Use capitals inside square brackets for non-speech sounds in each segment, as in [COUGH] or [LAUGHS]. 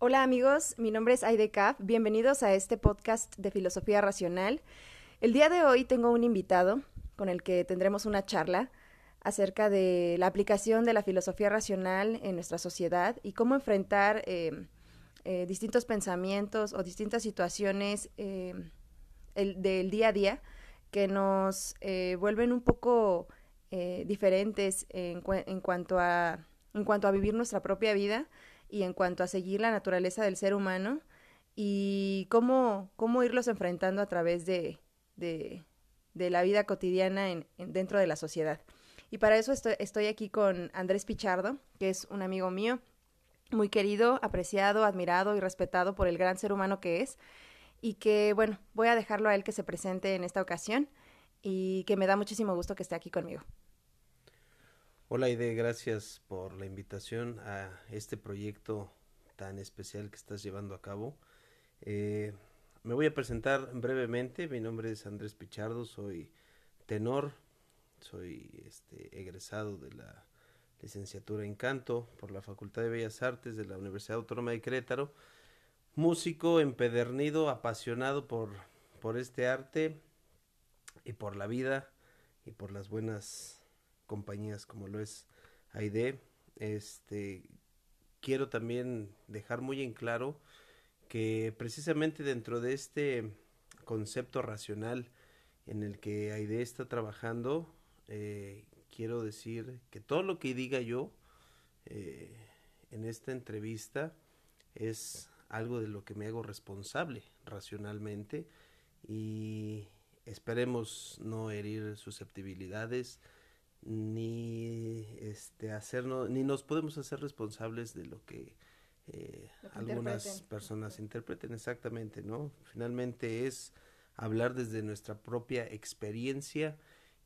Hola amigos, mi nombre es Aide Kaf. Bienvenidos a este podcast de Filosofía Racional. El día de hoy tengo un invitado con el que tendremos una charla acerca de la aplicación de la filosofía racional en nuestra sociedad y cómo enfrentar eh, eh, distintos pensamientos o distintas situaciones eh, del día a día que nos vuelven un poco diferentes en, en, cuanto a, en cuanto a vivir nuestra propia vida y en cuanto a seguir la naturaleza del ser humano y cómo, cómo irlos enfrentando a través de, de, la vida cotidiana en, dentro de la sociedad. Y para eso estoy aquí con Andrés Pichardo, que es un amigo mío, muy querido, apreciado, admirado y respetado por el gran ser humano que es. Y que, bueno, voy a dejarlo a él que se presente en esta ocasión y que me da muchísimo gusto que esté aquí conmigo. Hola Ide, gracias por la invitación a este proyecto tan especial que estás llevando a cabo. Eh, me voy a presentar brevemente, mi nombre es Andrés Pichardo, soy tenor, soy este, egresado de la licenciatura en canto por la Facultad de Bellas Artes de la Universidad Autónoma de Querétaro, músico empedernido, apasionado por, por este arte y por la vida y por las buenas compañías como lo es Aide. Este, quiero también dejar muy en claro que precisamente dentro de este concepto racional en el que Aide está trabajando, eh, quiero decir que todo lo que diga yo eh, en esta entrevista es algo de lo que me hago responsable racionalmente y esperemos no herir susceptibilidades, ni este hacernos ni nos podemos hacer responsables de lo que, eh, algunas personas interpreten exactamente no finalmente es hablar desde nuestra propia experiencia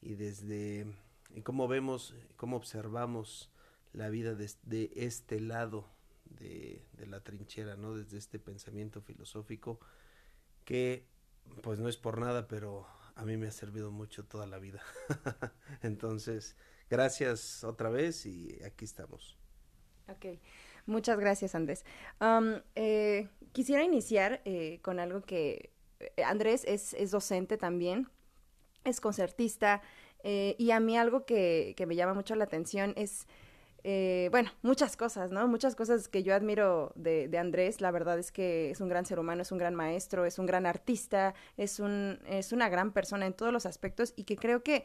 y desde y cómo vemos cómo observamos la vida desde este lado de, de la trinchera no desde este pensamiento filosófico que pues no es por nada pero a mí me ha servido mucho toda la vida. [LAUGHS] Entonces, gracias otra vez y aquí estamos. Ok, muchas gracias Andrés. Eh, quisiera iniciar eh, con algo que eh, Andrés es, es, docente también, es concertista y a mí algo que, que me llama mucho la atención es eh, bueno, muchas cosas, ¿no? Muchas cosas que yo admiro de, de, Andrés. La verdad es que es un gran ser humano, es un gran maestro, es un gran artista, es, un, es una gran persona en todos los aspectos y que creo que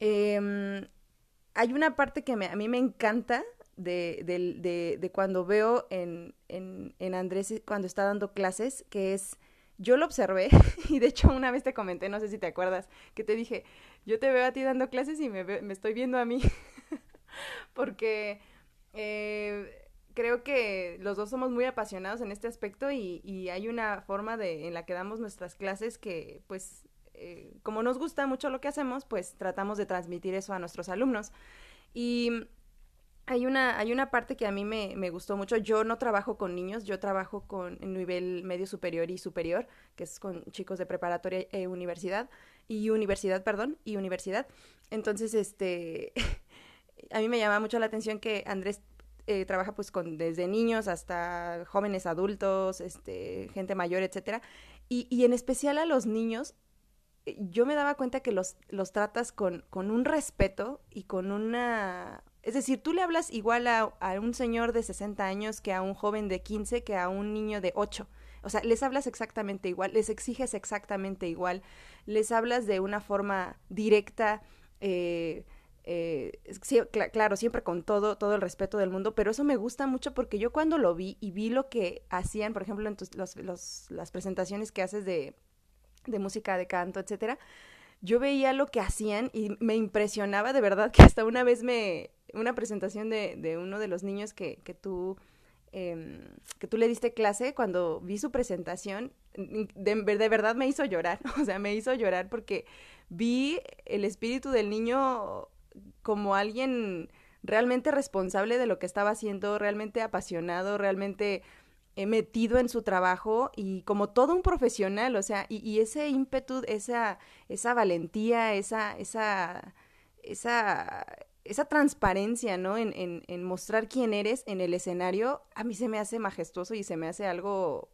eh, hay una parte que me, a mí me encanta de, de, de cuando veo en, en, en, Andrés cuando está dando clases, que es, yo lo observé [LAUGHS] y de hecho una vez te comenté, no sé si te acuerdas, que te dije, yo te veo a ti dando clases y me, me estoy viendo a mí. [LAUGHS] [LAUGHS] porque eh, creo que los dos somos muy apasionados en este aspecto y, y, hay una forma de, en la que damos nuestras clases que, pues, eh, como nos gusta mucho lo que hacemos, pues tratamos de transmitir eso a nuestros alumnos. Y hay una, hay una parte que a mí me, me, gustó mucho. Yo no trabajo con niños, yo trabajo con nivel medio superior y superior, que es con chicos de preparatoria e universidad, y universidad, perdón, y universidad. Entonces, este, [LAUGHS] a mí me llama mucho la atención que Andrés eh, trabaja pues con desde niños hasta jóvenes adultos, este, gente mayor, etcétera, y, y en especial a los niños, eh, yo me daba cuenta que los, los tratas con, con un respeto y con una... Es decir, tú le hablas igual a, a un señor de 60 años que a un joven de 15 que a un niño de 8. O sea, les hablas exactamente igual, les exiges exactamente igual, les hablas de una forma directa, eh, eh, claro, siempre con todo, todo el respeto del mundo, pero eso me gusta mucho porque yo cuando lo vi y vi lo que hacían, por ejemplo, en tus, los, las presentaciones que haces de, de música, de canto, etcétera, yo veía lo que hacían y me impresionaba de verdad que hasta una vez me, una presentación de, de uno de los niños que, que tú, eh, que tú le diste clase, cuando vi su presentación, de verdad me hizo llorar, [LAUGHS] o sea, me hizo llorar porque vi el espíritu del niño como alguien realmente responsable de lo que estaba haciendo, realmente apasionado, realmente eh, metido en su trabajo y como todo un profesional, o sea, y, ese ímpetu, esa, esa valentía, esa, esa, esa, esa transparencia, ¿no? En, en, en, mostrar quién eres en el escenario, a mí se me hace majestuoso y se me hace algo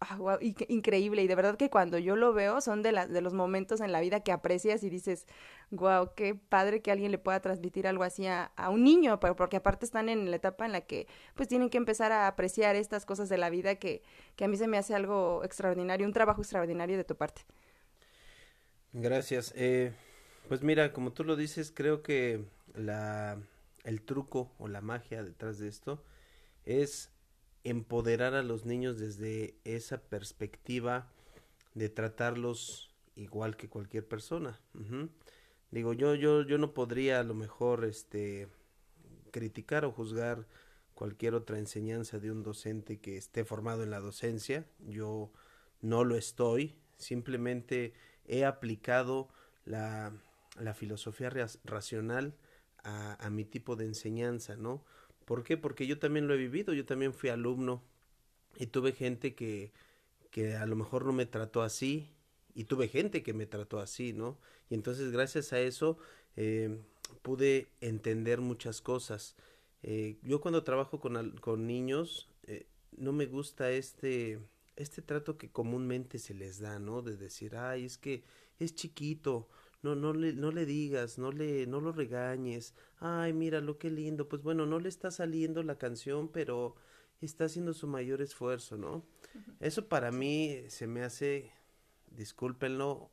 ah, increíble. Y de verdad que cuando yo lo veo son de, los momentos en la vida que aprecias y dices, wow, qué padre que alguien le pueda transmitir algo así a, a, un niño, porque aparte están en la etapa en la que pues tienen que empezar a apreciar estas cosas de la vida que, que a mí se me hace algo extraordinario, un trabajo extraordinario de tu parte. Gracias. Eh, pues mira, como tú lo dices, creo que la, el truco o la magia detrás de esto es empoderar a los niños desde esa perspectiva de tratarlos igual que cualquier persona. Digo, yo, yo, yo no podría a lo mejor este criticar o juzgar cualquier otra enseñanza de un docente que esté formado en la docencia. Yo no lo estoy, simplemente he aplicado la, la filosofía racional a, mi tipo de enseñanza, ¿no? ¿Por qué? Porque yo también lo he vivido, yo también fui alumno y tuve gente que, que a lo mejor no me trató así y tuve gente que me trató así, ¿no? Y entonces gracias a eso eh, pude entender muchas cosas. Eh, yo cuando trabajo con, con niños eh, no me gusta este, este trato que comúnmente se les da, ¿no? De decir, ay, es que es chiquito, no, no le, no le digas, no le, no lo regañes, ay, mira lo que lindo, pues bueno, no le está saliendo la canción, pero está haciendo su mayor esfuerzo, ¿no? Eso para mí se me hace, discúlpenlo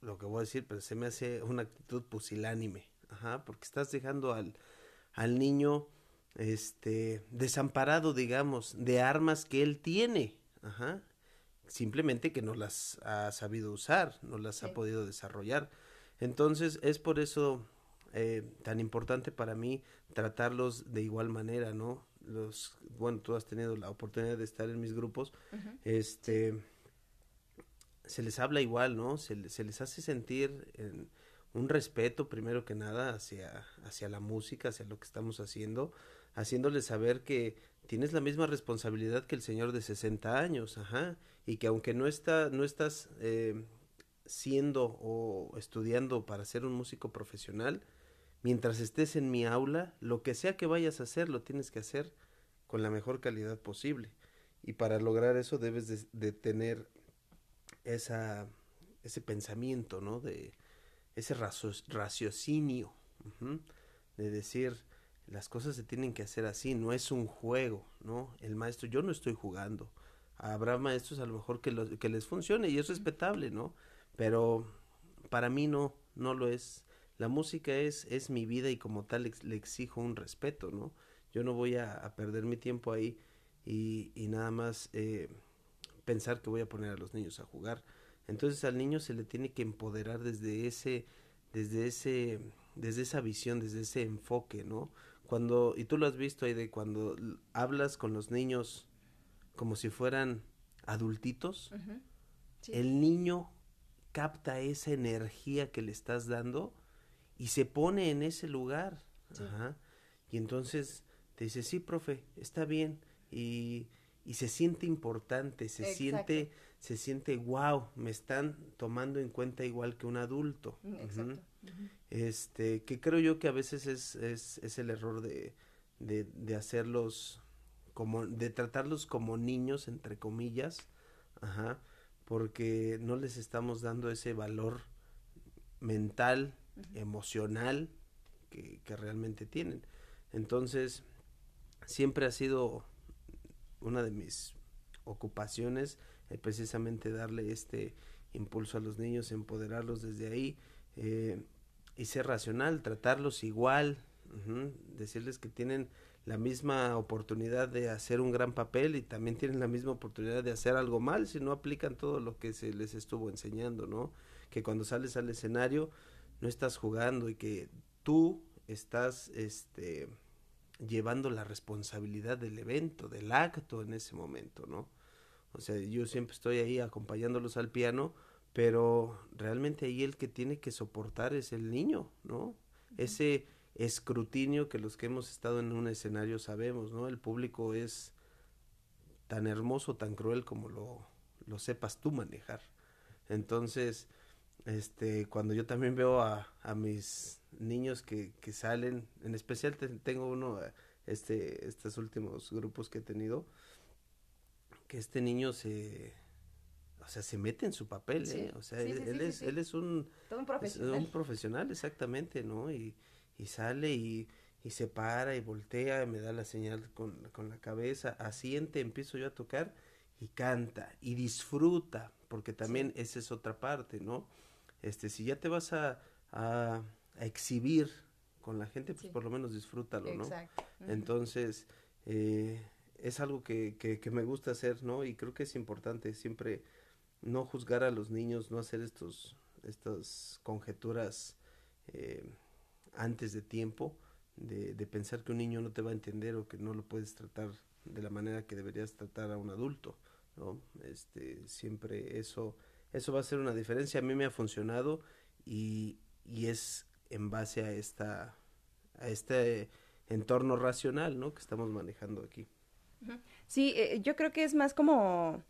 lo que voy a decir, pero se me hace una actitud pusilánime, ajá, porque estás dejando al, al niño, este, desamparado, digamos, de armas que él tiene, ajá, simplemente que no las ha sabido usar, no las ha podido desarrollar. Entonces es por eso eh, tan importante para mí tratarlos de igual manera, ¿no? Los, bueno, tú has tenido la oportunidad de estar en mis grupos, este, se les habla igual, ¿no? Se, se les hace sentir en un respeto primero que nada hacia, hacia la música, hacia lo que estamos haciendo, haciéndoles saber que tienes la misma responsabilidad que el señor de 60 años, ajá, y que aunque no está, no estás eh, siendo o estudiando para ser un músico profesional, mientras estés en mi aula, lo que sea que vayas a hacer, lo tienes que hacer con la mejor calidad posible. Y para lograr eso debes de, tener esa, ese pensamiento, ¿no? De ese raciocinio, de decir, las cosas se tienen que hacer así, no es un juego, ¿no? El maestro, yo no estoy jugando. Habrá maestros a lo mejor que, que les funcione y es respetable, ¿no? Pero para mí no, no lo es. La música es, es mi vida y como tal le exijo un respeto, ¿no? Yo no voy a, perder mi tiempo ahí y, y nada más eh, pensar que voy a poner a los niños a jugar. Entonces al niño se le tiene que empoderar desde ese, desde ese, desde esa visión, desde ese enfoque, ¿no? Cuando, y tú lo has visto ahí de cuando hablas con los niños como si fueran adultitos, el niño capta esa energía que le estás dando y se pone en ese lugar. Y entonces te dice, sí, profe, está bien. Y, y se siente importante, se siente, se siente, wow, me están tomando en cuenta igual que un adulto. Exacto. Este que creo yo que a veces es, es, es el error de, de, de, hacerlos como de tratarlos como niños entre comillas. Ajá porque no les estamos dando ese valor mental emocional que, que realmente tienen. Entonces siempre ha sido una de mis ocupaciones eh, precisamente darle este impulso a los niños empoderarlos desde ahí eh, y ser racional, tratarlos igual, decirles que tienen la misma oportunidad de hacer un gran papel y también tienen la misma oportunidad de hacer algo mal si no aplican todo lo que se les estuvo enseñando, ¿no? Que cuando sales al escenario no estás jugando y que tú estás este llevando la responsabilidad del evento, del acto en ese momento, ¿no? O sea, yo siempre estoy ahí acompañándolos al piano, pero realmente ahí el que tiene que soportar es el niño, ¿no? Ese escrutinio que los que hemos estado en un escenario sabemos, ¿no? El público es tan hermoso, tan cruel como lo, lo sepas tú manejar. Entonces, este, cuando yo también veo a, a mis niños que, que salen, en especial tengo uno, este, estos últimos grupos que he tenido, que este niño se, o sea, se mete en su papel, ¿eh? O sea, él, es, él es un, un profesional. un profesional, exactamente, ¿no? Y, y sale y, y, se para y voltea, y me da la señal con, con la cabeza, asiente, empiezo yo a tocar y canta y disfruta, porque también esa es otra parte, ¿no? Este, si ya te vas a, a, a exhibir con la gente, pues por lo menos disfrútalo, ¿no? Exacto. Entonces, eh, es algo que, que, que, me gusta hacer, ¿no? Y creo que es importante siempre no juzgar a los niños, no hacer estos, estas conjeturas eh, antes de tiempo, de, pensar que un niño no te va a entender o que no lo puedes tratar de la manera que deberías tratar a un adulto, ¿no? Este, siempre eso, eso va a ser una diferencia. A mí me ha funcionado y, y es en base a esta, a este entorno racional, ¿no? Que estamos manejando aquí. Sí, eh, yo creo que es más como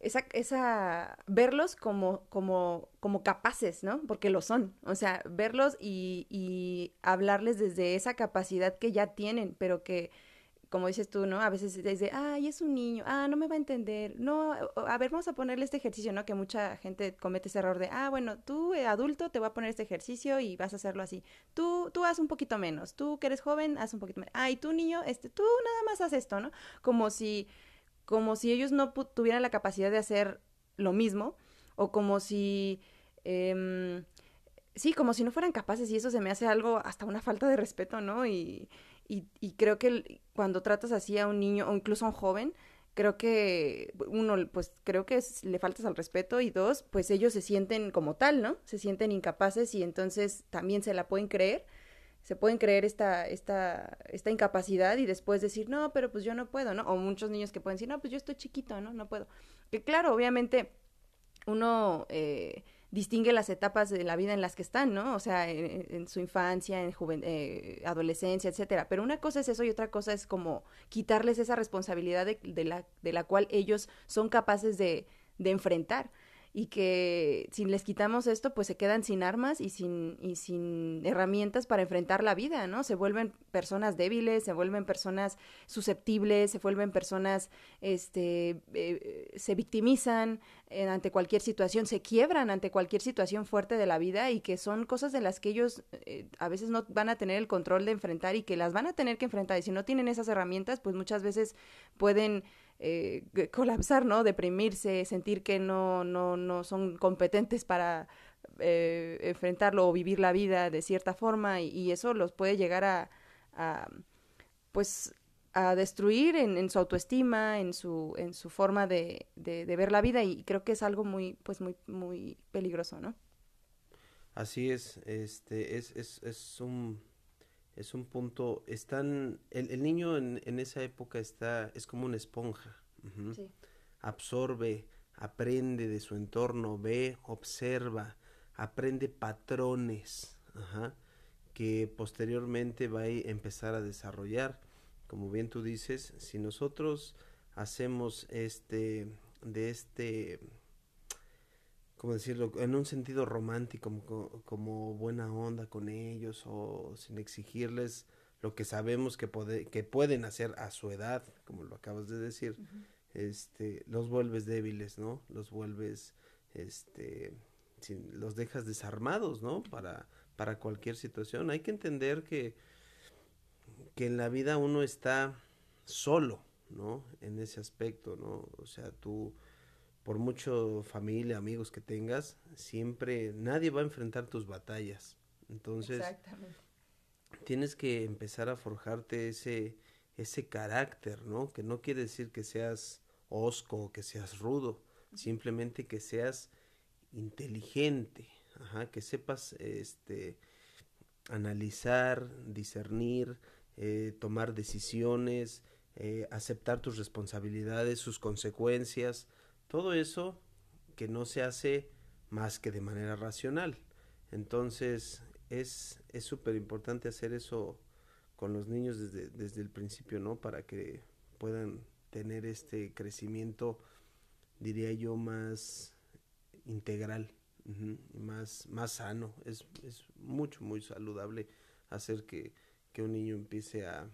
esa, esa, verlos como, como, como capaces, ¿no? Porque lo son, o sea, verlos y, y hablarles desde esa capacidad que ya tienen, pero que, como dices tú, ¿no? A veces desde, ay, es un niño, ah, no me va a entender, no, a ver, vamos a ponerle este ejercicio, ¿no? Que mucha gente comete ese error de, ah, bueno, tú, eh, adulto, te voy a poner este ejercicio y vas a hacerlo así. Tú, tú haz un poquito menos, tú que eres joven, haz un poquito menos. Ah, y tú, niño, este, tú nada más haz esto, ¿no? Como si como si ellos no tuvieran la capacidad de hacer lo mismo, o como si, eh, sí, como si no fueran capaces, y eso se me hace algo, hasta una falta de respeto, ¿no? Y, y, y creo que cuando tratas así a un niño, o incluso a un joven, creo que uno, pues creo que le faltas al respeto y dos, pues ellos se sienten como tal, ¿no? Se sienten incapaces y entonces también se la pueden creer se pueden creer esta, esta, esta incapacidad y después decir, no, pero pues yo no puedo, ¿no? O muchos niños que pueden decir, no, pues yo estoy chiquito, ¿no? No puedo. Que claro, obviamente uno eh, distingue las etapas de la vida en las que están, ¿no? O sea, en, su infancia, en eh, adolescencia, etcétera. Pero una cosa es eso y otra cosa es como quitarles esa responsabilidad de, de, la, de la cual ellos son capaces de, de enfrentar y que si les quitamos esto, pues se quedan sin armas y sin, y sin herramientas para enfrentar la vida, ¿no? Se vuelven personas débiles, se vuelven personas susceptibles, se vuelven personas, este, eh, se victimizan ante cualquier situación, se quiebran ante cualquier situación fuerte de la vida y que son cosas de las que ellos eh, a veces no van a tener el control de enfrentar y que las van a tener que enfrentar y si no tienen esas herramientas, pues muchas veces pueden eh, colapsar, ¿no? Deprimirse, sentir que no, no, no son competentes para eh, enfrentarlo o vivir la vida de cierta forma y, eso los puede llegar a, a pues a destruir en, su autoestima, en su, en su forma de, de, de, ver la vida y creo que es algo muy, pues muy, muy peligroso, ¿no? Así es, este, es, es, es un es un punto, están, el, el niño en, en, esa época está, es como una esponja, sí. absorbe, aprende de su entorno, ve, observa, aprende patrones, Ajá, que posteriormente va a empezar a desarrollar. Como bien tú dices, si nosotros hacemos este, de este ¿cómo decirlo? En un sentido romántico, como, como, buena onda con ellos o sin exigirles lo que sabemos que, puede, que pueden hacer a su edad, como lo acabas de decir, uh -huh. este, los vuelves débiles, ¿no? Los vuelves, este, sin, los dejas desarmados, ¿no? Para, para cualquier situación. Hay que entender que, que en la vida uno está solo, ¿no? En ese aspecto, ¿no? O sea, tú por mucho familia, amigos que tengas, siempre nadie va a enfrentar tus batallas. Entonces, tienes que empezar a forjarte ese ese carácter, ¿no? Que no quiere decir que seas osco, que seas rudo, simplemente que seas inteligente, ajá, que sepas este analizar, discernir, eh, tomar decisiones, eh, aceptar tus responsabilidades, sus consecuencias, todo eso que no se hace más que de manera racional. Entonces es súper importante hacer eso con los niños desde, desde el principio, ¿no? Para que puedan tener este crecimiento, diría yo, más integral, más, más sano. Es, es mucho, muy saludable hacer que, que un niño empiece a,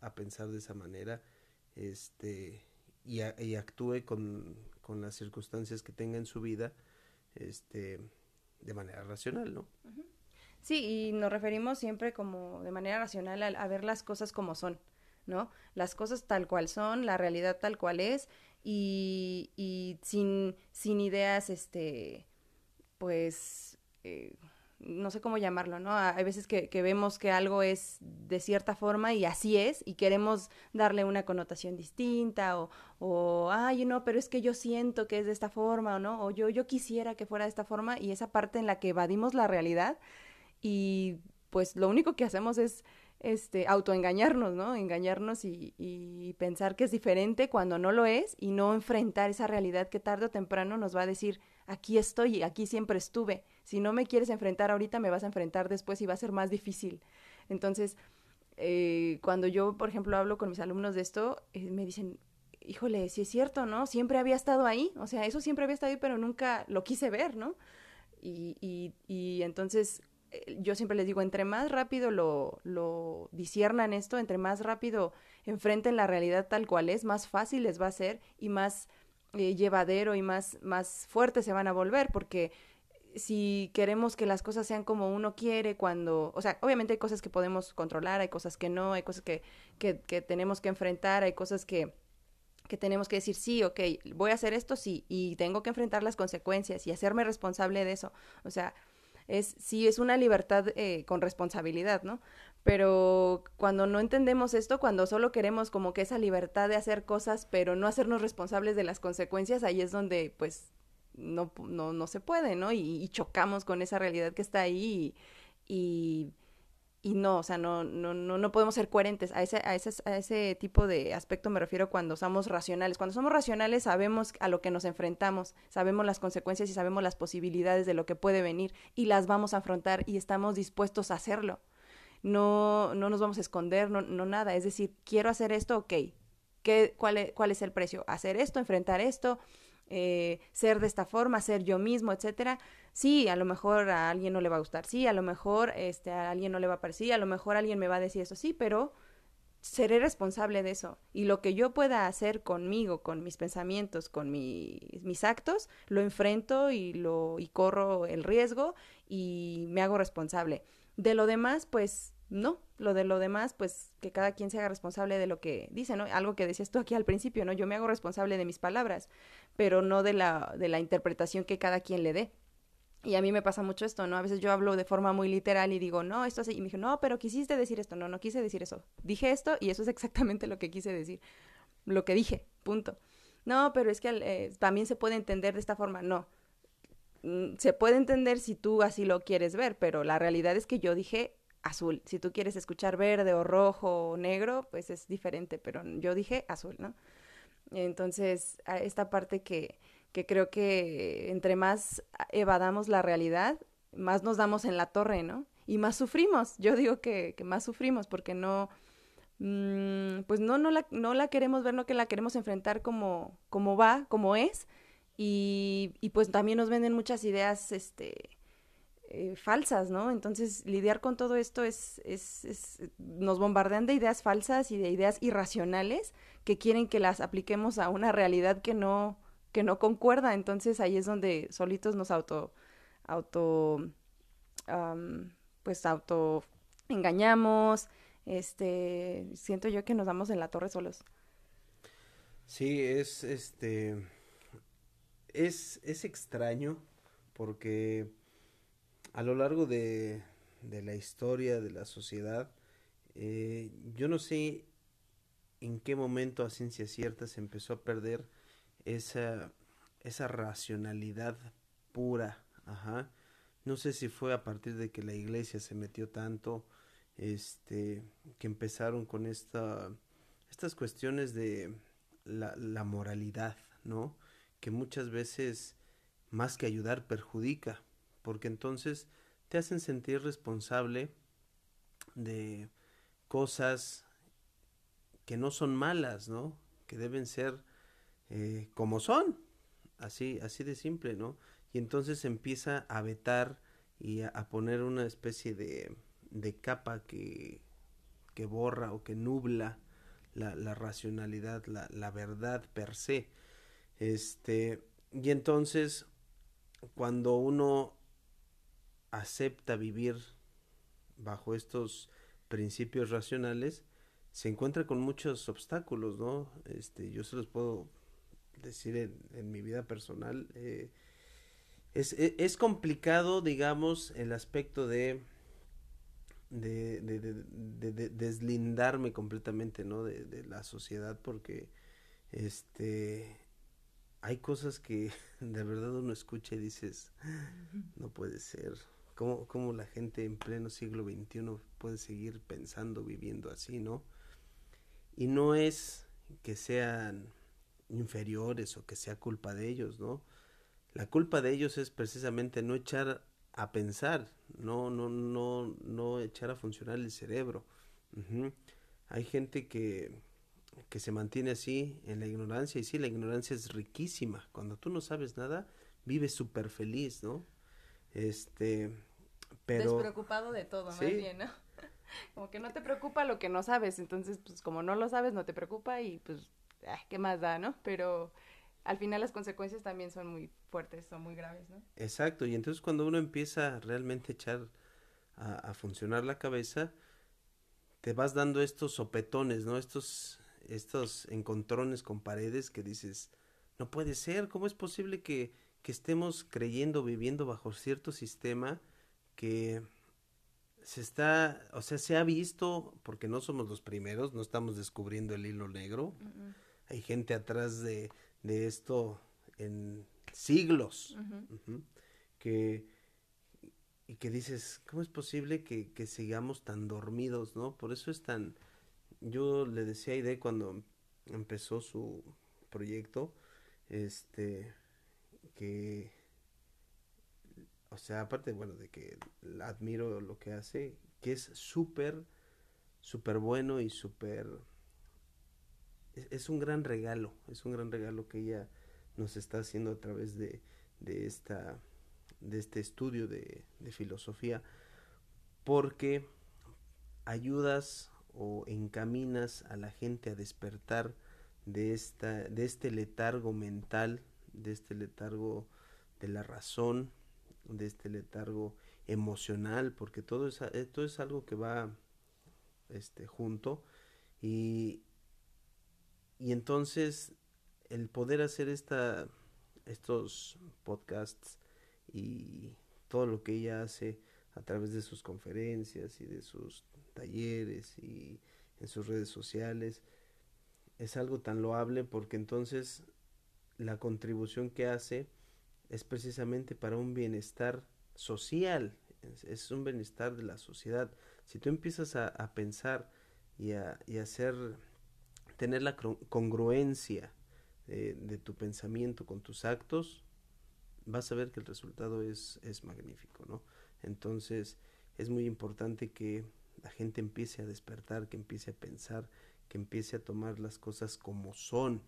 a, pensar de esa manera este, y, y actúe con, con, las circunstancias que tenga en su vida este, de manera racional, ¿no? Sí, y nos referimos siempre como de manera racional a, a ver las cosas como son. ¿no? Las cosas tal cual son, la realidad tal cual es, y, y sin, sin ideas, este, pues, eh, no sé cómo llamarlo, ¿no? Hay veces que, vemos que algo es de cierta forma y así es y queremos darle una connotación distinta o, o ay, no, pero es que yo siento que es de esta forma o no, o yo, yo quisiera que fuera de esta forma y esa parte en la que evadimos la realidad y pues lo único que hacemos es este, autoengañarnos, ¿no? Engañarnos y, y, pensar que es diferente cuando no lo es y no enfrentar esa realidad que tarde o temprano nos va a decir, aquí estoy y aquí siempre estuve. Si no me quieres enfrentar ahorita, me vas a enfrentar después y va a ser más difícil. Entonces, eh, cuando yo, por ejemplo, hablo con mis alumnos de esto, eh, me dicen, híjole, si es cierto, ¿no? Siempre había estado ahí, o sea, eso siempre había estado ahí, pero nunca lo quise ver, ¿no? Y, y, y entonces eh, yo siempre les digo, entre más rápido lo, lo disiernan esto, entre más rápido enfrenten la realidad tal cual es, más fácil les va a ser y más eh, llevadero y más, más fuerte se van a volver, porque si queremos que las cosas sean como uno quiere, cuando, o sea, obviamente hay cosas que podemos controlar, hay cosas que no, hay cosas que, que, tenemos que enfrentar, hay cosas que, que tenemos que decir, sí, ok, voy a hacer esto, sí, y tengo que enfrentar las consecuencias y hacerme responsable de eso. O sea, es sí es una libertad eh, con responsabilidad, ¿no? Pero cuando no entendemos esto, cuando solo queremos como que esa libertad de hacer cosas, pero no hacernos responsables de las consecuencias, ahí es donde pues no, no, no se puede, ¿no? Y, chocamos con esa realidad que está ahí y y no, o sea, no, no, no, no podemos ser coherentes. A ese, a, ese, a ese tipo de aspecto me refiero cuando somos racionales. Cuando somos racionales sabemos a lo que nos enfrentamos, sabemos las consecuencias y sabemos las posibilidades de lo que puede venir y las vamos a afrontar y estamos dispuestos a hacerlo. No, no nos vamos a esconder, no, no nada. Es decir, quiero hacer esto, ok. ¿Qué, cuál, es, ¿Cuál es el precio? Hacer esto, enfrentar esto, eh, ser de esta forma, ser yo mismo, etcétera. Sí, a lo mejor a alguien no le va a gustar, sí, a lo mejor este, a alguien no le va a parecer, a lo mejor alguien me va a decir eso, sí, pero seré responsable de eso. Y lo que yo pueda hacer conmigo, con mis pensamientos, con mi, mis actos, lo enfrento y, lo, y corro el riesgo y me hago responsable. De lo demás, pues no, lo de lo demás, pues que cada quien se haga responsable de lo que dice, ¿no? Algo que decías tú aquí al principio, ¿no? Yo me hago responsable de mis palabras, pero no de la, de la interpretación que cada quien le dé. Y a mí me pasa mucho esto, ¿no? A veces yo hablo de forma muy literal y digo, no, esto así. Y me dijo, no, pero quisiste decir esto. No, no quise decir eso. Dije esto y eso es exactamente lo que quise decir. Lo que dije, punto. No, pero es que eh, también se puede entender de esta forma. No. Mm, se puede entender si tú así lo quieres ver, pero la realidad es que yo dije azul. Si tú quieres escuchar verde o rojo o negro, pues es diferente, pero yo dije azul, ¿no? Entonces, esta parte que, que creo que entre más evadamos la realidad, más nos damos en la torre, ¿no? Y más sufrimos. Yo digo que, que más sufrimos porque no, mmm, pues no, no la, no la queremos ver, no que la queremos enfrentar como, como va, como es. Y, y pues también nos venden muchas ideas, este, eh, falsas, ¿no? Entonces, lidiar con todo esto es, es, es, nos bombardean de ideas falsas y de ideas irracionales que quieren que las apliquemos a una realidad que no, que no concuerda. Entonces, ahí es donde solitos nos auto, auto, pues auto engañamos, este, siento yo que nos damos en la torre solos. Sí, es, este, es, es extraño porque a lo largo de, de la historia de la sociedad, eh, yo no sé en qué momento a ciencia cierta se empezó a perder esa, esa racionalidad pura, ajá. No sé si fue a partir de que la iglesia se metió tanto, este, que empezaron con esta, estas cuestiones de la, la moralidad, ¿no? Que muchas veces más que ayudar perjudica, porque entonces te hacen sentir responsable de cosas que no son malas, ¿no? Que deben ser eh, como son, así, así de simple, ¿no? y entonces empieza a vetar y a, poner una especie de, de capa que, que borra o que nubla la, racionalidad, la, la, verdad per se. Este, y entonces, cuando uno acepta vivir bajo estos principios racionales, se encuentra con muchos obstáculos, ¿no? Este, yo se los puedo decir en, en mi vida personal. Eh, es, es, es, complicado, digamos, el aspecto de de, de, de, de deslindarme completamente, ¿no? De, la sociedad, porque, este, hay cosas que [LAUGHS] de verdad uno escucha y dices, no puede ser. ¿Cómo, cómo la gente en pleno siglo XXI puede seguir pensando, viviendo así, no? Y no es que sean inferiores o que sea culpa de ellos, ¿no? La culpa de ellos es precisamente no echar a pensar, no, no, no, no echar a funcionar el cerebro. Hay gente que, que se mantiene así en la ignorancia y sí, la ignorancia es riquísima. Cuando tú no sabes nada, vives súper feliz, ¿no? Este, pero... Despreocupado de todo, más bien, ¿no? [LAUGHS] Como que no te preocupa lo que no sabes, entonces, pues como no lo sabes, no te preocupa y pues, ¿qué más da, no? Pero al final las consecuencias también son muy fuertes, son muy graves, ¿no? Exacto, y entonces cuando uno empieza realmente a echar a, a funcionar la cabeza, te vas dando estos sopetones, ¿no? Estos, estos encontrones con paredes que dices, no puede ser, ¿cómo es posible que, que estemos creyendo, viviendo bajo cierto sistema que se está, o sea, se ha visto, porque no somos los primeros, no estamos descubriendo el hilo negro, uh -uh. hay gente atrás de, de esto en siglos, uh -huh. que y que dices, ¿cómo es posible que, que, sigamos tan dormidos, no? Por eso es tan, yo le decía a Ide cuando empezó su proyecto, este, que, o sea, aparte, bueno, de que admiro lo que hace, que es súper, súper bueno y súper es, un gran regalo, es un gran regalo que ella nos está haciendo a través de, de esta de este estudio de, de, filosofía porque ayudas o encaminas a la gente a despertar de esta de este letargo mental de este letargo de la razón de este letargo emocional porque todo es, es algo que va este junto. Y, y entonces el poder hacer esta, estos podcasts y todo lo que ella hace a través de sus conferencias y de sus talleres y en sus redes sociales es algo tan loable porque entonces la contribución que hace es precisamente para un bienestar social, es, un bienestar de la sociedad. Si tú empiezas a, pensar y a, y hacer tener la congruencia de, de, tu pensamiento con tus actos, vas a ver que el resultado es, es magnífico, ¿no? Entonces es muy importante que la gente empiece a despertar, que empiece a pensar, que empiece a tomar las cosas como son.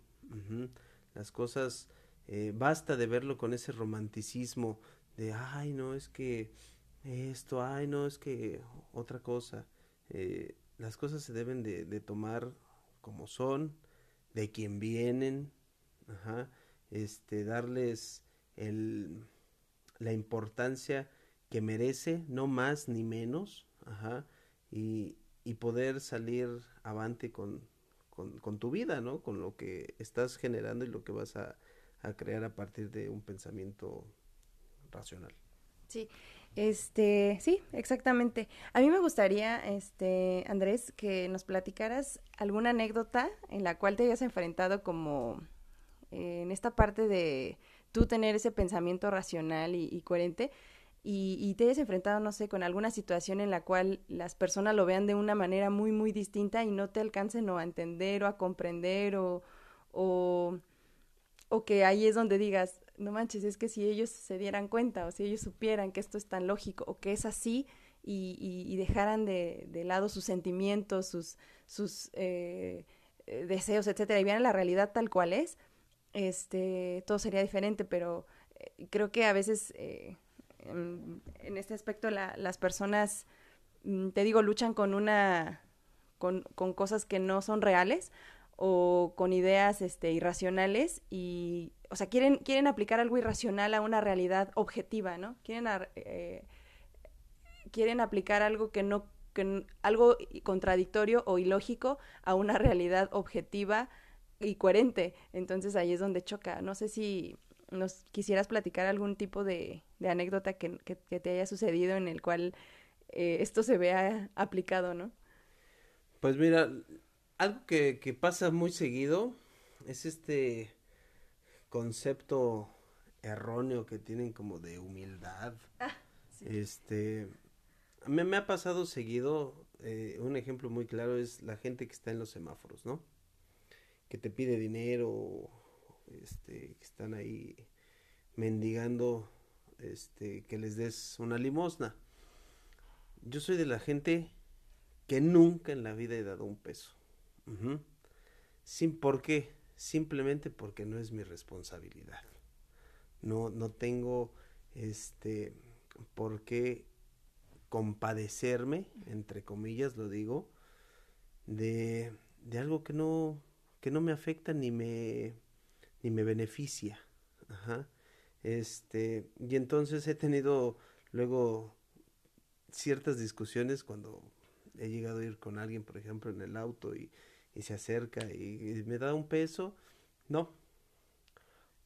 Las cosas, eh, basta de verlo con ese romanticismo de, ay, no, es que esto, ay, no, es que otra cosa. Eh, las cosas se deben de, tomar como son, de quién vienen, ajá, este, darles el, la importancia que merece, no más ni menos, ajá, y, y poder salir avante con, con, con, tu vida, ¿no? Con lo que estás generando y lo que vas a, a crear a partir de un pensamiento racional. Sí, este, sí, exactamente. A mí me gustaría, este, Andrés, que nos platicaras alguna anécdota en la cual te hayas enfrentado como eh, en esta parte de tú tener ese pensamiento racional y, y coherente y, y, te hayas enfrentado, no sé, con alguna situación en la cual las personas lo vean de una manera muy, muy distinta y no te alcancen o a entender o a comprender o, o, o que ahí es donde digas, no manches, es que si ellos se dieran cuenta o si ellos supieran que esto es tan lógico o que es así y, y, dejaran de, de, lado sus sentimientos, sus, sus eh, deseos, etcétera, y vieran la realidad tal cual es, este, todo sería diferente, pero creo que a veces eh, en, este aspecto las personas, mm, te digo, luchan con una, con, con, cosas que no son reales o con ideas este, irracionales y, o sea, quieren, quieren aplicar algo irracional a una realidad objetiva, ¿no? Quieren, eh, quieren aplicar algo que no, que, algo contradictorio o ilógico a una realidad objetiva y coherente. Entonces ahí es donde choca. No sé si nos quisieras platicar algún tipo de, anécdota que, te haya sucedido en el cual eh, esto se vea aplicado, ¿no? Pues mira, algo que, pasa muy seguido es este concepto erróneo que tienen como de humildad. Ah, este, me, me, ha pasado seguido, eh, un ejemplo muy claro es la gente que está en los semáforos, ¿no? Que te pide dinero este, que están ahí mendigando este, que les des una limosna. Yo soy de la gente que nunca en la vida he dado un peso. Sin por qué, simplemente porque no es mi responsabilidad. No, no tengo este por qué compadecerme, entre comillas lo digo, de, de algo que no, que no me afecta ni me ni me beneficia. Ajá. Este, y entonces he tenido luego ciertas discusiones cuando he llegado a ir con alguien, por ejemplo, en el auto y, y se acerca y, me da un peso. No.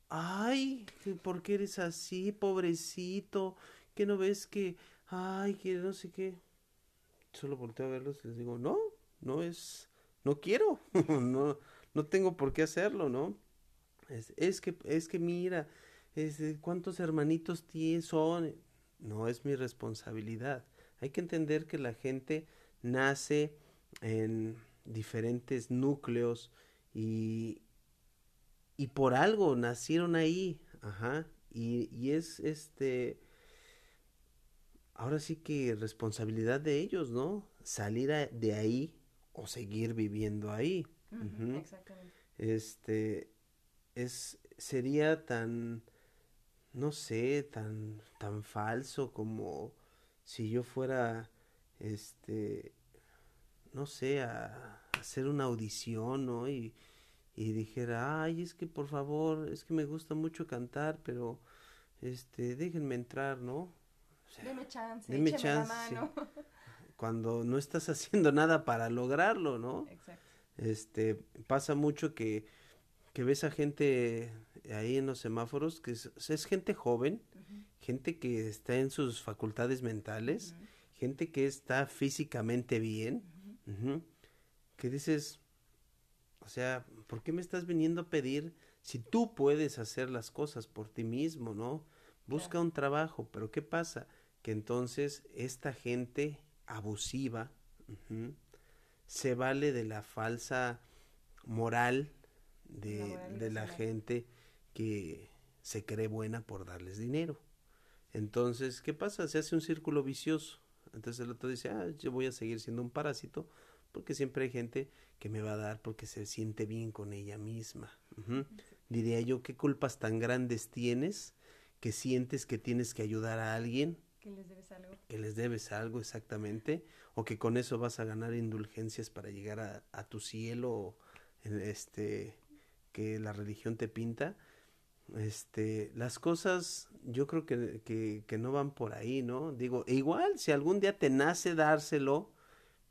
Ay, ¿por qué eres así, pobrecito? ¿Que no ves que, ay, que no sé qué? Solo volteo a verlos y les digo, no, no es, no quiero, [LAUGHS] no, no tengo por qué hacerlo, ¿no? Es, que, es que mira, es, ¿cuántos hermanitos tienes son? No es mi responsabilidad. Hay que entender que la gente nace en diferentes núcleos y, y por algo nacieron ahí, ajá, y, y es este, ahora sí que responsabilidad de ellos, ¿no? Salir de ahí o seguir viviendo ahí. Exactamente. Este, es sería tan no sé, tan tan falso como si yo fuera este no sé a, hacer una audición, ¿no? Y, y dijera, "Ay, es que por favor, es que me gusta mucho cantar, pero este, déjenme entrar, ¿no?" deme chance, deme chance. [LAUGHS] Cuando no estás haciendo nada para lograrlo, ¿no? Exacto. Este, pasa mucho que que ves a gente ahí en los semáforos, que es, gente joven, gente que está en sus facultades mentales, gente que está físicamente bien, que dices, o sea, ¿por qué me estás viniendo a pedir si tú puedes hacer las cosas por ti mismo, no? Busca un trabajo, pero ¿qué pasa? Que entonces esta gente abusiva se vale de la falsa moral de, de la gente que se cree buena por darles dinero. Entonces, ¿qué pasa? Se hace un círculo vicioso. Entonces el otro dice, ah, yo voy a seguir siendo un parásito porque siempre hay gente que me va a dar porque se siente bien con ella misma. Diría yo, ¿qué culpas tan grandes tienes que sientes que tienes que ayudar a alguien? Que les debes algo. Que les debes algo, exactamente. O que con eso vas a ganar indulgencias para llegar a, a tu cielo, este, que la religión te pinta, este, las cosas yo creo que, que, no van por ahí, ¿no? Digo, e igual si algún día te nace dárselo,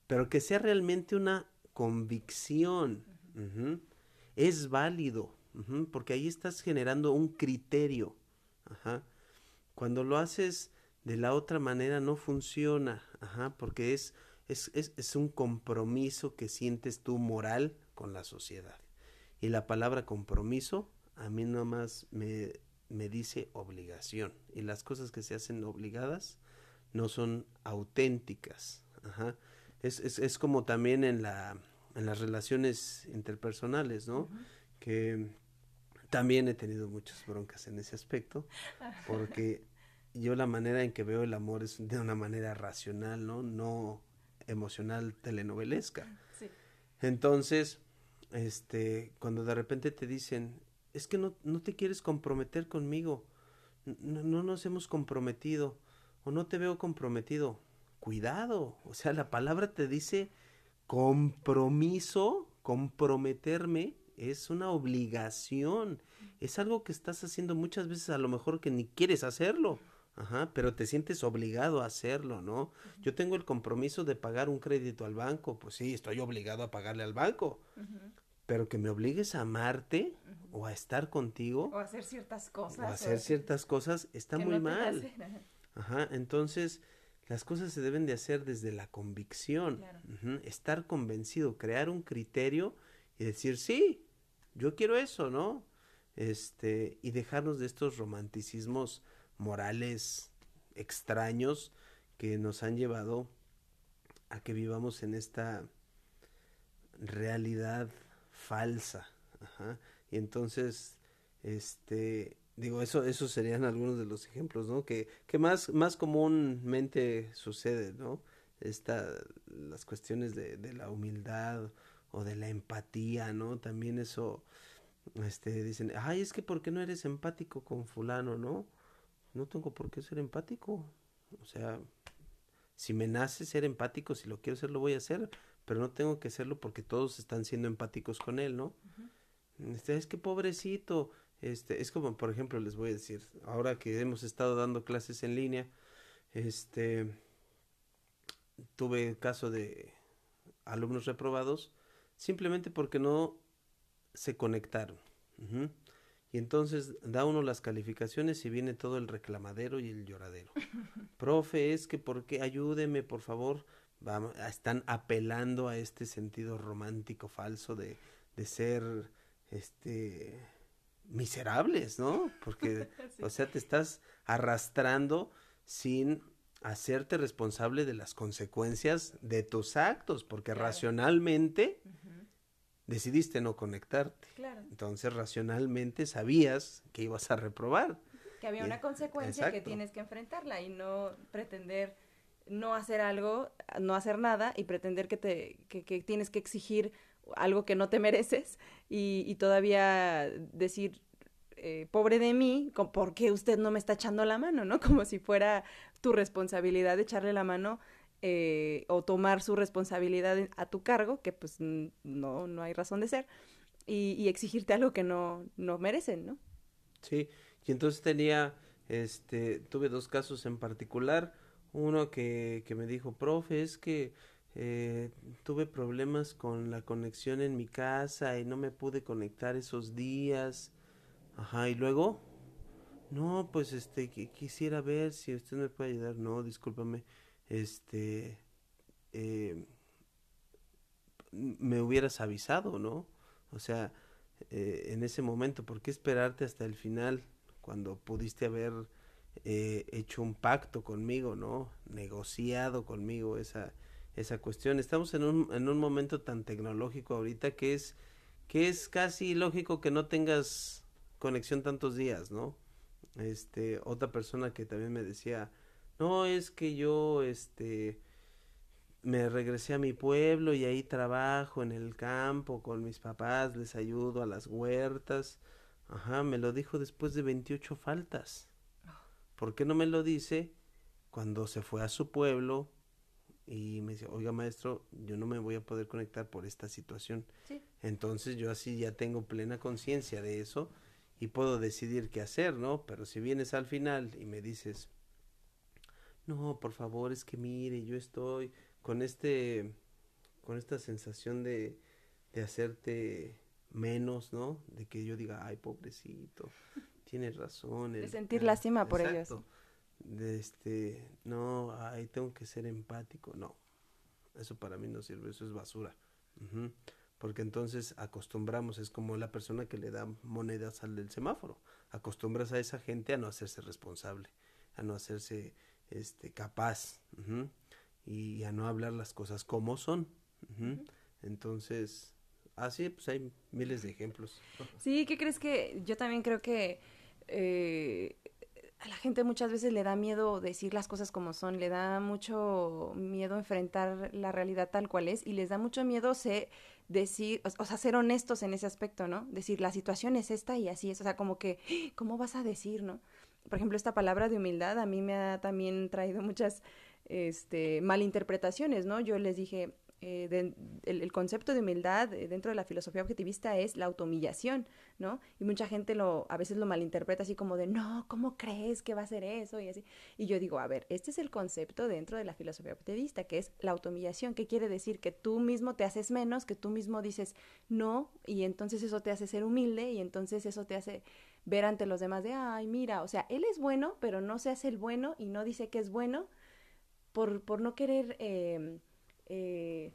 pero que sea realmente una convicción, es válido, porque ahí estás generando un criterio. Cuando lo haces de la otra manera no funciona, Ajá, porque es, es, es, es un compromiso que sientes tú moral con la sociedad. Y la palabra compromiso a mí nomás me, me dice obligación. Y las cosas que se hacen obligadas no son auténticas. Ajá. Es, es, es como también en, la, en las relaciones interpersonales, ¿no? Que también he tenido muchas broncas en ese aspecto, porque yo la manera en que veo el amor es de una manera racional, ¿no? No emocional telenovelesca. Sí. Entonces, este, cuando de repente te dicen, es que no, no te quieres comprometer conmigo, no, no nos hemos comprometido o no te veo comprometido. Cuidado, o sea, la palabra te dice compromiso, comprometerme es una obligación, es algo que estás haciendo muchas veces a lo mejor que ni quieres hacerlo, Ajá, pero te sientes obligado a hacerlo, ¿no? Yo tengo el compromiso de pagar un crédito al banco, pues sí, estoy obligado a pagarle al banco, pero que me obligues a amarte o a estar contigo. O a hacer ciertas cosas. O a hacer ciertas cosas está muy mal. Ajá, entonces las cosas se deben de hacer desde la convicción, estar convencido, crear un criterio y decir, sí, yo quiero eso, ¿no? Este, y dejarnos de estos romanticismos morales extraños que nos han llevado a que vivamos en esta realidad falsa. Y entonces, este, digo, eso, esos serían algunos de los ejemplos, ¿no? Que, que más, más comúnmente sucede, ¿no? Esta, las cuestiones de, de la humildad o de la empatía, ¿no? También eso, este, dicen, ay, es que ¿por qué no eres empático con fulano, no? No tengo por qué ser empático. O sea, si me nace ser empático, si lo quiero hacer, lo voy a hacer, pero no tengo que hacerlo porque todos están siendo empáticos con él, ¿no? este, es que pobrecito, este, es como, por ejemplo, les voy a decir, ahora que hemos estado dando clases en línea, este, tuve el caso de alumnos reprobados simplemente porque no se conectaron. Y entonces da uno las calificaciones y viene todo el reclamadero y el lloradero. [LAUGHS] Profe, es que por qué ayúdeme, por favor. Vamos, están apelando a este sentido romántico falso de, de ser este miserables, ¿no? Porque, [LAUGHS] o sea, te estás arrastrando sin hacerte responsable de las consecuencias de tus actos, porque racionalmente decidiste no conectarte. Entonces, racionalmente sabías que ibas a reprobar. Que había una consecuencia que tienes que enfrentarla y no pretender no hacer algo, no hacer nada y pretender que te que, que tienes que exigir algo que no te mereces y, todavía decir, eh, pobre de mí, ¿por qué usted no me está echando la mano? ¿no? [LAUGHS] Como si fuera tu responsabilidad de echarle la mano eh, o tomar su responsabilidad a tu cargo, que pues no, no hay razón de ser, y, exigirte algo que no, no merecen, ¿no? Sí, y entonces tenía, este, tuve dos casos en particular, uno que, que me dijo, profe, es que eh, tuve problemas con la conexión en mi casa y no me pude conectar esos días. Ajá, y luego, no, pues este, quisiera ver si usted me puede ayudar. No, discúlpame, este, eh, me hubieras avisado, ¿no? O sea, eh, en ese momento, ¿por qué esperarte hasta el final cuando pudiste haber hecho un pacto conmigo, ¿no? Negociado conmigo esa esa cuestión. Estamos en un, en un momento tan tecnológico ahorita que es, que es casi lógico que no tengas conexión tantos días, ¿no? Este, otra persona que también me decía, no, es que yo, este, me regresé a mi pueblo y ahí trabajo en el campo con mis papás, les ayudo a las huertas. Ajá, me lo dijo después de 28 faltas. ¿Por qué no me lo dice cuando se fue a su pueblo y me dice, oiga maestro, yo no me voy a poder conectar por esta situación. Entonces yo así ya tengo plena conciencia de eso y puedo decidir qué hacer, ¿no? Pero si vienes al final y me dices, no, por favor, es que mire, yo estoy con este, con esta sensación de, de hacerte menos, ¿no? De que yo diga, ay, pobrecito, tienes razón. de sentir lástima por ellos. de este, no, ahí tengo que ser empático, no, eso para mí no sirve, eso es basura, porque entonces acostumbramos, es como la persona que le da monedas al del semáforo, acostumbras a esa gente a no hacerse responsable, a no hacerse este capaz y a no hablar las cosas como son, entonces así pues hay miles de ejemplos. Sí, ¿qué crees que yo también creo que eh, a la gente muchas veces le da miedo decir las cosas como son, le da mucho miedo enfrentar la realidad tal cual es y les da mucho miedo se decir, o, sea, ser honestos en ese aspecto, ¿no? Decir, la situación es esta y así es, o sea, como que, ¿cómo vas a decir, no? por ejemplo, esta palabra de humildad a mí me ha también traído muchas este, malinterpretaciones, ¿no? Yo les dije, eh, el, concepto de humildad eh, dentro de la filosofía objetivista es la automillación, ¿no? Y mucha gente lo, a veces lo malinterpreta así como de, no, ¿cómo crees que va a ser eso? Y así. Y yo digo, a ver, este es el concepto dentro de la filosofía objetivista, que es la automillación, que quiere decir que tú mismo te haces menos, que tú mismo dices no, y entonces eso te hace ser humilde, y entonces eso te hace ver ante los demás de, ay, mira, o sea, él es bueno, pero no se hace el bueno y no dice que es bueno por, por no querer... Eh, eh,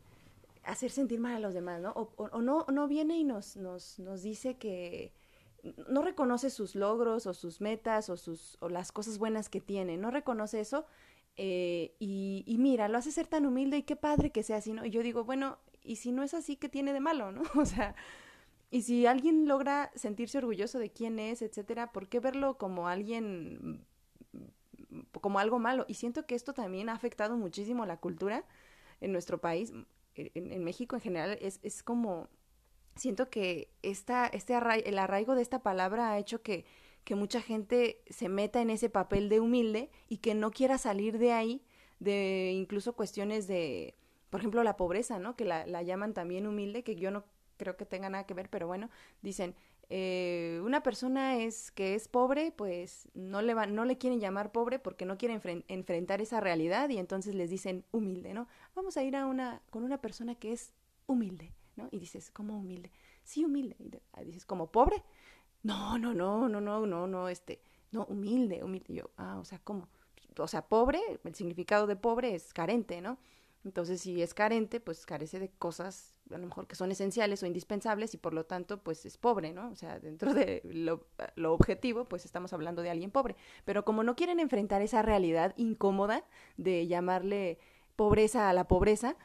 hacer sentir mal a los demás, ¿no? O, no, no viene y nos, nos, nos dice que no reconoce sus logros o sus metas o, sus, o las cosas buenas que tiene, no reconoce eso eh, y, y, mira, lo hace ser tan humilde y qué padre que sea así, ¿no? Y yo digo, bueno, y si no es así, ¿qué tiene de malo, no? [LAUGHS] O sea, y si alguien logra sentirse orgulloso de quién es, etcétera, ¿por qué verlo como alguien, como algo malo? Y siento que esto también ha afectado muchísimo la cultura en nuestro país, en, México en general, es, es como, siento que esta, este el arraigo de esta palabra ha hecho que, que mucha gente se meta en ese papel de humilde y que no quiera salir de ahí, de incluso cuestiones de, por ejemplo, la pobreza, ¿no? Que la, la llaman también humilde, que yo no creo que tenga nada que ver, pero bueno, dicen, eh, una persona es que es pobre, pues no le no le quieren llamar pobre porque no quieren enfrentar esa realidad y entonces les dicen humilde, ¿no? Vamos a ir a una con una persona que es humilde, ¿no? Y dices, ¿cómo humilde? Sí, humilde. Y dices, ¿como pobre? No, no, no, no, no, no, no, este, no, humilde, humilde. yo, ah, o sea, ¿cómo? O sea, pobre, el significado de pobre es carente, ¿no? Entonces, si es carente, pues carece de cosas a lo mejor que son esenciales o indispensables y por lo tanto pues es pobre, ¿no? O sea, dentro de lo, lo, objetivo pues estamos hablando de alguien pobre. Pero como no quieren enfrentar esa realidad incómoda de llamarle pobreza a la pobreza,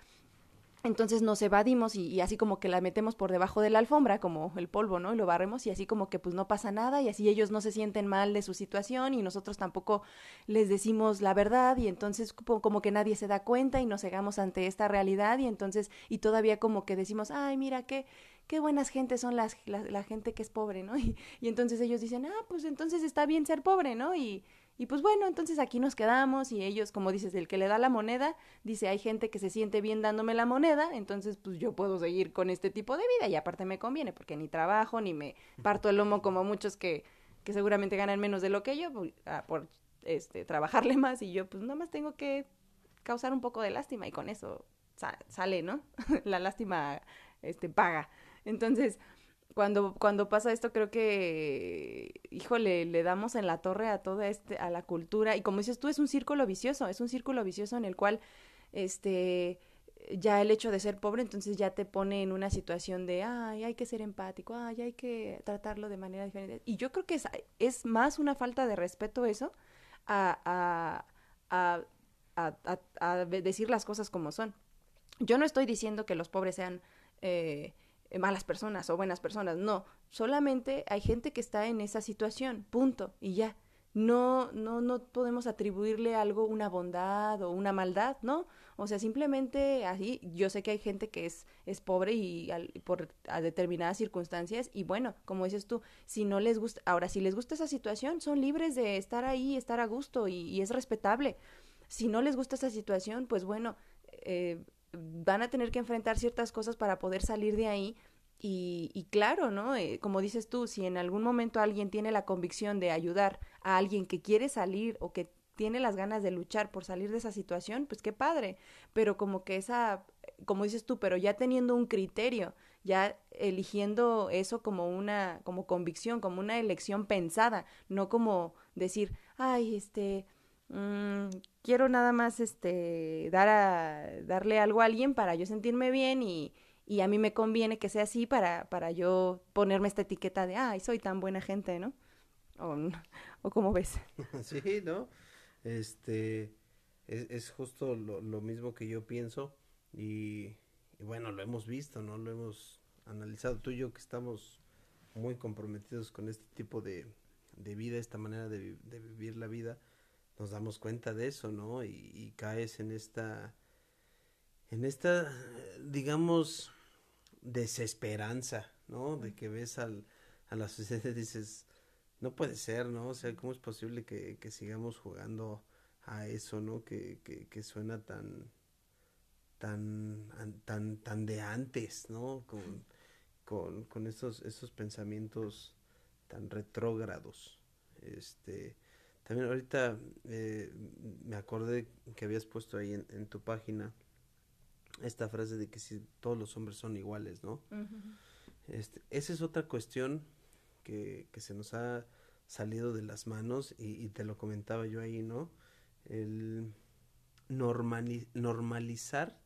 entonces nos evadimos y, así como que la metemos por debajo de la alfombra, como el polvo, ¿no? Y lo barremos y así como que pues no pasa nada y así ellos no se sienten mal de su situación y nosotros tampoco les decimos la verdad y entonces como, que nadie se da cuenta y nos cegamos ante esta realidad y entonces y todavía como que decimos, ay, mira, qué, qué buenas gentes son las, la, la gente que es pobre, ¿no? [LAUGHS] Y, y entonces ellos dicen, ah, pues entonces está bien ser pobre, ¿no? Y, y pues bueno, entonces aquí nos quedamos y ellos, como dices, el que le da la moneda, dice, hay gente que se siente bien dándome la moneda, entonces pues yo puedo seguir con este tipo de vida y aparte me conviene porque ni trabajo, ni me parto el lomo como muchos que, que seguramente ganan menos de lo que yo por, ah, por este, trabajarle [LAUGHS] más y yo pues nada más tengo que causar un poco de lástima y con eso sale, ¿no? [LAUGHS] la lástima este, paga. Entonces, cuando, cuando pasa esto creo que, híjole, le damos en la torre a toda este, a la cultura y como dices tú, es un círculo vicioso, es un círculo vicioso en el cual, este, ya el hecho de ser pobre entonces ya te pone en una situación de, ay, hay que ser empático, ay, hay que tratarlo de manera diferente. Y yo creo que es, es más una falta de respeto eso a, a, a, a, decir las cosas como son. Yo no estoy diciendo que los pobres sean... Eh, malas personas o buenas personas, no, solamente hay gente que está en esa situación, punto, y ya. No, no, no podemos atribuirle algo, una bondad o una maldad, ¿no? O sea, simplemente así, yo sé que hay gente que es, es pobre y por a determinadas circunstancias, y bueno, como dices tú, si no les gusta, ahora si les gusta esa situación, son libres de estar ahí, estar a gusto y, y es respetable. Si no les gusta esa situación, pues bueno, eh, van a tener que enfrentar ciertas cosas para poder salir de ahí. Y, y claro, ¿no? Eh, como dices tú, si en algún momento alguien tiene la convicción de ayudar a alguien que quiere salir o que tiene las ganas de luchar por salir de esa situación, pues qué padre. Pero como que esa, como dices tú, pero ya teniendo un criterio, ya eligiendo eso como una, como convicción, como una elección pensada, no como decir, ay, este, mmm, quiero nada más este dar a, darle algo a alguien para yo sentirme bien y, y a mí me conviene que sea así para, para yo ponerme esta etiqueta de, ay, soy tan buena gente, ¿no? O, [LAUGHS] o como ves. [LAUGHS] Sí, ¿no? Este, es, es justo lo, lo, mismo que yo pienso y, y, bueno, lo hemos visto, ¿no? Lo hemos analizado tú y yo que estamos muy comprometidos con este tipo de, de vida, esta manera de, de vivir la vida nos damos cuenta de eso, ¿no? Y, caes en esta, en esta, digamos, desesperanza, ¿no? De que ves al, a la sociedad y dices, no puede ser, ¿no? O sea, ¿cómo es posible que, sigamos jugando a eso, ¿no? Que, que, que suena tan, tan, tan, tan de antes, ¿no? Con, con, con esos, esos pensamientos tan retrógrados. Este, también ahorita eh, me acordé que habías puesto ahí en, en, tu página esta frase de que si todos los hombres son iguales, ¿no? Uh -huh. este, esa es otra cuestión que, que, se nos ha salido de las manos y, y te lo comentaba yo ahí, ¿no? El normali normalizar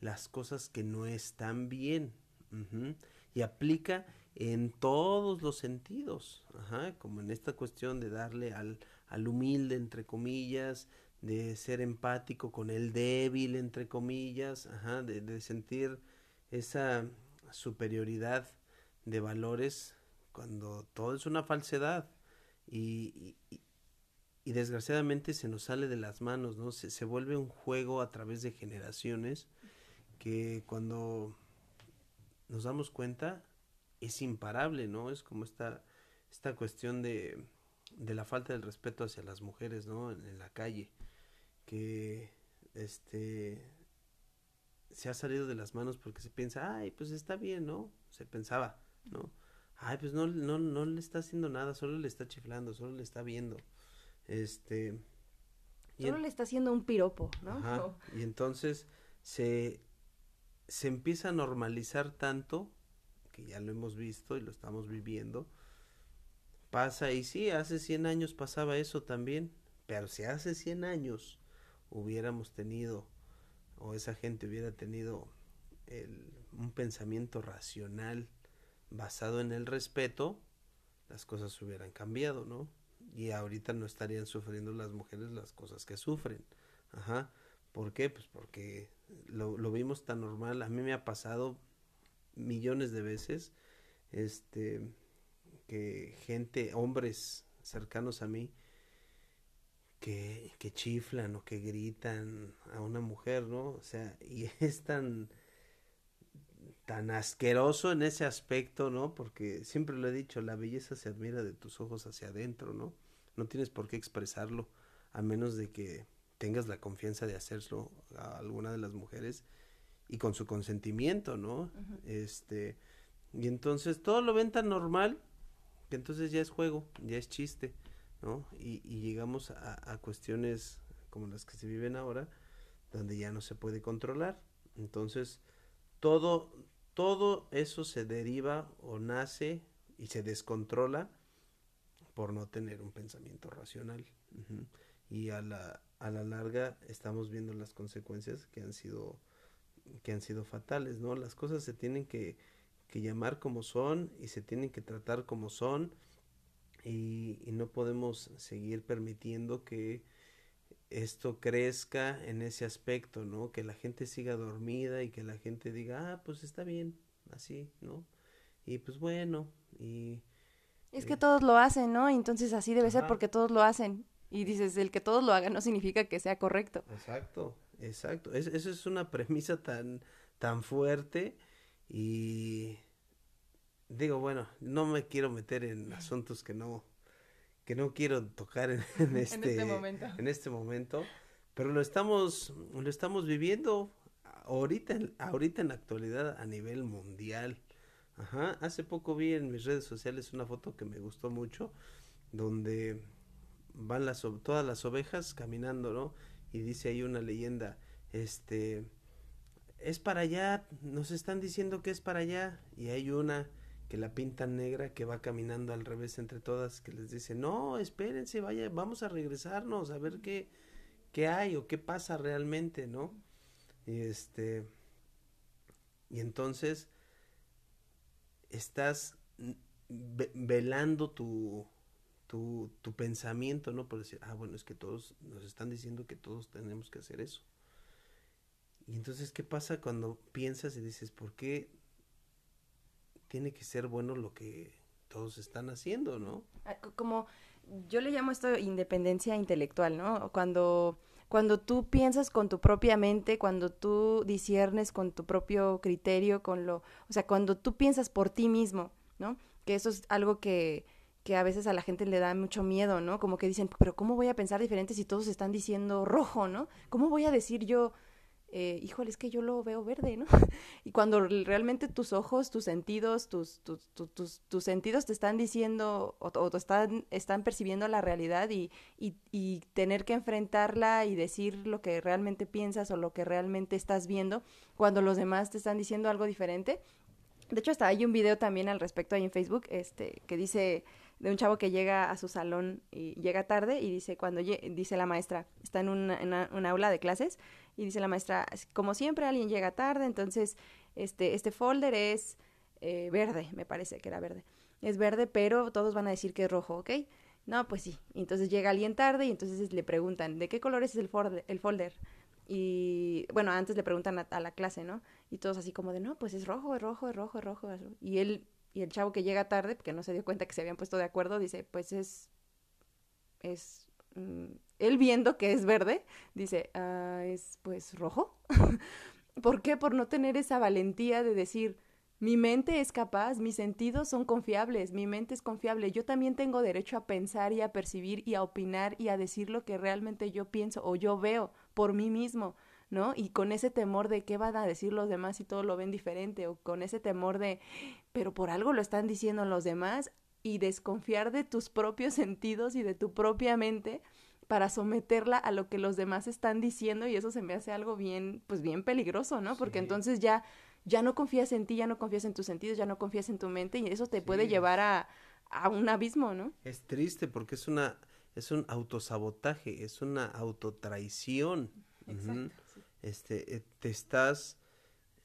las cosas que no están bien uh -huh. y aplica en todos los sentidos, Ajá, como en esta cuestión de darle al, al humilde, entre comillas, de ser empático con el débil, entre comillas, Ajá, de, de sentir esa superioridad de valores cuando todo es una falsedad y, y, desgraciadamente se nos sale de las manos, ¿no? Se, se vuelve un juego a través de generaciones que cuando nos damos cuenta es imparable, ¿no? Es como esta, esta cuestión de, de la falta del respeto hacia las mujeres, ¿no? En, en, la calle, que este se ha salido de las manos porque se piensa, ay, pues está bien, ¿no? Se pensaba, ¿no? Ay, pues no, no, no le está haciendo nada, solo le está chiflando, solo le está viendo. Este. Solo en... le está haciendo un piropo, ¿no? Ajá, [LAUGHS] y entonces se, se empieza a normalizar tanto que ya lo hemos visto y lo estamos viviendo, pasa y sí, hace 100 años pasaba eso también, pero si hace 100 años hubiéramos tenido, o esa gente hubiera tenido el, un pensamiento racional basado en el respeto, las cosas hubieran cambiado, ¿no? Y ahorita no estarían sufriendo las mujeres las cosas que sufren. Ajá. ¿Por qué? Pues porque lo, lo vimos tan normal. A mí me ha pasado millones de veces este que gente hombres cercanos a mí que, que chiflan o que gritan a una mujer no o sea y [LAUGHS] es tan tan asqueroso en ese aspecto no porque siempre lo he dicho la belleza se admira de tus ojos hacia adentro no no tienes por qué expresarlo a menos de que tengas la confianza de hacerlo a alguna de las mujeres y con su consentimiento, ¿no? Uh -huh. Este, y entonces todo lo ven tan normal que entonces ya es juego, ya es chiste, ¿no? Y, llegamos a, cuestiones como las que se viven ahora, donde ya no se puede controlar. Entonces, todo, todo eso se deriva o nace y se descontrola por no tener un pensamiento racional. Y a la, a la larga estamos viendo las consecuencias que han sido que han sido fatales, ¿no? Las cosas se tienen que, que llamar como son y se tienen que tratar como son y, y, no podemos seguir permitiendo que esto crezca en ese aspecto, ¿no? Que la gente siga dormida y que la gente diga, ah, pues está bien, así, ¿no? Y pues bueno, y... Es eh, que todos lo hacen, ¿no? Entonces así debe ajá. ser porque todos lo hacen. Y dices, el que todos lo hagan no significa que sea correcto. Exacto, exacto. Es, eso es una [LAUGHS] premisa tan, tan fuerte y digo, bueno, no me quiero meter en asuntos que no, que no quiero tocar en, en [LAUGHS] este, en este momento. En este momento, pero lo estamos, lo estamos viviendo ahorita, ahorita en la actualidad a nivel mundial. Ajá, hace poco vi en mis redes sociales una foto que me gustó mucho, donde van las todas las ovejas caminando, ¿no? Y dice ahí una leyenda, este es para allá, nos están diciendo que es para allá y hay una que la pintan negra que va caminando al revés entre todas que les dice, "No, espérense, vaya, vamos a regresarnos a ver qué qué hay o qué pasa realmente, ¿no?" Y este y entonces estás velando tu tu, tu pensamiento, ¿no? Por decir, ah, bueno, es que todos nos están diciendo que todos tenemos que hacer eso. Y entonces, ¿qué pasa cuando piensas y dices, ¿por qué tiene que ser bueno lo que todos están haciendo, no? Ah, como yo le llamo esto independencia intelectual, ¿no? Cuando cuando tú piensas con tu propia mente, cuando tú disiernes con tu propio criterio, con lo, o sea, cuando tú piensas por ti mismo, ¿no? Que eso es algo que que a veces a la gente le da mucho miedo, ¿no? Como que dicen, pero ¿cómo voy a pensar diferente si todos están diciendo rojo, ¿no? ¿Cómo voy a decir yo, eh, híjole, es que yo lo veo verde, ¿no? [LAUGHS] y cuando realmente tus ojos, tus sentidos, tus, tus, tus, tus sentidos te están diciendo o, o están, están percibiendo la realidad y, y, y tener que enfrentarla y decir lo que realmente piensas o lo que realmente estás viendo, cuando los demás te están diciendo algo diferente. De hecho, hasta hay un video también al respecto ahí en Facebook, este, que dice de un chavo que llega a su salón y llega tarde y dice cuando dice la maestra está en una, una, aula de clases y dice la maestra como siempre alguien llega tarde entonces este este folder es eh, verde me parece que era verde. Es verde pero todos van a decir que es rojo ¿ok? no pues sí. Entonces llega alguien tarde y entonces le preguntan de qué color es el folder, el folder y bueno antes le preguntan a, a la clase no y todos así como de no pues es rojo es rojo es rojo es rojo y él y el chavo que llega tarde, porque no se dio cuenta que se habían puesto de acuerdo, dice, pues es, es, mm, él viendo que es verde, dice, ah, es pues rojo. [LAUGHS] ¿Por qué? Por no tener esa valentía de decir, mi mente es capaz, mis sentidos son confiables, mi mente es confiable, yo también tengo derecho a pensar y a percibir y a opinar y a decir lo que realmente yo pienso o yo veo por mí mismo. ¿no? Y con ese temor de qué van a decir los demás si todo lo ven diferente, o con ese temor de, pero por algo lo están diciendo los demás, y desconfiar de tus propios [LAUGHS] sentidos y de tu propia mente para someterla a lo que los demás están diciendo y eso se me hace algo bien, pues bien peligroso, ¿no? Porque entonces ya, ya no confías en ti, ya no confías en tus sentidos, ya no confías en tu mente y eso te puede llevar a, a un abismo, ¿no? Es triste porque es una, es un autosabotaje, es una autotraición. Exacto este, eh, te estás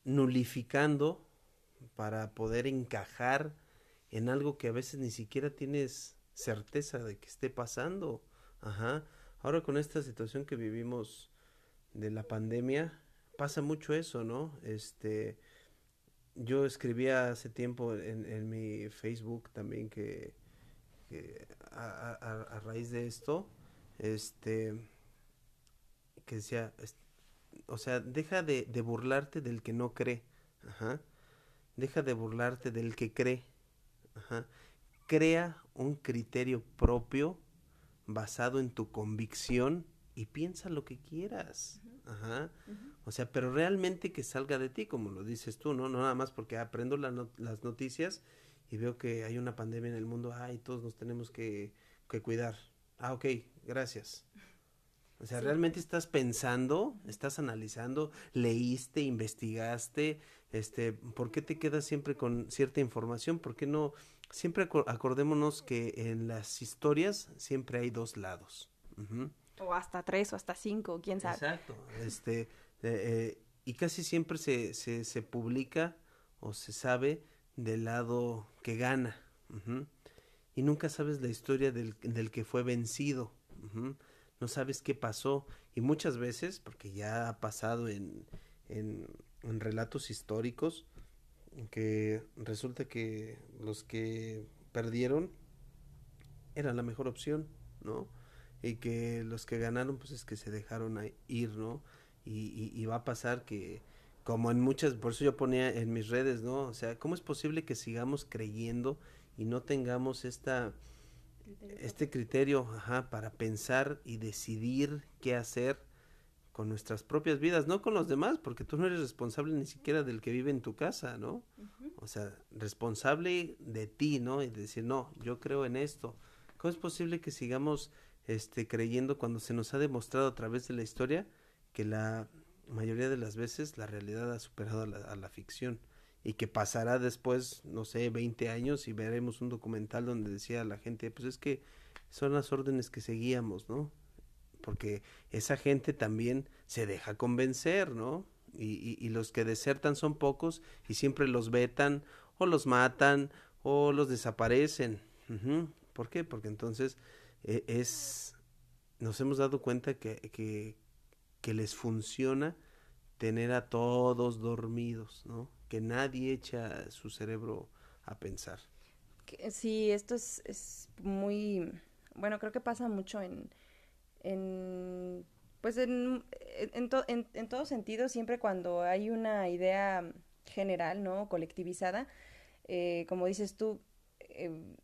nulificando para poder encajar en algo que a veces ni siquiera tienes certeza de que esté pasando. Ajá. Ahora con esta situación que vivimos de la pandemia, pasa mucho eso, ¿no? Este, yo escribía hace tiempo en, en mi Facebook también que, a, a, raíz de esto, este, que decía, o sea, deja de, de burlarte del que no cree. Ajá. Deja de burlarte del que cree. Ajá. Crea un criterio propio basado en tu convicción y piensa lo que quieras. Ajá. O sea, pero realmente que salga de ti, como lo dices tú, ¿no? No nada más porque aprendo las noticias y veo que hay una pandemia en el mundo, ay, todos nos tenemos que, que cuidar. Ah, ok, gracias. O sea, realmente estás pensando, estás analizando, leíste, investigaste, este, ¿por qué te quedas siempre con cierta información? ¿Por qué no? Siempre acordémonos que en las historias siempre hay dos lados. O hasta tres o hasta cinco, quién sabe. Exacto. Este, eh, eh, y casi siempre se, se, se, publica o se sabe del lado que gana. Y nunca sabes la historia del, del que fue vencido no sabes qué pasó y muchas veces, porque ya ha pasado en, en, relatos históricos, que resulta que los que perdieron eran la mejor opción, ¿no? Y que los que ganaron, pues es que se dejaron ir, ¿no? Y, y, va a pasar que, como en muchas, por eso yo ponía en mis redes, ¿no? O sea, ¿cómo es posible que sigamos creyendo y no tengamos esta este criterio ajá, para pensar y decidir qué hacer con nuestras propias vidas, no con los demás, porque tú no eres responsable ni siquiera del que vive en tu casa, ¿no? O sea, responsable de ti, ¿no? Y decir, no, yo creo en esto. ¿Cómo es posible que sigamos este, creyendo cuando se nos ha demostrado a través de la historia que la mayoría de las veces la realidad ha superado a la ficción? Y que pasará después, no sé, 20 años y veremos un documental donde decía la gente, pues es que son las órdenes que seguíamos, ¿no? Porque esa gente también se deja convencer, ¿no? Y, los que desertan son pocos y siempre los vetan o los matan o los desaparecen. ¿Por qué? Porque entonces eh, es, nos hemos dado cuenta que, que les funciona tener a todos dormidos, ¿no? Que nadie echa su cerebro a pensar. Sí, esto es, es muy, bueno, creo que pasa mucho en, en pues en, en, en, en, todo sentido, siempre cuando hay una idea general, ¿no? Colectivizada, eh, como dices tú, eh,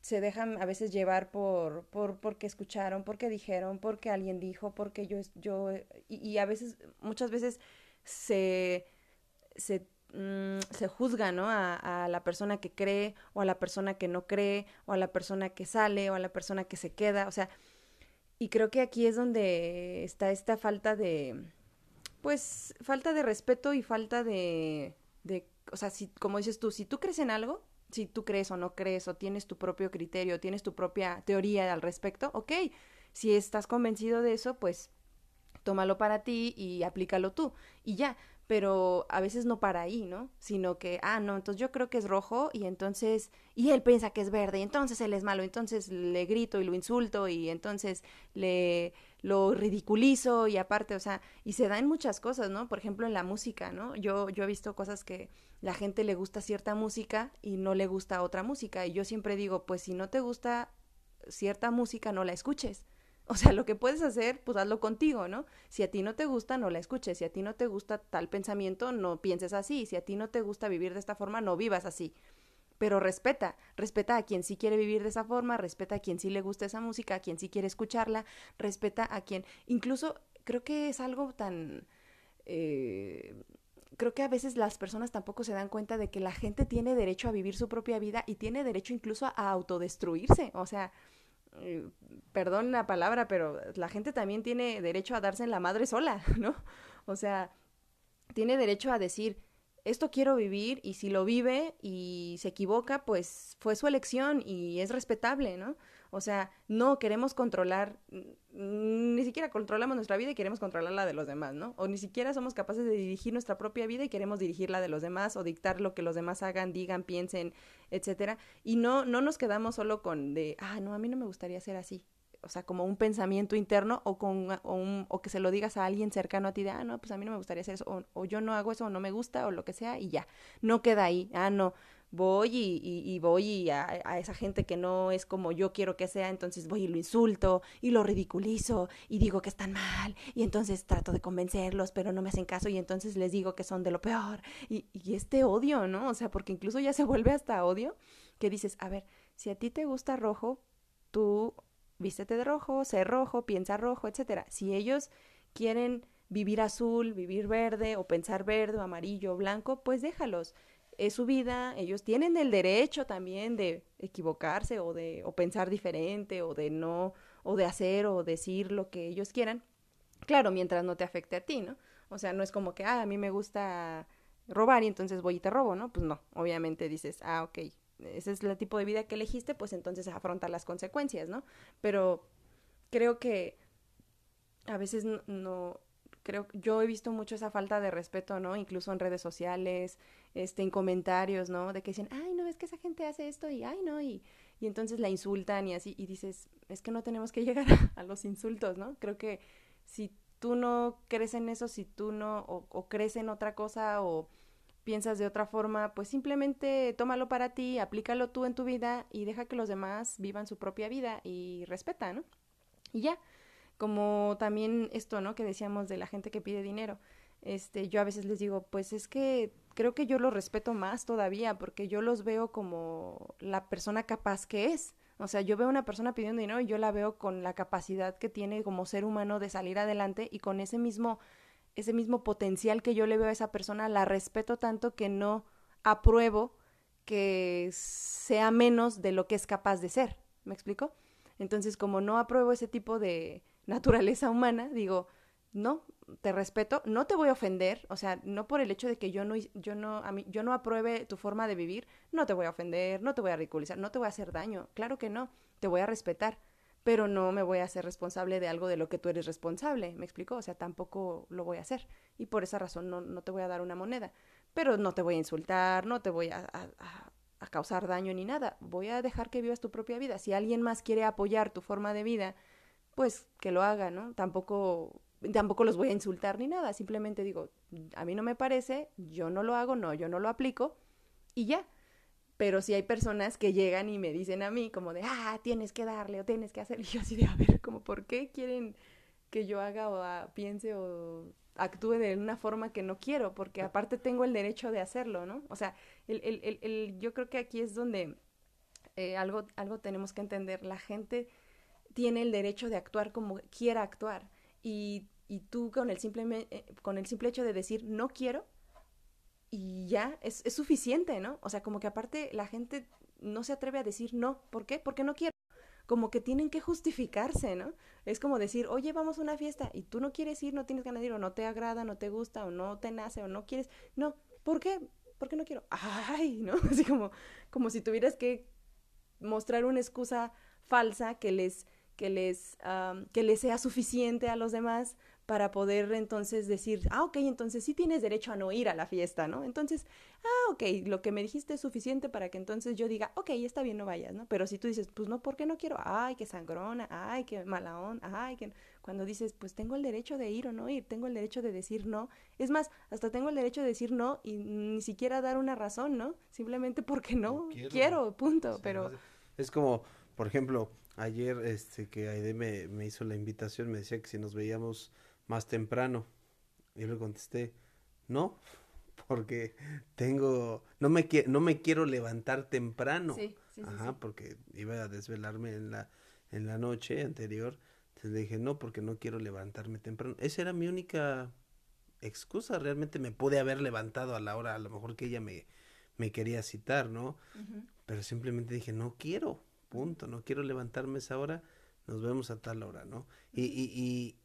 se dejan a veces llevar por, por porque escucharon, porque dijeron, porque alguien dijo, porque yo, yo, y, a veces, muchas veces se, se, mm, se juzga, ¿no? A, a, la persona que cree, o a la persona que no cree, o a la persona que sale, o a la persona que se queda, o sea, y creo que aquí es donde está esta falta de, pues, falta de respeto y falta de, de o sea, si, como dices tú, si tú crees en algo, si tú crees o no crees, o tienes tu propio criterio, tienes tu propia teoría al respecto, ok, si estás convencido de eso, pues tómalo para ti y aplícalo tú. Y ya, pero a veces no para ahí, ¿no? Sino que, ah, no, entonces yo creo que es rojo y entonces, y él piensa que es verde y entonces él es malo, entonces le grito y lo insulto y entonces le lo ridiculizo y aparte, o sea, y se da en muchas cosas, ¿no? Por ejemplo, en la música, ¿no? Yo, yo he visto cosas que la gente le gusta cierta música y no le gusta otra música y yo siempre digo, pues si no te gusta cierta música, no la escuches o sea, lo que puedes hacer, pues hazlo contigo, ¿no? Si a ti no te gusta, no la escuches. Si a ti no te gusta tal pensamiento, no pienses así. Si a ti no te gusta vivir de esta forma, no vivas así. Pero respeta, respeta a quien sí quiere vivir de esa forma, respeta a quien sí le gusta esa música, a quien sí quiere escucharla, respeta a quien... Incluso creo que es algo tan... Eh, creo que a veces las personas tampoco se dan cuenta de que la gente tiene derecho a vivir su propia vida y tiene derecho incluso a autodestruirse. O sea, perdón la palabra, pero la gente también tiene derecho a darse en la madre sola, [LAUGHS] ¿no? O sea, tiene derecho a decir, esto quiero vivir y si lo vive y se equivoca, pues fue su elección y es respetable, ¿no? O sea, no queremos controlar, ni siquiera controlamos nuestra vida y queremos controlar la de los demás, ¿no? O ni siquiera somos capaces de dirigir nuestra propia vida y queremos dirigir la de los demás o dictar lo que los demás hagan, digan, piensen, etcétera. Y no, no nos quedamos solo con de, ah, no, a mí no me gustaría ser así. O sea, como un pensamiento interno o, con, o, un, o que se lo digas a alguien cercano a ti de, ah, no, pues a mí no me gustaría hacer eso, o, o yo no hago eso, o no me gusta, o lo que sea, y ya. No queda ahí, ah, no, voy y, voy a, esa gente que no es como yo quiero que sea, entonces voy y lo insulto y lo ridiculizo y digo que están mal y entonces trato de convencerlos, pero no me hacen caso y entonces les digo que son de lo peor y, y este odio, ¿no? O sea, porque incluso ya se vuelve hasta odio que dices, a ver, si a ti te gusta rojo, tú vístete de rojo, sé rojo, piensa rojo, etcétera. Si ellos quieren vivir azul, vivir verde o pensar verde amarillo blanco, pues déjalos es su vida, ellos tienen el derecho también de equivocarse o de o pensar diferente o de no o de hacer o decir lo que ellos quieran. Claro, mientras no te afecte a ti, ¿no? O sea, no es como que, ah, a mí me gusta robar y entonces voy y te robo, ¿no? Pues no, obviamente dices, ah, ok, ese es el tipo de vida que elegiste, pues entonces afronta las consecuencias, ¿no? Pero creo que a veces no, creo yo he visto mucho esa falta de respeto, ¿no? Incluso en redes sociales, este, en comentarios, ¿no? De que dicen, ay, no, es que esa gente hace esto y, ay, no, y, y entonces la insultan y así, y dices, es que no tenemos que [LAUGHS] llegar a, los insultos, ¿no? Creo que si tú no crees en eso, si tú no, o, o crees en otra cosa, o piensas de otra forma, pues simplemente tómalo para ti, aplícalo tú en tu vida y deja que los demás vivan su propia vida y respeta, ¿no? Y ya, como también esto, ¿no? Que decíamos de la gente que pide dinero. Este, yo a veces les digo, pues es que creo que yo los respeto más todavía porque yo los veo como la persona capaz que es. O sea, yo veo una persona pidiendo dinero y yo la veo con la capacidad que tiene como ser humano de salir adelante y con ese mismo ese mismo potencial que yo le veo a esa persona, la respeto tanto que no apruebo que sea menos de lo que es capaz de ser. ¿Me explico? Entonces, como no apruebo ese tipo de, naturaleza humana, digo, no, te respeto, no te voy a ofender, o sea, no por el hecho de que yo no, yo no, a mí, yo no apruebe tu forma de vivir, no te voy a ofender, no te voy a ridiculizar, no te voy a hacer daño, claro que no, te voy a respetar, pero no me voy a hacer responsable de algo de lo que tú eres responsable, ¿me explico? O sea, tampoco lo voy a hacer, y por esa razón no, no te voy a dar una moneda, pero no te voy a insultar, no te voy a, a, a causar daño ni nada, voy a dejar que vivas tu propia vida, si alguien más quiere apoyar tu forma de vida, pues que lo haga, ¿no? Tampoco tampoco los voy a insultar ni nada, simplemente digo, a mí no me parece, yo no lo hago, no, yo no lo aplico y ya. Pero si hay personas que llegan y me dicen a mí como de, ah, tienes que darle o tienes que hacer, [LAUGHS] y yo así de, a ver, como, ¿por qué quieren que yo haga o piense o actúe de una forma que no quiero? Porque aparte tengo el derecho de hacerlo, ¿no? O sea, el, el, el yo creo que aquí es donde eh, algo, algo tenemos que entender. La gente tiene el derecho de actuar como quiera actuar. Y, y tú con el, simple, eh, con el simple hecho de decir no quiero, y ya es, es suficiente, ¿no? O sea, como que aparte la gente no se atreve a decir no. ¿Por qué? Porque no quiero. Como que tienen que justificarse, ¿no? Es como decir, oye, vamos a una fiesta y tú no quieres ir, no tienes ganas de ir, o no te agrada, no te gusta, o no te nace, o no quieres. No, ¿por qué? ¿Por qué no quiero? Ay, [LAUGHS] ¿no? [LAUGHS] Así como, como si tuvieras que mostrar una excusa falsa que les, que les, que les sea suficiente a los demás para poder entonces decir, ah, ok, entonces sí tienes derecho a no ir a la fiesta, ¿no? Entonces, ah, ok, lo que me dijiste es suficiente para que entonces yo diga, ok, está bien, no vayas, ¿no? Pero si tú dices, pues no, ¿por qué no quiero? Ay, qué sangrona, ay, qué mala onda, ay, que... Cuando dices, pues tengo el derecho de ir o no ir, tengo el derecho de decir no. Es más, hasta tengo el derecho de decir no y ni siquiera dar una razón, ¿no? Simplemente porque no, quiero. punto, pero... Es como, por ejemplo, ayer este que Aide me, me hizo la invitación, me decía que si nos veíamos más temprano. Y le contesté, no, porque tengo, no me, no me quiero levantar temprano. Sí, sí, Ajá, porque iba a desvelarme en la, en la noche anterior. Entonces le dije, no, porque no quiero levantarme temprano. Esa era mi única excusa. Realmente me pude haber levantado a la hora, a lo mejor que ella me, me quería citar, ¿no? Pero simplemente dije, no quiero, punto, no quiero levantarme esa hora, nos vemos a tal hora, ¿no? y, y,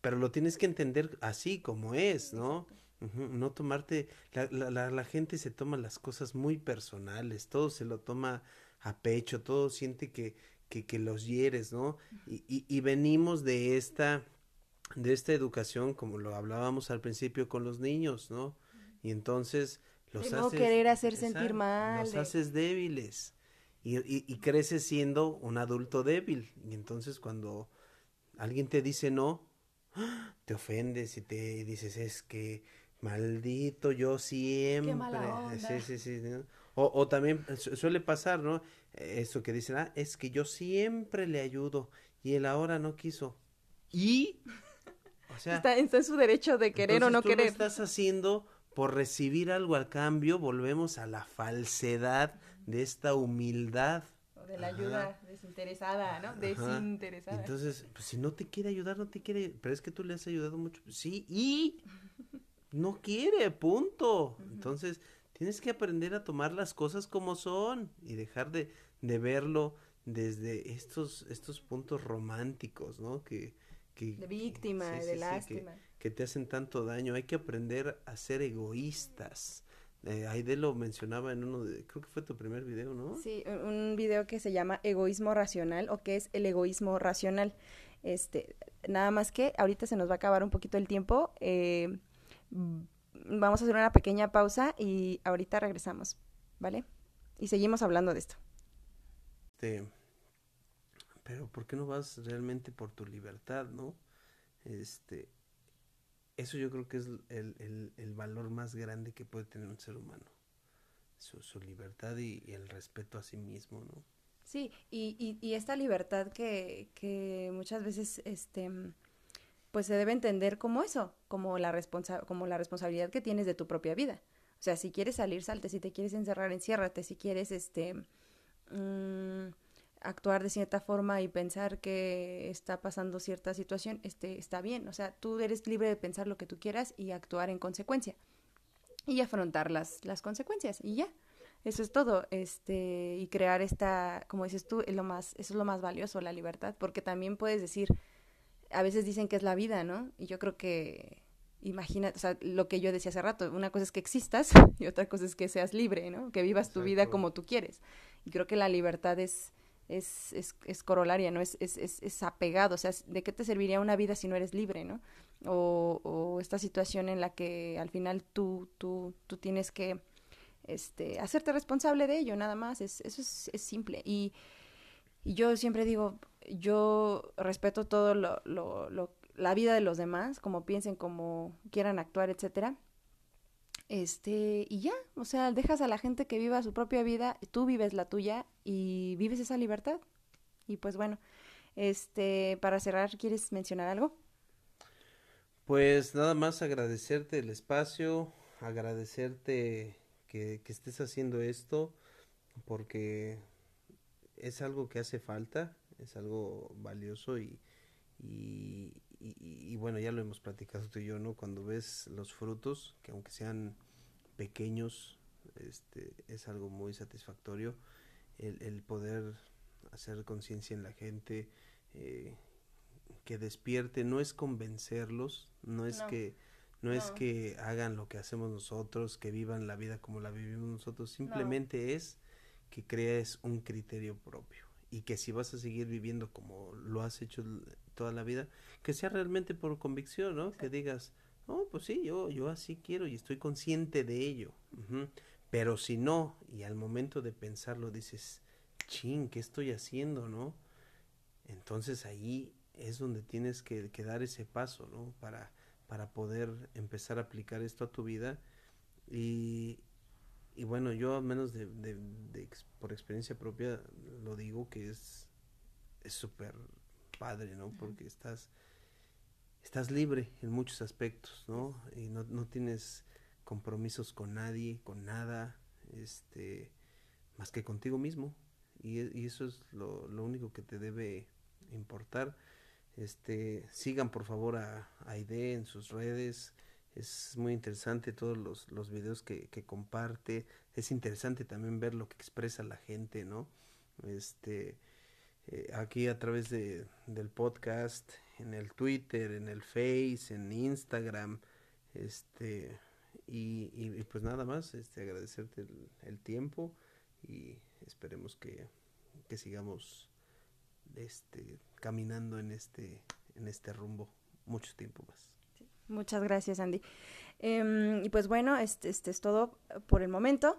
pero lo tienes que entender así como es, ¿no? no tomarte, la, la, la, gente se toma las cosas muy personales, todo se lo toma a pecho, todo siente que, que, que los hieres, ¿no? Y, y, y, venimos de esta, de esta educación, como lo hablábamos al principio con los niños, ¿no? Y entonces los de no querer hacer sentir mal. Los haces débiles y, y, y creces siendo un adulto débil. Y entonces cuando alguien te dice no, te ofendes y te dices, es que maldito yo siempre. Sí, sí, sí. O, o, también suele pasar, ¿no? Eso que dicen, ah, es que yo siempre le ayudo y él ahora no quiso. Y, o sea, está, en su derecho de querer o no tú querer. Lo estás haciendo por recibir algo al cambio, volvemos a la falsedad de esta humildad de la ayuda desinteresada, ¿no? Desinteresada. Entonces, pues si no te quiere ayudar, no te quiere, pero es que tú le has ayudado mucho, pues, sí, y no quiere, punto. Entonces, tienes que aprender a tomar las cosas como son y dejar de, de verlo desde estos, estos puntos románticos, ¿no? Que, que, de víctima, de lástima. que, te hacen tanto daño. Hay que aprender a ser egoístas. Eh, Aide lo mencionaba en uno de, creo que fue tu primer video, ¿no? Sí, un video que se llama Egoísmo Racional o que es el egoísmo racional. Este, nada más que ahorita se nos va a acabar un poquito el tiempo. Eh, vamos a hacer una pequeña pausa y ahorita regresamos, ¿vale? Y seguimos hablando de esto. Este, pero ¿por qué no vas realmente por tu libertad, no? Este, eso yo creo que es el, el, valor más grande que puede tener un ser humano. Su, su libertad y, el respeto a sí mismo, ¿no? Sí, y, y, esta libertad que, que muchas veces este pues se debe entender como eso, como la, responsa como la responsabilidad que tienes de tu propia vida. O sea, si quieres salir, salte, si te quieres encerrar, enciérrate, si quieres este mm, actuar de cierta forma y pensar que está pasando cierta situación, este, está bien. O sea, tú eres libre de pensar lo que tú quieras y actuar en consecuencia. Y afrontar las, las consecuencias. Y ya. Eso es todo. Este, y crear esta, como dices tú, es lo más, eso es lo más valioso, la libertad. Porque también puedes decir, a veces dicen que es la vida, ¿no? Y yo creo que imagina, o sea, lo que yo decía hace rato, una cosa es que existas [LAUGHS] y otra cosa es que seas libre, ¿no? Que vivas tu vida como tú quieres. Y creo que la libertad es es, es, es corolaria, ¿no? Es, es, es, apegado, o sea, ¿de qué te serviría una vida si no eres libre, ¿no? O, o esta situación en la que al final tú, tú, tú tienes que este, hacerte responsable de ello, nada más, es, eso es, es simple. Y, y yo siempre digo, yo respeto todo lo, lo, lo, la vida de los demás, como piensen, como quieran actuar, etcétera este, y ya, o sea, dejas a la gente que viva su propia vida, tú vives la tuya y vives esa libertad. Y pues bueno, este, para cerrar, ¿quieres mencionar algo? Pues nada más agradecerte el espacio, agradecerte que, que estés haciendo esto, porque es algo que hace falta, es algo valioso y, y, y, bueno, ya lo hemos platicado tú y yo, ¿no? Cuando ves los frutos, que aunque sean pequeños, este, es algo muy satisfactorio el, el poder hacer conciencia en la gente, eh, que despierte, no es convencerlos, no es que no, es que hagan lo que hacemos nosotros, que vivan la vida como la vivimos nosotros, simplemente es que crees un criterio propio y que si vas a seguir viviendo como lo has hecho toda la vida, que sea realmente por convicción, ¿no? Que digas, no, pues sí, yo, yo así quiero y estoy consciente de ello. Pero si no, y al momento de pensarlo dices, ching, ¿qué estoy haciendo, no? Entonces ahí es donde tienes que, dar ese paso, ¿no? Para, para poder empezar a aplicar esto a tu vida. Y, y bueno, yo al menos de, de, por experiencia propia lo digo que es súper padre, ¿no? Porque estás, estás libre en muchos aspectos, ¿no? Y no, no tienes compromisos con nadie, con nada, este, más que contigo mismo. Y, eso es lo, lo único que te debe importar. Este, sigan por favor a Aide en sus redes. Es muy interesante todos los, los videos que, que comparte. Es interesante también ver lo que expresa la gente, ¿no? Este, eh, aquí a través de, del podcast, en el Twitter, en el Face, en Instagram, este, y, y, pues nada más, este, agradecerte el, el tiempo y esperemos que, que sigamos este, caminando en este, en este rumbo mucho tiempo más. Muchas gracias, Andy. Em, y pues bueno, este, este, es todo por el momento.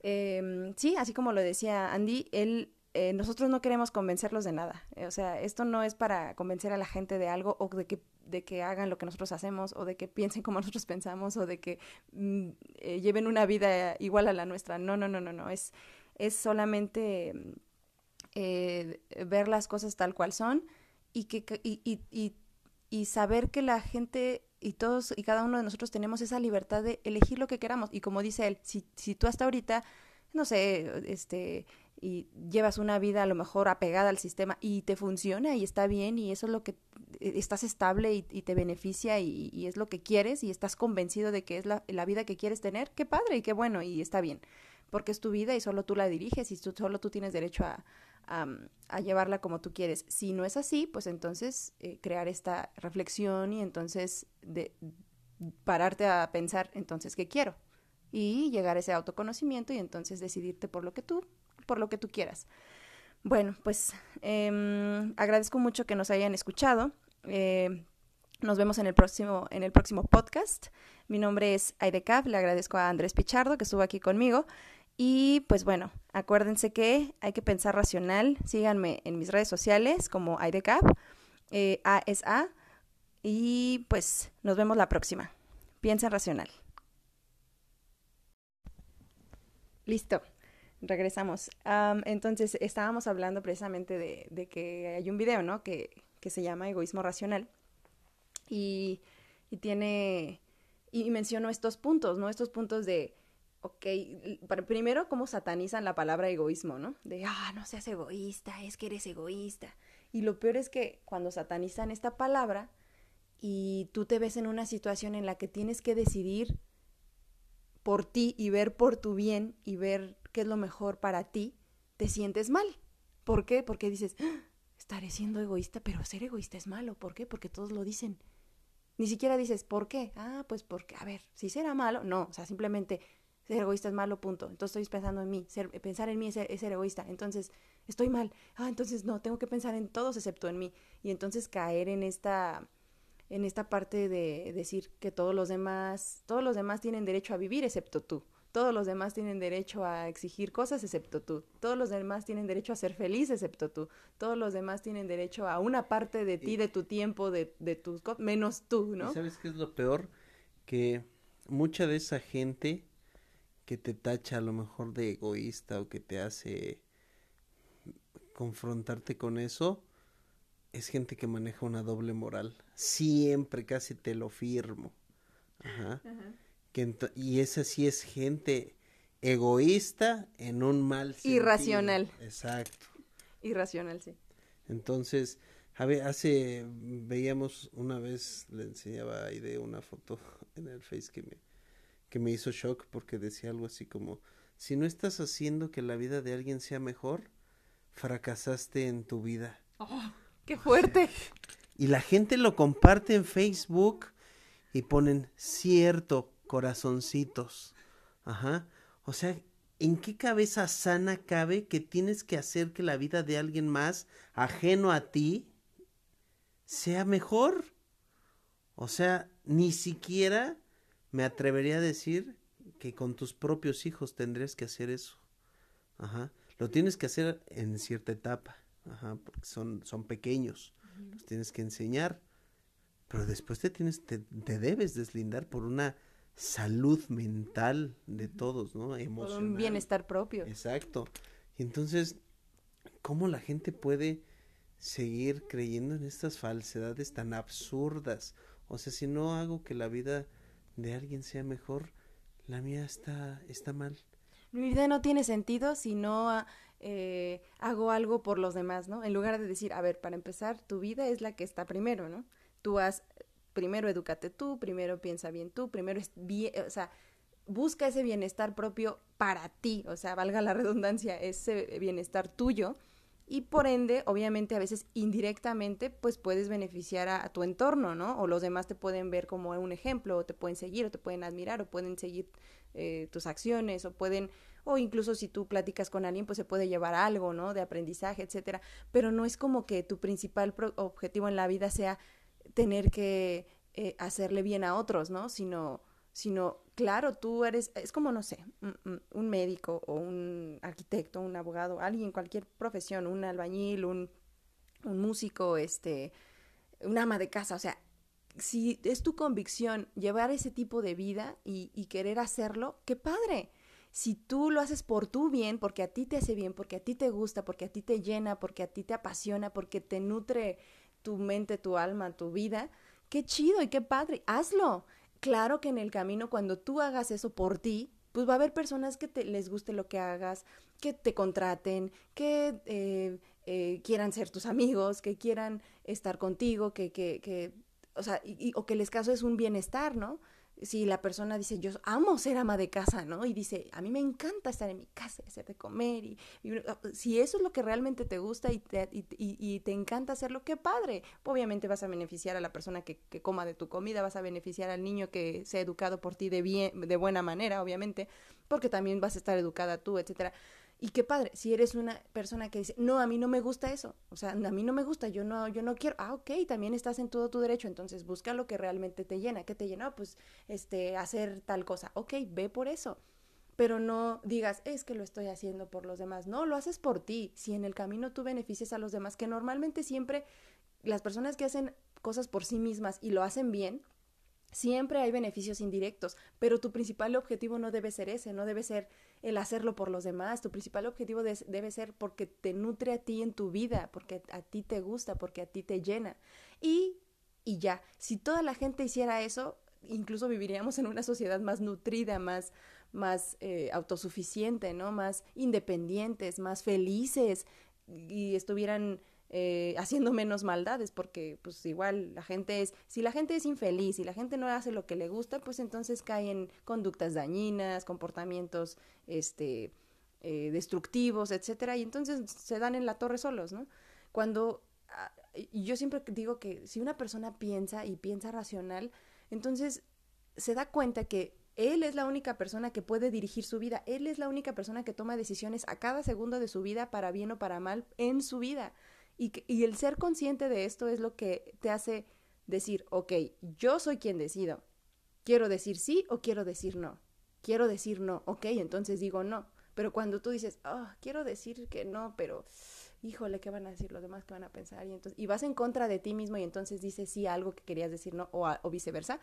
Em, sí, así como lo decía Andy, él, eh, nosotros no queremos convencerlos de nada. Eh, o sea, esto no es para convencer a la gente de algo o de que, de que hagan lo que nosotros hacemos o de que piensen como [LAUGHS] nosotros pensamos o de que mm, eh, lleven una vida igual a la nuestra. No, no, no, no, no. Es, es solamente eh, ver las cosas tal cual son y, que, y, y, y, saber que la gente y todos y cada uno de nosotros tenemos esa libertad de elegir lo que queramos. Y como dice él, si, si tú hasta ahorita, no sé, este, y llevas una vida a lo mejor apegada al sistema y te funciona y está bien y eso es lo que eh, estás estable y, te beneficia y, es lo que quieres y estás convencido de que es la, la, vida que quieres tener, qué padre y qué bueno y está bien, porque es tu vida y solo tú la diriges y tú, solo tú tienes derecho a, a, llevarla como tú quieres. Si no es así, pues entonces eh, crear esta reflexión y entonces de, pararte a pensar, entonces, ¿qué quiero? Y llegar a ese autoconocimiento y entonces decidirte por lo que tú, por lo que tú quieras. Bueno, pues eh, agradezco mucho que nos hayan escuchado. Eh, nos vemos en el próximo, en el próximo podcast. Mi nombre es Aidecap. Le agradezco a Andrés Pichardo que estuvo aquí conmigo. Y pues bueno, acuérdense que hay que pensar racional. Síganme en mis redes sociales como IDCAP, eh, ASA. Y pues nos vemos la próxima. Piensa racional. Listo. Regresamos. entonces, estábamos hablando precisamente de, que hay un video, ¿no? Que, que se llama Egoísmo Racional. Y, y tiene. Y menciono estos puntos, ¿no? Estos puntos de ok, primero cómo satanizan la palabra egoísmo, ¿no? De, ah, no seas egoísta, es que eres egoísta. Y lo peor es que cuando satanizan esta palabra y tú te ves en una situación en la que tienes que decidir por ti y ver por tu bien y ver qué es lo mejor para ti, te sientes mal. ¿Por qué? Porque dices, ah, estaré siendo egoísta, pero ser egoísta es malo. ¿Por qué? Porque todos lo dicen. Ni siquiera dices, ¿por qué? Ah, pues porque, a ver, si será malo. No, o sea, simplemente ser egoísta es malo, punto. Entonces estoy pensando en mí, ser, pensar en mí es ser, egoísta. Entonces estoy mal. Ah, entonces no, tengo que pensar en todos excepto en mí. Y entonces caer en esta en esta parte de decir que todos los demás, todos los demás tienen derecho a vivir excepto tú. Todos los demás tienen derecho a exigir cosas excepto tú. Todos los demás tienen derecho a ser feliz excepto tú. Todos los demás tienen derecho a una parte de ti, de tu tiempo, de, de tus cosas, menos tú, ¿no? ¿Y ¿Sabes qué es lo peor? Que mucha de esa gente que te tacha a lo mejor de egoísta o que te hace confrontarte con eso, es gente que maneja una doble moral. Siempre, casi te lo firmo. Ajá. Que y esa sí es gente egoísta en un mal sentido. Irracional. Exacto. Irracional, sí. Entonces, a ver, hace, veíamos una vez, le enseñaba a Aide una foto [LAUGHS] en el Face que me, que me hizo shock porque decía algo así como, si no estás haciendo que la vida de alguien sea mejor, fracasaste en tu vida. Oh, ¡Qué fuerte! [LAUGHS] y la gente lo comparte en Facebook y ponen cierto, corazoncitos. Ajá. O sea, ¿en qué cabeza sana cabe que tienes que hacer que la vida de alguien más ajeno a ti sea mejor? O sea, ni siquiera me atrevería a decir que con tus propios hijos tendrías que hacer eso. Ajá. Lo tienes que hacer en cierta etapa, ajá, porque son, son pequeños. Los tienes que enseñar. Pero después te tienes, te, debes deslindar por una salud mental de todos, ¿no? Emocional. Por un bienestar propio. Exacto. Y entonces, ¿cómo la gente puede seguir creyendo en estas falsedades tan absurdas? O sea, si no hago que la vida de alguien sea mejor, la mía está, está mal. Mi vida no tiene sentido si no eh, hago algo por los demás, ¿no? En lugar de decir, a ver, para empezar, tu vida es la que está primero, ¿no? Tú has, primero edúcate tú, primero piensa bien tú, primero es bien, o sea, busca ese bienestar propio para ti, o sea, valga la redundancia, ese bienestar tuyo y por ende, obviamente, a veces indirectamente, pues puedes beneficiar a, tu entorno, ¿no? O los demás te pueden ver como un ejemplo, o te pueden seguir, o te pueden admirar, o pueden seguir eh, tus acciones, o pueden, o incluso si tú platicas con alguien, pues se puede llevar algo, ¿no? De aprendizaje, etcétera. Pero no es como que tu principal objetivo en la vida sea tener que eh, hacerle bien a otros, ¿no? Sino sino, claro, tú eres, es como, no sé, un, médico o un arquitecto, un abogado, alguien, cualquier profesión, un albañil, un, un músico, este, un ama de casa, o sea, si es tu convicción llevar ese tipo de vida y, y, querer hacerlo, qué padre. Si tú lo haces por tu bien, porque a ti te hace bien, porque a ti te gusta, porque a ti te llena, porque a ti te apasiona, porque te nutre tu mente, tu alma, tu vida, qué chido y qué padre, hazlo. Claro que en el camino, cuando tú hagas eso por ti, pues va a haber personas que te, les guste lo que hagas, que te contraten, que eh, eh, quieran ser tus amigos, que quieran estar contigo, que, que, que o sea, o que les caso es un bienestar, ¿no? Si la persona dice, yo amo ser ama de casa, ¿no? Y dice, a mí me encanta estar en mi casa, hacer de comer, y, ah, si eso es lo que realmente te gusta y te, y, te encanta hacerlo, qué padre. Obviamente vas a beneficiar a la persona que, que, coma de tu comida, vas a beneficiar al niño que sea educado por ti de, bien, de buena manera, obviamente, porque también vas a estar educada tú, etcétera. Y qué padre, si eres una persona que dice, no, a mí no me gusta eso, o sea, a mí no me gusta, yo no, yo no quiero, ah, ok, también estás en todo tu derecho, entonces busca lo que realmente te llena, ¿qué te llena? Pues, este, hacer tal cosa, ok, ve por eso, pero no digas, es que lo estoy haciendo por los demás, no, lo haces por ti, si en el camino tú beneficias a los demás, que normalmente siempre las personas que hacen cosas por sí mismas y lo hacen bien, Siempre hay beneficios indirectos, pero tu principal objetivo no debe ser ese, no debe ser el hacerlo por los demás, tu principal objetivo debe ser porque te nutre a ti en tu vida, porque a ti te gusta, porque a ti te llena. Y, y ya, si toda la gente hiciera eso, incluso viviríamos en una sociedad más nutrida, más, más eh, autosuficiente, ¿no? Más independientes, más felices y estuvieran eh, haciendo menos maldades, porque pues igual la gente es, si la gente es infeliz y la gente no hace lo que le gusta, pues entonces caen conductas dañinas, comportamientos este, eh, destructivos, etcétera, y entonces se dan en la torre solos, ¿no? Cuando ah, yo siempre digo que si una persona piensa y piensa racional, entonces se da cuenta que él es la única persona que puede dirigir su vida, él es la única persona que toma decisiones a cada segundo de su vida para bien o para mal en su vida. Y, el ser consciente de esto es lo que te hace decir, ok, yo soy quien decido. Quiero decir sí o quiero decir no. Quiero decir no, ok, entonces digo no. Pero cuando tú dices, oh, quiero decir que no, pero híjole, ¿qué van a decir los demás? ¿Qué van a pensar? Y, entonces, y vas en contra de ti mismo y entonces dices sí algo que querías decir no o, o viceversa.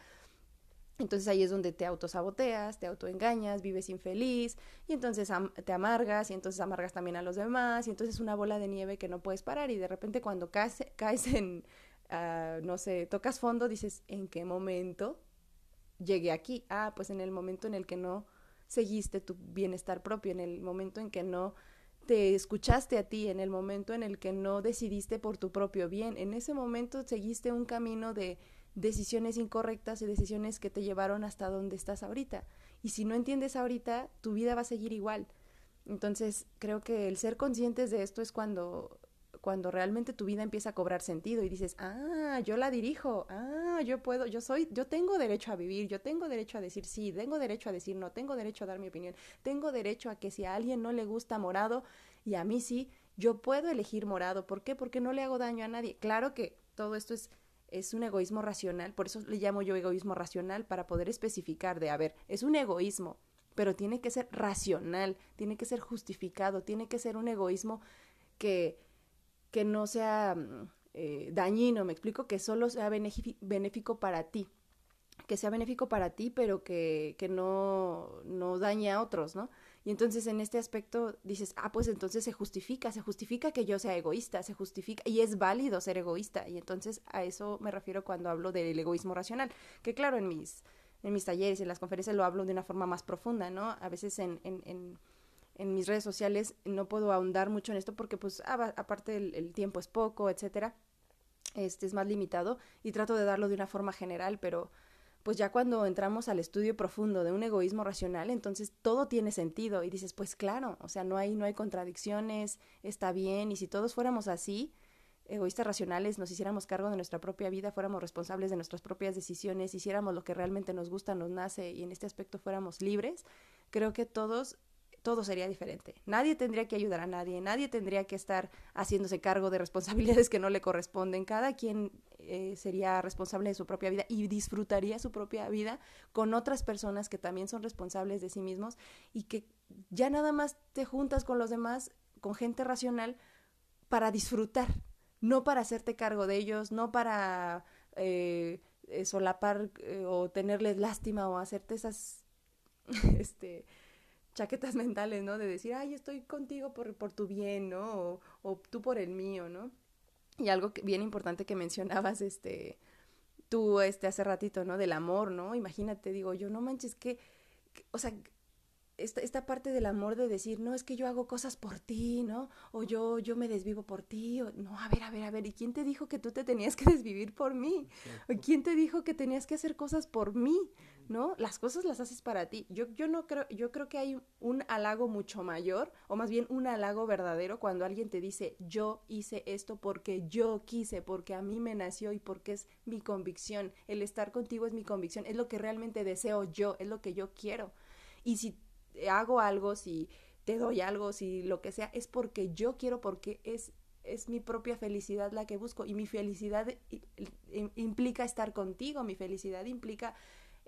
Entonces ahí es donde te autosaboteas, te autoengañas, vives infeliz y entonces te amargas y entonces amargas también a los demás y entonces es una bola de nieve que no puedes parar y de repente cuando caes, caes en, uh, no sé, tocas fondo, dices, ¿en qué momento llegué aquí? Ah, pues en el momento en el que no seguiste tu bienestar propio, en el momento en que no te escuchaste a ti, en el momento en el que no decidiste por tu propio bien, en ese momento seguiste un camino de decisiones incorrectas y decisiones que te llevaron hasta donde estás ahorita. Y si no entiendes ahorita, tu vida va a seguir igual. Entonces, creo que el ser conscientes de esto es cuando cuando realmente tu vida empieza a cobrar sentido y dices, "Ah, yo la dirijo. Ah, yo puedo, yo soy, yo tengo derecho a vivir, yo tengo derecho a decir sí, tengo derecho a decir no, tengo derecho a dar mi opinión, tengo derecho a que si a alguien no le gusta morado y a mí sí, yo puedo elegir morado. ¿Por qué? Porque no le hago daño a nadie. Claro que todo esto es es un egoísmo racional, por eso le llamo yo egoísmo racional, para poder especificar de, a ver, es un egoísmo, pero tiene que ser racional, tiene que ser justificado, tiene que ser un egoísmo que, que no sea mm, eh, dañino, me explico, que solo sea benéfico para ti, que sea benéfico para ti, pero que, que no, no dañe a otros, ¿no? Y entonces en este aspecto dices, ah, pues entonces se justifica, se justifica que yo sea egoísta, se justifica, y es válido ser egoísta. Y entonces a eso me refiero cuando hablo del egoísmo racional, que claro, en mis, en mis talleres, en las conferencias lo hablo de una forma más profunda, ¿no? A veces en, en, en, en mis redes sociales no puedo ahondar mucho en esto porque pues aparte el, el tiempo es poco, etcétera, este es más limitado y trato de darlo de una forma general, pero pues ya cuando entramos al estudio profundo de un egoísmo racional, entonces todo tiene sentido y dices, pues claro, o sea, no hay no hay contradicciones, está bien y si todos fuéramos así, egoístas racionales, nos hiciéramos cargo de nuestra propia vida, fuéramos responsables de nuestras propias decisiones, hiciéramos lo que realmente nos gusta, nos nace y en este aspecto fuéramos libres, creo que todos todo sería diferente. Nadie tendría que ayudar a nadie, nadie tendría que estar haciéndose cargo de responsabilidades que no le corresponden. Cada quien eh, sería responsable de su propia vida y disfrutaría su propia vida con otras personas que también son responsables de sí mismos y que ya nada más te juntas con los demás, con gente racional, para disfrutar, no para hacerte cargo de ellos, no para eh, eh, solapar o tenerles lástima o hacerte esas [LAUGHS] este chaquetas mentales, ¿no? De decir, ay, estoy contigo por, por tu bien, ¿no? O tú por el mío, ¿no? Y algo que, bien importante que mencionabas, este, tú, este, hace ratito, ¿no? Del amor, ¿no? Imagínate, digo, yo no manches, que, o sea, esta, esta parte del amor de decir, no, es que yo hago cosas por ti, ¿no? O yo, yo me desvivo por ti, o no, a ver, a ver, a ver, ¿y quién te dijo que tú te tenías que [LAUGHS] desvivir por mí? ¿O quién te dijo que tenías que hacer cosas por mí? ¿No? Las cosas las haces para ti. Yo, yo no creo, yo creo que hay un halago mucho mayor, o más bien un halago verdadero cuando alguien te dice, yo hice esto porque yo quise, porque a mí me nació y porque es mi convicción. El estar contigo es mi convicción, es lo que realmente deseo yo, es lo que yo quiero. Y si hago algo, si te doy algo, si lo que sea, es porque yo quiero, porque es, es mi propia felicidad la que busco. Y mi felicidad implica estar contigo, mi felicidad implica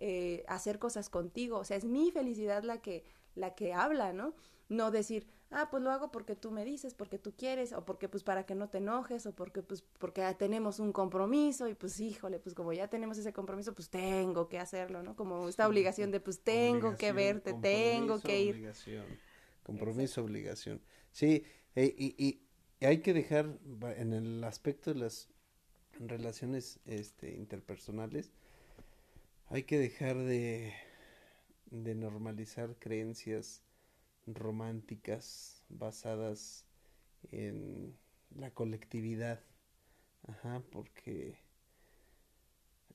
eh, hacer cosas contigo. O sea, es mi felicidad la que, la que habla, ¿no? No decir, ah, pues lo hago porque tú me dices, porque tú quieres, o porque pues para que no te enojes, o porque pues porque ya tenemos un compromiso, y pues híjole, pues como ya tenemos ese compromiso, pues tengo que hacerlo, ¿no? Como esta obligación de pues tengo que verte, tengo que ir. Obligación. Compromiso, obligación. Sí, eh, y, y, hay que dejar en el aspecto de las relaciones este, interpersonales, hay que dejar de, normalizar creencias románticas basadas en la colectividad. Ajá, porque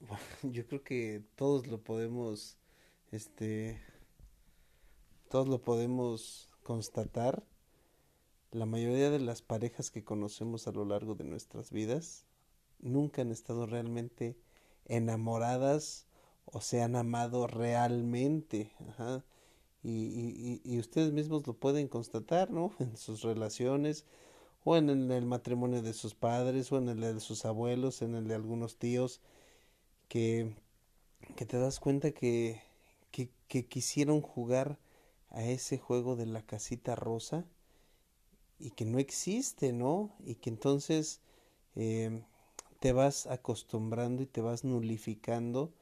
[LAUGHS] yo creo que todos lo podemos, este, todos lo podemos constatar. La mayoría de las parejas que conocemos a lo largo de nuestras vidas nunca han estado realmente enamoradas o se han amado realmente. Ajá y, y, ustedes mismos lo pueden constatar, ¿no? [LAUGHS] En sus relaciones o en el, matrimonio de sus padres o en el de sus abuelos, en el de algunos tíos, que, que te das cuenta que, que, que quisieron jugar a ese juego de la casita rosa y que no existe, ¿no? Y que entonces eh, te vas acostumbrando y te vas nulificando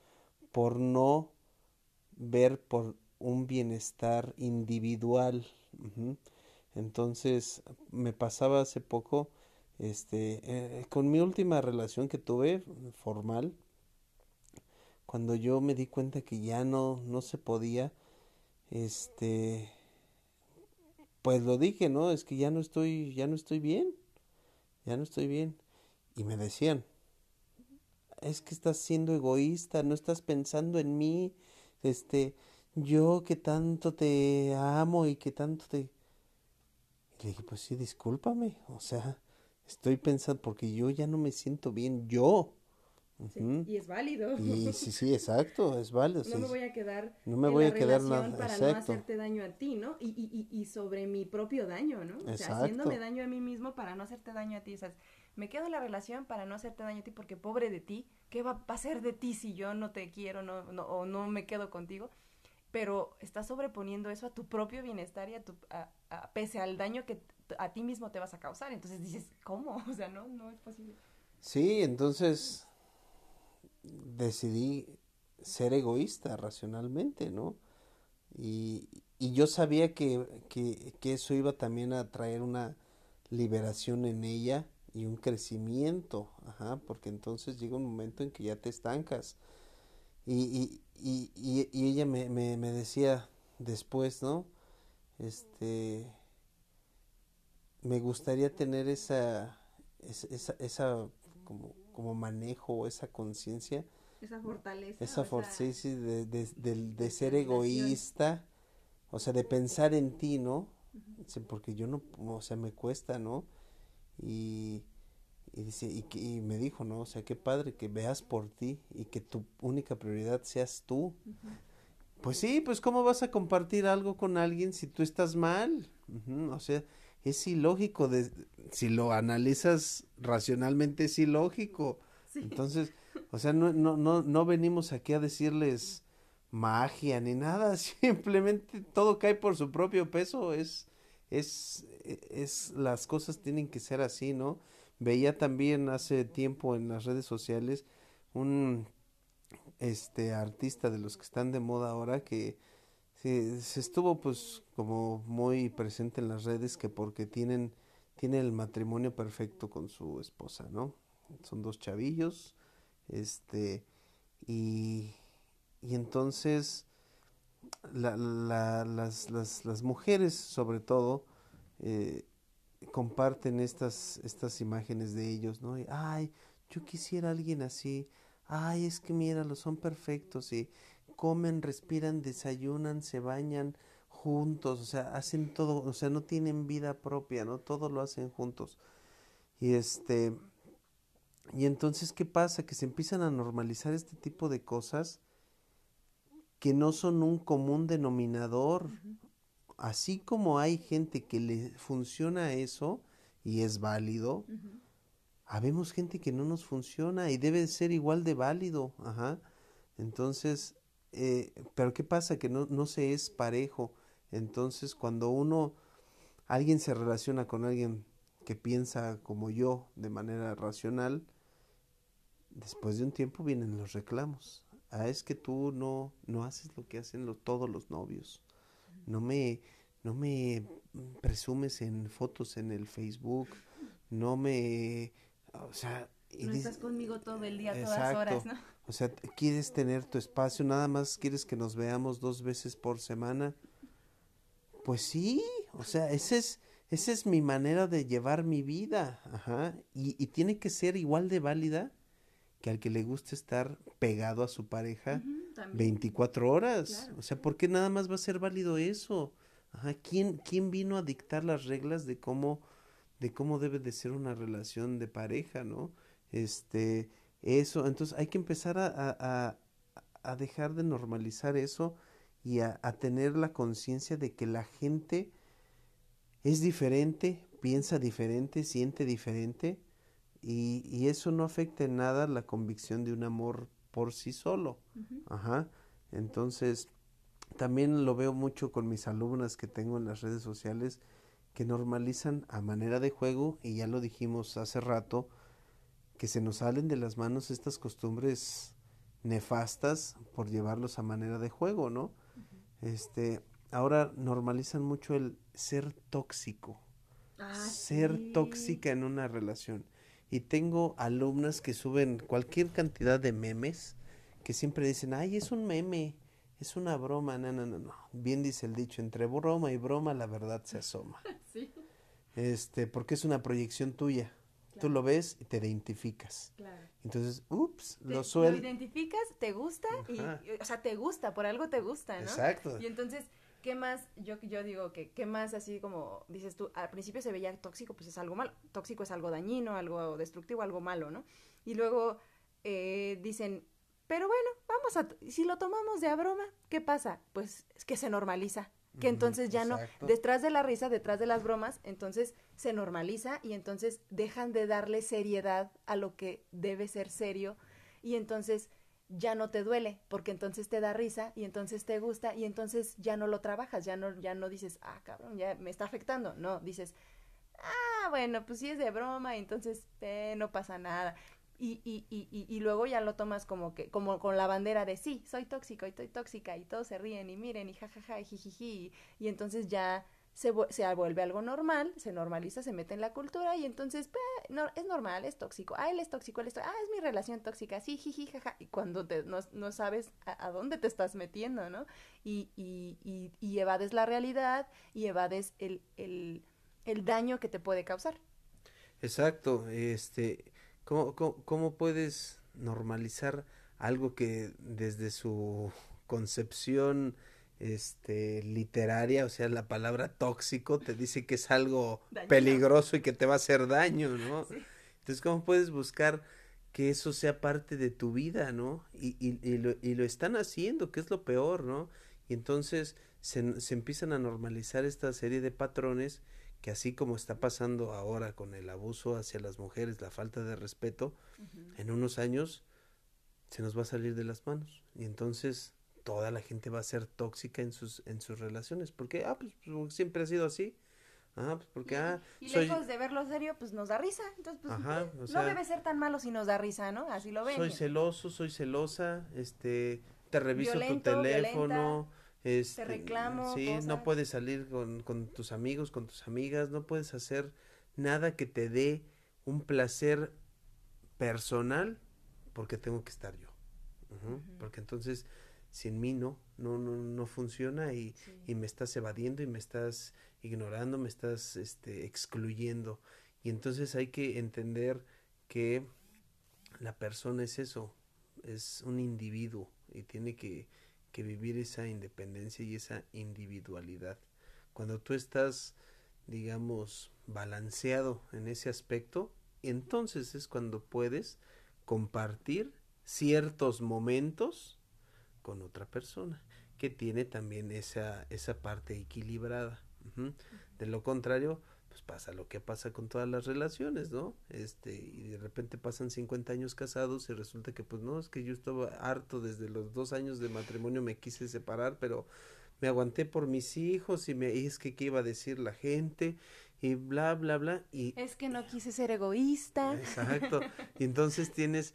por no ver por un bienestar individual. Entonces, me pasaba hace poco, este, eh, con mi última relación que tuve formal, cuando yo me di cuenta que ya no, no se podía, este, pues lo dije, ¿no? Es que ya no estoy, ya no estoy bien, ya no estoy bien. Y me decían, es que estás siendo egoísta, no estás pensando en mí, este, yo que tanto te amo y que tanto te... Y le dije, pues sí, discúlpame, o sea, estoy pensando, porque yo ya no me siento bien, yo. y es válido. Y sí, sí, [LAUGHS] exacto, es válido. No me voy a quedar no me voy a quedar nada, para no hacerte daño a ti, ¿no? Y, y, y, sobre mi propio daño, ¿no? O sea, haciéndome daño a mí mismo para no hacerte daño a ti. O sea, me quedo en la relación para no hacerte daño a ti porque pobre de ti, ¿qué va a ser de ti si yo no te quiero no, no, o no me quedo contigo? Pero estás sobreponiendo eso a tu propio bienestar y a tu, a, pese al daño que a ti mismo te vas a causar. Entonces dices, ¿cómo? [LAUGHS] O sea, no, no es posible. Sí, entonces decidí ser egoísta racionalmente, ¿no? Y, y yo sabía que, que, que, eso iba también a traer una liberación en ella y un crecimiento, ajá, porque entonces llega un momento en que ya te estancas. Y, y, y, y ella me, me, me, decía después, ¿no? Este, me gustaría tener esa, esa, esa como, como manejo, esa conciencia. Esa fortaleza. Esa fortaleza de, de, de, de, ser egoísta, o sea, de pensar en ti, ¿no? Porque yo no, o sea, me cuesta, ¿no? Y, y, dice, y, y, me dijo, ¿no? O sea, qué padre que veas por ti y que tu única prioridad seas tú. Pues sí, pues ¿cómo vas a compartir algo con alguien si tú estás mal? O sea, es ilógico, de, si lo analizas racionalmente es ilógico. Entonces, o sea, no, no, no, no venimos aquí a decirles magia ni nada, [LAUGHS] simplemente todo cae por su propio peso, es es, es, las cosas tienen que ser así, ¿no? Veía también hace tiempo en las redes sociales un este artista de los que están de moda ahora que se, se estuvo pues como muy presente en las redes que porque tienen tiene el matrimonio perfecto con su esposa, ¿no? Son dos chavillos, este, y, y entonces la, la, las, las, las, mujeres, sobre todo, eh, comparten estas, estas imágenes de ellos, ¿no? Y, ay, yo quisiera alguien así. Ay, es que míralo, son perfectos y comen, respiran, desayunan, se bañan juntos, o sea, hacen todo, o sea, no tienen vida propia, ¿no? Todo lo hacen juntos. Y este, y entonces, ¿qué pasa? Que se empiezan a normalizar este tipo de cosas que no son un común denominador. Así como hay gente que le funciona eso y es válido, habemos gente que no nos funciona y debe ser igual de válido. Ajá. Entonces, eh, pero ¿qué pasa? Que no, no se es parejo. Entonces, cuando uno, alguien se relaciona con alguien que piensa como yo de manera racional, después de un tiempo vienen los reclamos ah, es que tú no, no haces lo que hacen todos los novios. No me, no me presumes en fotos en el Facebook, no me, o sea... No estás conmigo todo el día, todas horas, ¿no? O sea, quieres tener tu espacio, nada más quieres que nos veamos dos veces por semana. Pues sí, o sea, ese es, esa es mi manera de llevar mi vida, ajá, y, y tiene que ser igual de válida que al que le gusta estar pegado a su pareja 24 horas. O sea, ¿por qué nada más va a ser válido eso? Ajá, ¿quién, ¿quién vino a dictar las reglas de cómo, de cómo debe de ser una relación de pareja, no? Este, eso, entonces hay que empezar a, a, a dejar de normalizar eso y a, a tener la conciencia de que la gente es diferente, piensa diferente, siente diferente, y, y, eso no afecta en nada la convicción de un amor por sí solo. Ajá. Entonces, también lo veo mucho con mis alumnas que tengo en las redes sociales que normalizan a manera de juego, y ya lo dijimos hace rato, que se nos salen de las manos estas costumbres nefastas por llevarlos a manera de juego, ¿no? Este, ahora normalizan mucho el ser tóxico, ah, ser tóxica en una relación y tengo alumnas que suben cualquier cantidad de memes que siempre dicen, ay, es un meme, es una broma, no, no, no, no. Bien dice el dicho, entre broma y broma la verdad se asoma. [LAUGHS] Sí. Este, porque es una proyección tuya. Tú lo ves y te identificas. Claro. Entonces, ups, Te- lo Lo suelto. identificas, te gusta Ajá. y- o sea, te gusta, por algo te gusta, ¿no? Exacto. Y entonces, ¿qué más? Yo, yo digo que, ¿qué más así como dices tú? Al principio se veía tóxico, pues es algo malo. Tóxico es algo dañino, algo destructivo, algo malo, ¿no? Y luego eh, dicen, pero bueno, vamos a, si lo tomamos de a broma, ¿qué pasa? Pues es que se normaliza. Que entonces ya exacto. no, detrás de la risa, detrás de las bromas, entonces se normaliza y entonces dejan de darle seriedad a lo que debe ser serio y entonces ya no te duele, porque entonces te da risa y entonces te gusta y entonces ya no lo trabajas, ya no, ya no dices, ah, cabrón, ya me está afectando. No, dices, ah, bueno, pues sí es de broma, entonces eh, no pasa nada. Y, y, y, y, luego ya lo tomas como que, como con la bandera de sí, soy tóxico y estoy tóxica y todos se ríen y miren y jajaja y jijiji y entonces ya se, se vuelve algo normal, se normaliza, se mete en la cultura y entonces "Bah, no, es normal, es tóxico, ah, él es tóxico, él es tó- ah, es mi relación tóxica, sí, jiji, jaja, y cuando te, no, no sabes a, a dónde te estás metiendo, ¿no? Y, y, y, y evades la realidad y evades el, el, el daño que te puede causar. Exacto, este, ¿cómo, cómo, cómo puedes normalizar algo que desde su concepción, este, literaria, o sea, la palabra tóxico te dice que es algo Dañino. peligroso y que te va a hacer daño, ¿no? Sí. Entonces, ¿cómo puedes buscar que eso sea parte de tu vida, ¿no? Y, y, y lo, y lo están haciendo, que es lo peor, ¿no? Y entonces se, se empiezan a normalizar esta serie de patrones que así como está pasando ahora con el abuso hacia las mujeres, la falta de respeto, en unos años se nos va a salir de las manos. Y entonces toda la gente va a ser tóxica en sus, en sus relaciones. Porque, ah, pues porque siempre ha sido así. Ah, pues porque, ah, Y soy, lejos de verlo serio, pues nos da risa. Entonces, pues, Ajá, o sea- no debe ser tan malo si nos da risa, ¿no? Así lo ven. soy celoso, soy celosa, este, te reviso Violento, tu teléfono, este, reclamo sí, cosas. no puedes salir con, con tus amigos, con tus amigas, no puedes hacer nada que te dé un placer personal porque tengo que estar yo. Porque entonces sin mí no, no, no, no funciona y, Sí. y me estás evadiendo y me estás ignorando, me estás este, excluyendo. Y entonces hay que entender que la persona es eso, es un individuo y tiene que, que vivir esa independencia y esa individualidad. Cuando tú estás, digamos, balanceado en ese aspecto, entonces es cuando puedes compartir ciertos momentos con otra persona que tiene también esa, esa parte equilibrada. De lo contrario, pues pasa lo que pasa con todas las relaciones, ¿no? Este, y de repente pasan 50 años casados y resulta que pues no, es que yo estaba harto desde los dos años de matrimonio, me quise separar, pero me aguanté por mis hijos y me y es que qué iba a decir la gente y bla, bla, bla, y Es que no quise ser egoísta. Exacto. Y entonces tienes,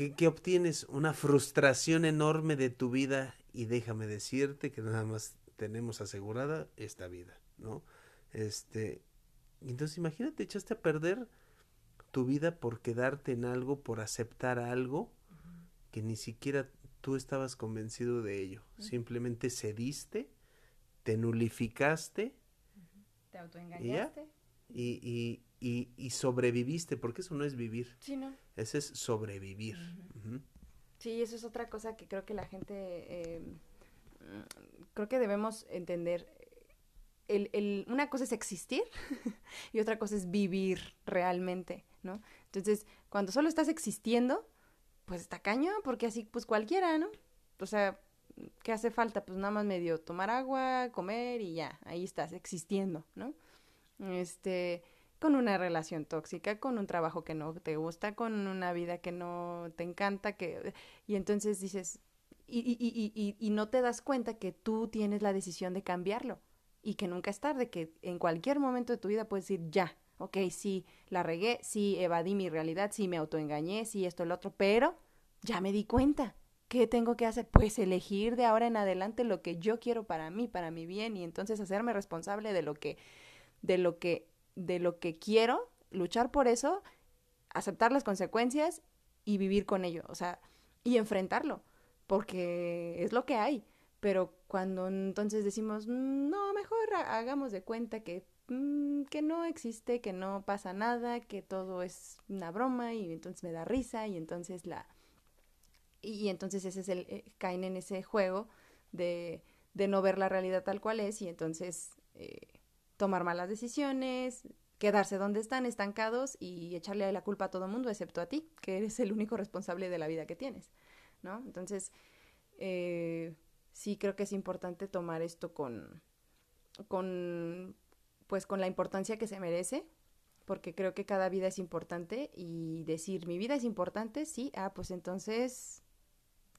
¿qué, qué obtienes? Una frustración enorme de tu vida y déjame decirte que nada más tenemos asegurada esta vida, ¿no? Este, entonces imagínate, echaste a perder tu vida por quedarte en algo, por aceptar algo que ni siquiera tú estabas convencido de ello. Simplemente cediste, te nulificaste Te autoengañaste. y, y, y, y sobreviviste, porque eso no es vivir, Sí, ¿no? Ese es sobrevivir. Sí, eso es otra cosa que creo que la gente, eh, mm, creo que debemos entender. El, el, una cosa es existir [LAUGHS] y otra cosa es vivir realmente, ¿no? Entonces, cuando solo estás existiendo, pues está cañón, porque así, pues cualquiera, ¿no? O sea, ¿qué hace falta? Pues nada más medio tomar agua, comer y ya, ahí estás existiendo, ¿no? Este, con una relación tóxica, con un trabajo que no te gusta, con una vida que no te encanta, que y entonces dices y, y, y, y, no te das cuenta que tú tienes la decisión de cambiarlo y que nunca es tarde, que en cualquier momento de tu vida puedes decir ya, ok, sí, la regué, sí, evadí mi realidad, sí, me autoengañé, sí, esto, el otro, pero ya me di cuenta. ¿Qué tengo que hacer? Pues elegir de ahora en adelante lo que yo quiero para mí, para mi bien, y entonces hacerme responsable de lo que, de lo que, de lo que quiero, luchar por eso, aceptar las consecuencias y vivir con ello, o sea, y enfrentarlo. porque es lo que hay. Pero cuando entonces decimos, no, mejor hagamos de cuenta que, mm, que no existe, que no pasa nada, que todo es una broma y entonces me da risa y entonces la... Y, entonces ese es el... Eh, caen en ese juego de, de, no ver la realidad tal cual es y entonces eh, tomar malas decisiones, quedarse donde están, estancados y echarle la culpa a todo mundo, excepto a ti, que eres el único responsable de la vida que tienes, ¿no? Entonces, eh, sí creo que es importante tomar esto con, con, pues con la importancia que se merece, porque creo que cada vida es importante y decir mi vida es importante, sí, ah, pues entonces,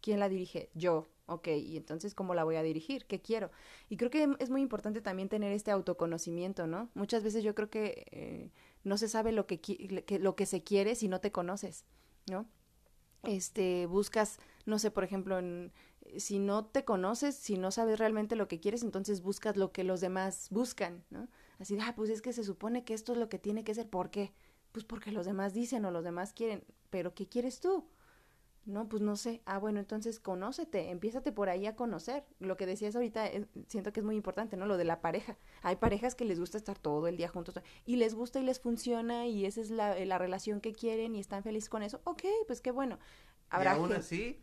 ¿quién la dirige? Yo, ok, y entonces, ¿cómo la voy a dirigir? ¿Qué quiero? Y creo que es muy importante también tener este autoconocimiento, ¿no? Muchas veces yo creo que eh, no se sabe lo que, que, lo que se quiere si no te conoces, ¿no? Este, buscas, no sé, por ejemplo, si no te conoces, si no sabes realmente lo que quieres, entonces buscas lo que los demás buscan, ¿no? Así, ah, pues es que se supone que esto es lo que tiene que ser, ¿por qué? Pues porque los demás dicen o los demás quieren, pero ¿qué quieres tú? No, pues no sé. Ah, bueno, entonces conócete, empiézate por ahí a conocer. Lo que decías ahorita, eh, siento que es muy importante, ¿no? Lo de la pareja. Hay parejas que les gusta estar todo el día juntos y les gusta y les funciona y esa es la, la relación que quieren y están felices con eso. Ok, pues qué bueno. Habrá y aún así,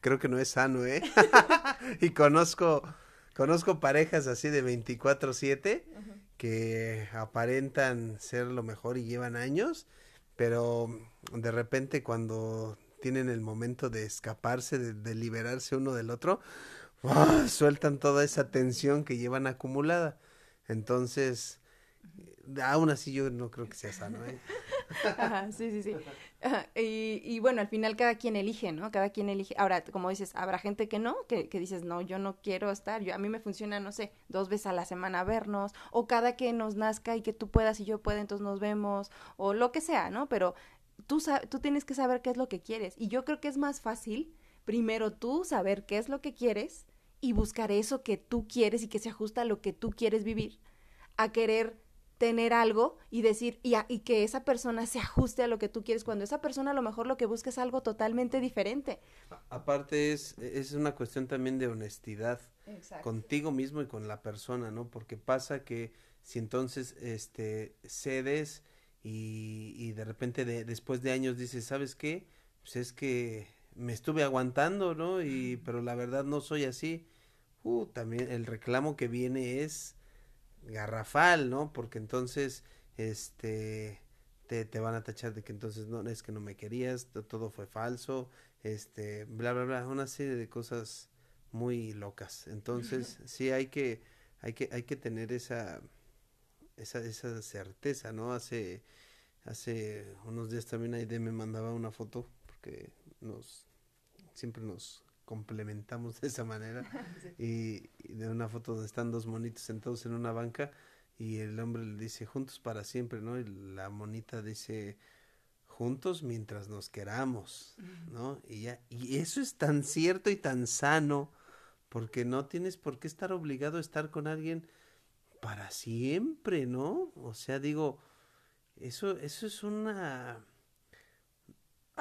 creo que no es sano, ¿eh? [LAUGHS] [LAUGHS] y conozco, conozco parejas así de 24/7 que aparentan ser lo mejor y llevan años, pero de repente cuando tienen el momento de escaparse, de, liberarse uno del otro, sueltan toda esa tensión que llevan acumulada. Entonces, aún así yo no creo que sea sano, ¿eh? [LAUGHS] sí, sí, sí. Y, y, bueno, al final cada quien elige, ¿no? Cada quien elige. Ahora, como dices, habrá gente que no, que, que dices, no, yo no quiero estar. Yo, a mí me funciona, no sé, dos veces a la semana vernos, o cada que nos nazca y que tú puedas y yo pueda, entonces nos vemos, o lo que sea, ¿no? Pero tú, tú tienes que saber qué es lo que quieres. Y yo creo que es más fácil, primero tú saber qué es lo que quieres y buscar eso que tú quieres y que se ajusta a lo que tú quieres vivir, a querer tener algo y decir, y, y, que esa persona se ajuste a lo que tú quieres, cuando esa persona a lo mejor lo que busca es algo totalmente diferente. aparte es, es una cuestión también de honestidad contigo mismo y con la persona, ¿no? Porque pasa que si entonces este cedes y, y de repente de, después de años dices, ¿sabes qué? Pues es que me estuve aguantando, ¿no? Y pero la verdad no soy así. Uh, también el reclamo que viene es garrafal, ¿no? Porque entonces, este, te, te, van a tachar de que entonces no, es que no me querías, todo fue falso, este, bla, bla, bla, una serie de cosas muy locas. Entonces, sí hay que, hay que, hay que tener esa, esa, esa certeza, ¿no? Hace, hace unos días también Aide me mandaba una foto, porque nos, siempre nos complementamos de esa manera. [LAUGHS] y, de una foto donde están dos monitos sentados en una banca y el hombre le dice juntos para siempre, ¿no? Y la monita dice juntos mientras nos queramos, ¿no? Y ya, y eso es tan cierto y tan sano, porque no tienes por qué estar obligado a estar con alguien para siempre, ¿no? O sea, digo, eso, eso es una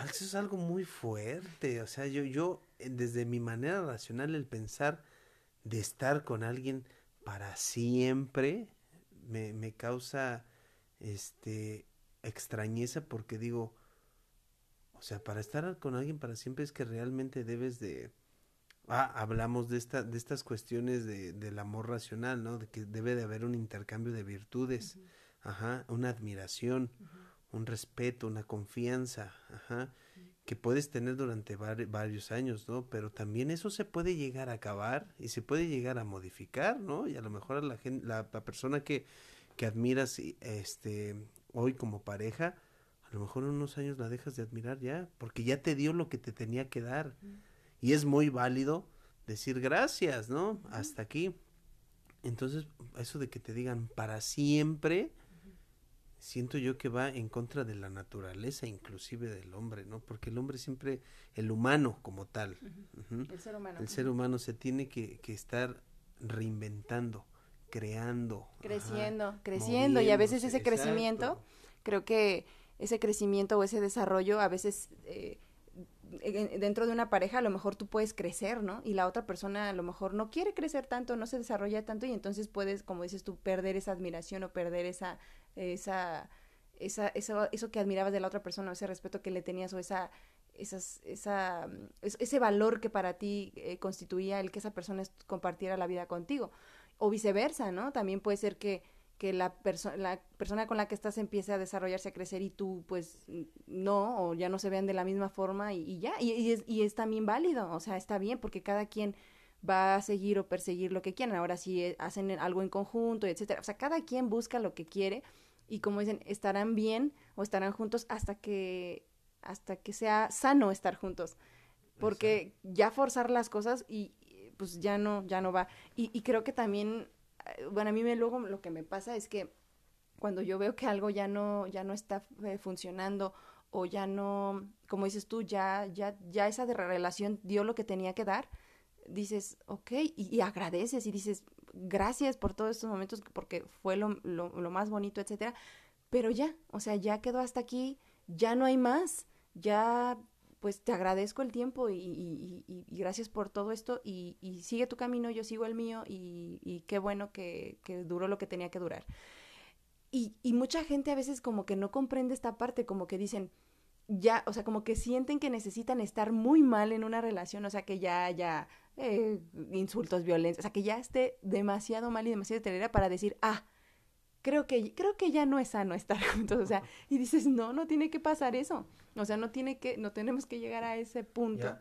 eso es algo muy fuerte, o sea, yo, yo, eh, desde mi manera racional, el pensar de estar con alguien para siempre, me, me causa, este, extrañeza porque digo, o sea, para estar con alguien para siempre es que realmente debes de, ah, hablamos de esta, de estas cuestiones de, del amor racional, ¿no? De que debe de haber un intercambio de virtudes, ajá, una admiración, un respeto, una confianza, ajá, que puedes tener durante varios años, ¿no? Pero también eso se puede llegar a acabar y se puede llegar a modificar, ¿no? Y a lo mejor a la, gente, la, persona que, que admiras este, hoy como pareja, a lo mejor en unos años la dejas de admirar ya, porque ya te dio lo que te tenía que dar. Y es muy válido decir gracias, ¿no? Hasta aquí. Entonces, eso de que te digan para siempre, siento yo que va en contra de la naturaleza inclusive del hombre, ¿no? Porque el hombre siempre, el humano como tal, el ser humano, el ser humano se tiene que, que estar reinventando, creando, creciendo, creciendo y a veces ese crecimiento, creo que ese crecimiento o ese desarrollo a veces eh, dentro de una pareja a lo mejor tú puedes crecer, ¿no? Y la otra persona a lo mejor no quiere crecer tanto, no se desarrolla tanto y entonces puedes, como dices tú, perder esa admiración o perder esa, esa, esa, eso, eso que admirabas de la otra persona, o ese respeto que le tenías o esa, esas, esa, ese valor que para ti eh, constituía el que esa persona compartiera la vida contigo. O viceversa, ¿no? También puede ser que que la, persona la persona con la que estás empiece a desarrollarse, a crecer y tú pues no, o ya no se vean de la misma forma y, ya, y, y, es, y es también válido, o sea, está bien porque cada quien va a seguir o perseguir lo que quieran, ahora sí eh, hacen algo en conjunto, etcétera, o sea, cada quien busca lo que quiere y como dicen, estarán bien o estarán juntos hasta que hasta que sea sano estar juntos, porque ya forzar las cosas y pues ya no, ya no va. Y, y creo que también bueno, a mí me, luego lo que me pasa es que cuando yo veo que algo ya no, ya no está eh, funcionando o ya no, como dices tú, ya, ya, ya esa relación dio lo que tenía que dar, dices, ok, y, agradeces y dices, gracias por todos estos momentos porque fue lo, lo, lo más bonito, etcétera, pero ya, o sea, ya quedó hasta aquí, ya no hay más, ya pues te agradezco el tiempo y, gracias por todo esto y, sigue tu camino, yo sigo el mío y, qué bueno que, duró lo que tenía que durar. Y, mucha gente a veces como que no comprende esta parte, como que dicen, ya, o sea, como que sienten que necesitan estar muy mal en una relación, o sea, que ya haya eh, insultos, violencia, o sea, que ya esté demasiado mal y demasiado deteriorada para decir, ah, creo que, creo que ya no es sano estar [LAUGHS] juntos, o sea, y dices, no, no tiene que pasar eso, o sea, no tiene que, no tenemos que llegar a ese punto,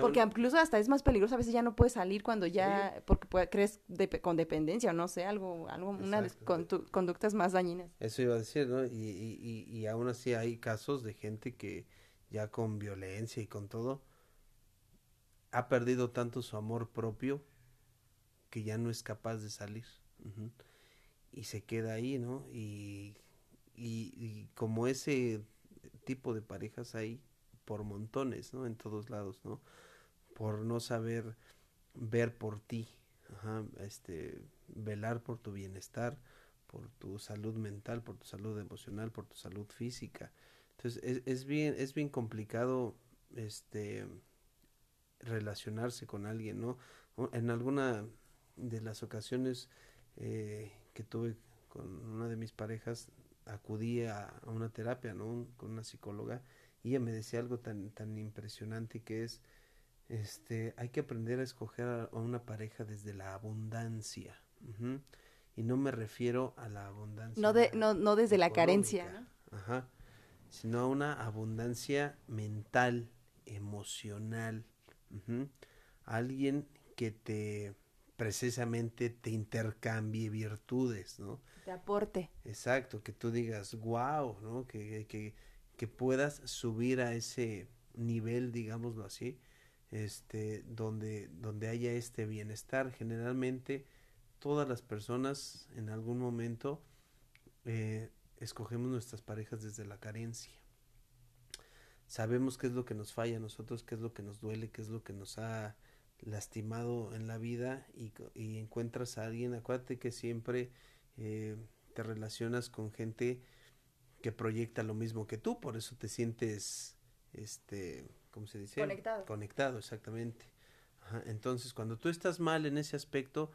porque incluso hasta es más peligroso, a veces ya no puedes salir cuando ya, porque crees con dependencia o no sé, algo, algo una de conductas más dañinas. Eso iba a decir, ¿no? Y, y, y, y aún así hay casos de gente que ya con violencia y con todo, ha perdido tanto su amor propio que ya no es capaz de salir y se queda ahí, ¿no? Y, y, como ese tipo de parejas hay por montones, ¿no? En todos lados, ¿no? Por no saber ver por ti, ajá, este, velar por tu bienestar, por tu salud mental, por tu salud emocional, por tu salud física. Entonces es, es bien, es bien complicado, este, relacionarse con alguien, ¿no? En alguna de las ocasiones eh, que tuve con una de mis parejas, acudí a, una terapia, ¿no? con una psicóloga, y ella me decía algo tan, tan impresionante que es, este, hay que aprender a escoger a, una pareja desde la abundancia. Y no me refiero a la abundancia. No, de, no, no desde la carencia, Ajá. Sino a una abundancia mental, emocional. Alguien que te precisamente te intercambie virtudes, ¿no? Te aporte. Exacto, que tú digas, wow, ¿no? Que, que, que puedas subir a ese nivel, digámoslo así, este, donde, donde haya este bienestar. Generalmente, todas las personas en algún momento eh, escogemos nuestras parejas desde la carencia. Sabemos qué es lo que nos falla a nosotros, qué es lo que nos duele, qué es lo que nos ha lastimado en la vida y, y encuentras a alguien, acuérdate que siempre eh, te relacionas con gente que proyecta lo mismo que tú, por eso te sientes, este, ¿cómo se dice? Conectado. Conectado, exactamente. Entonces, cuando tú estás mal en ese aspecto,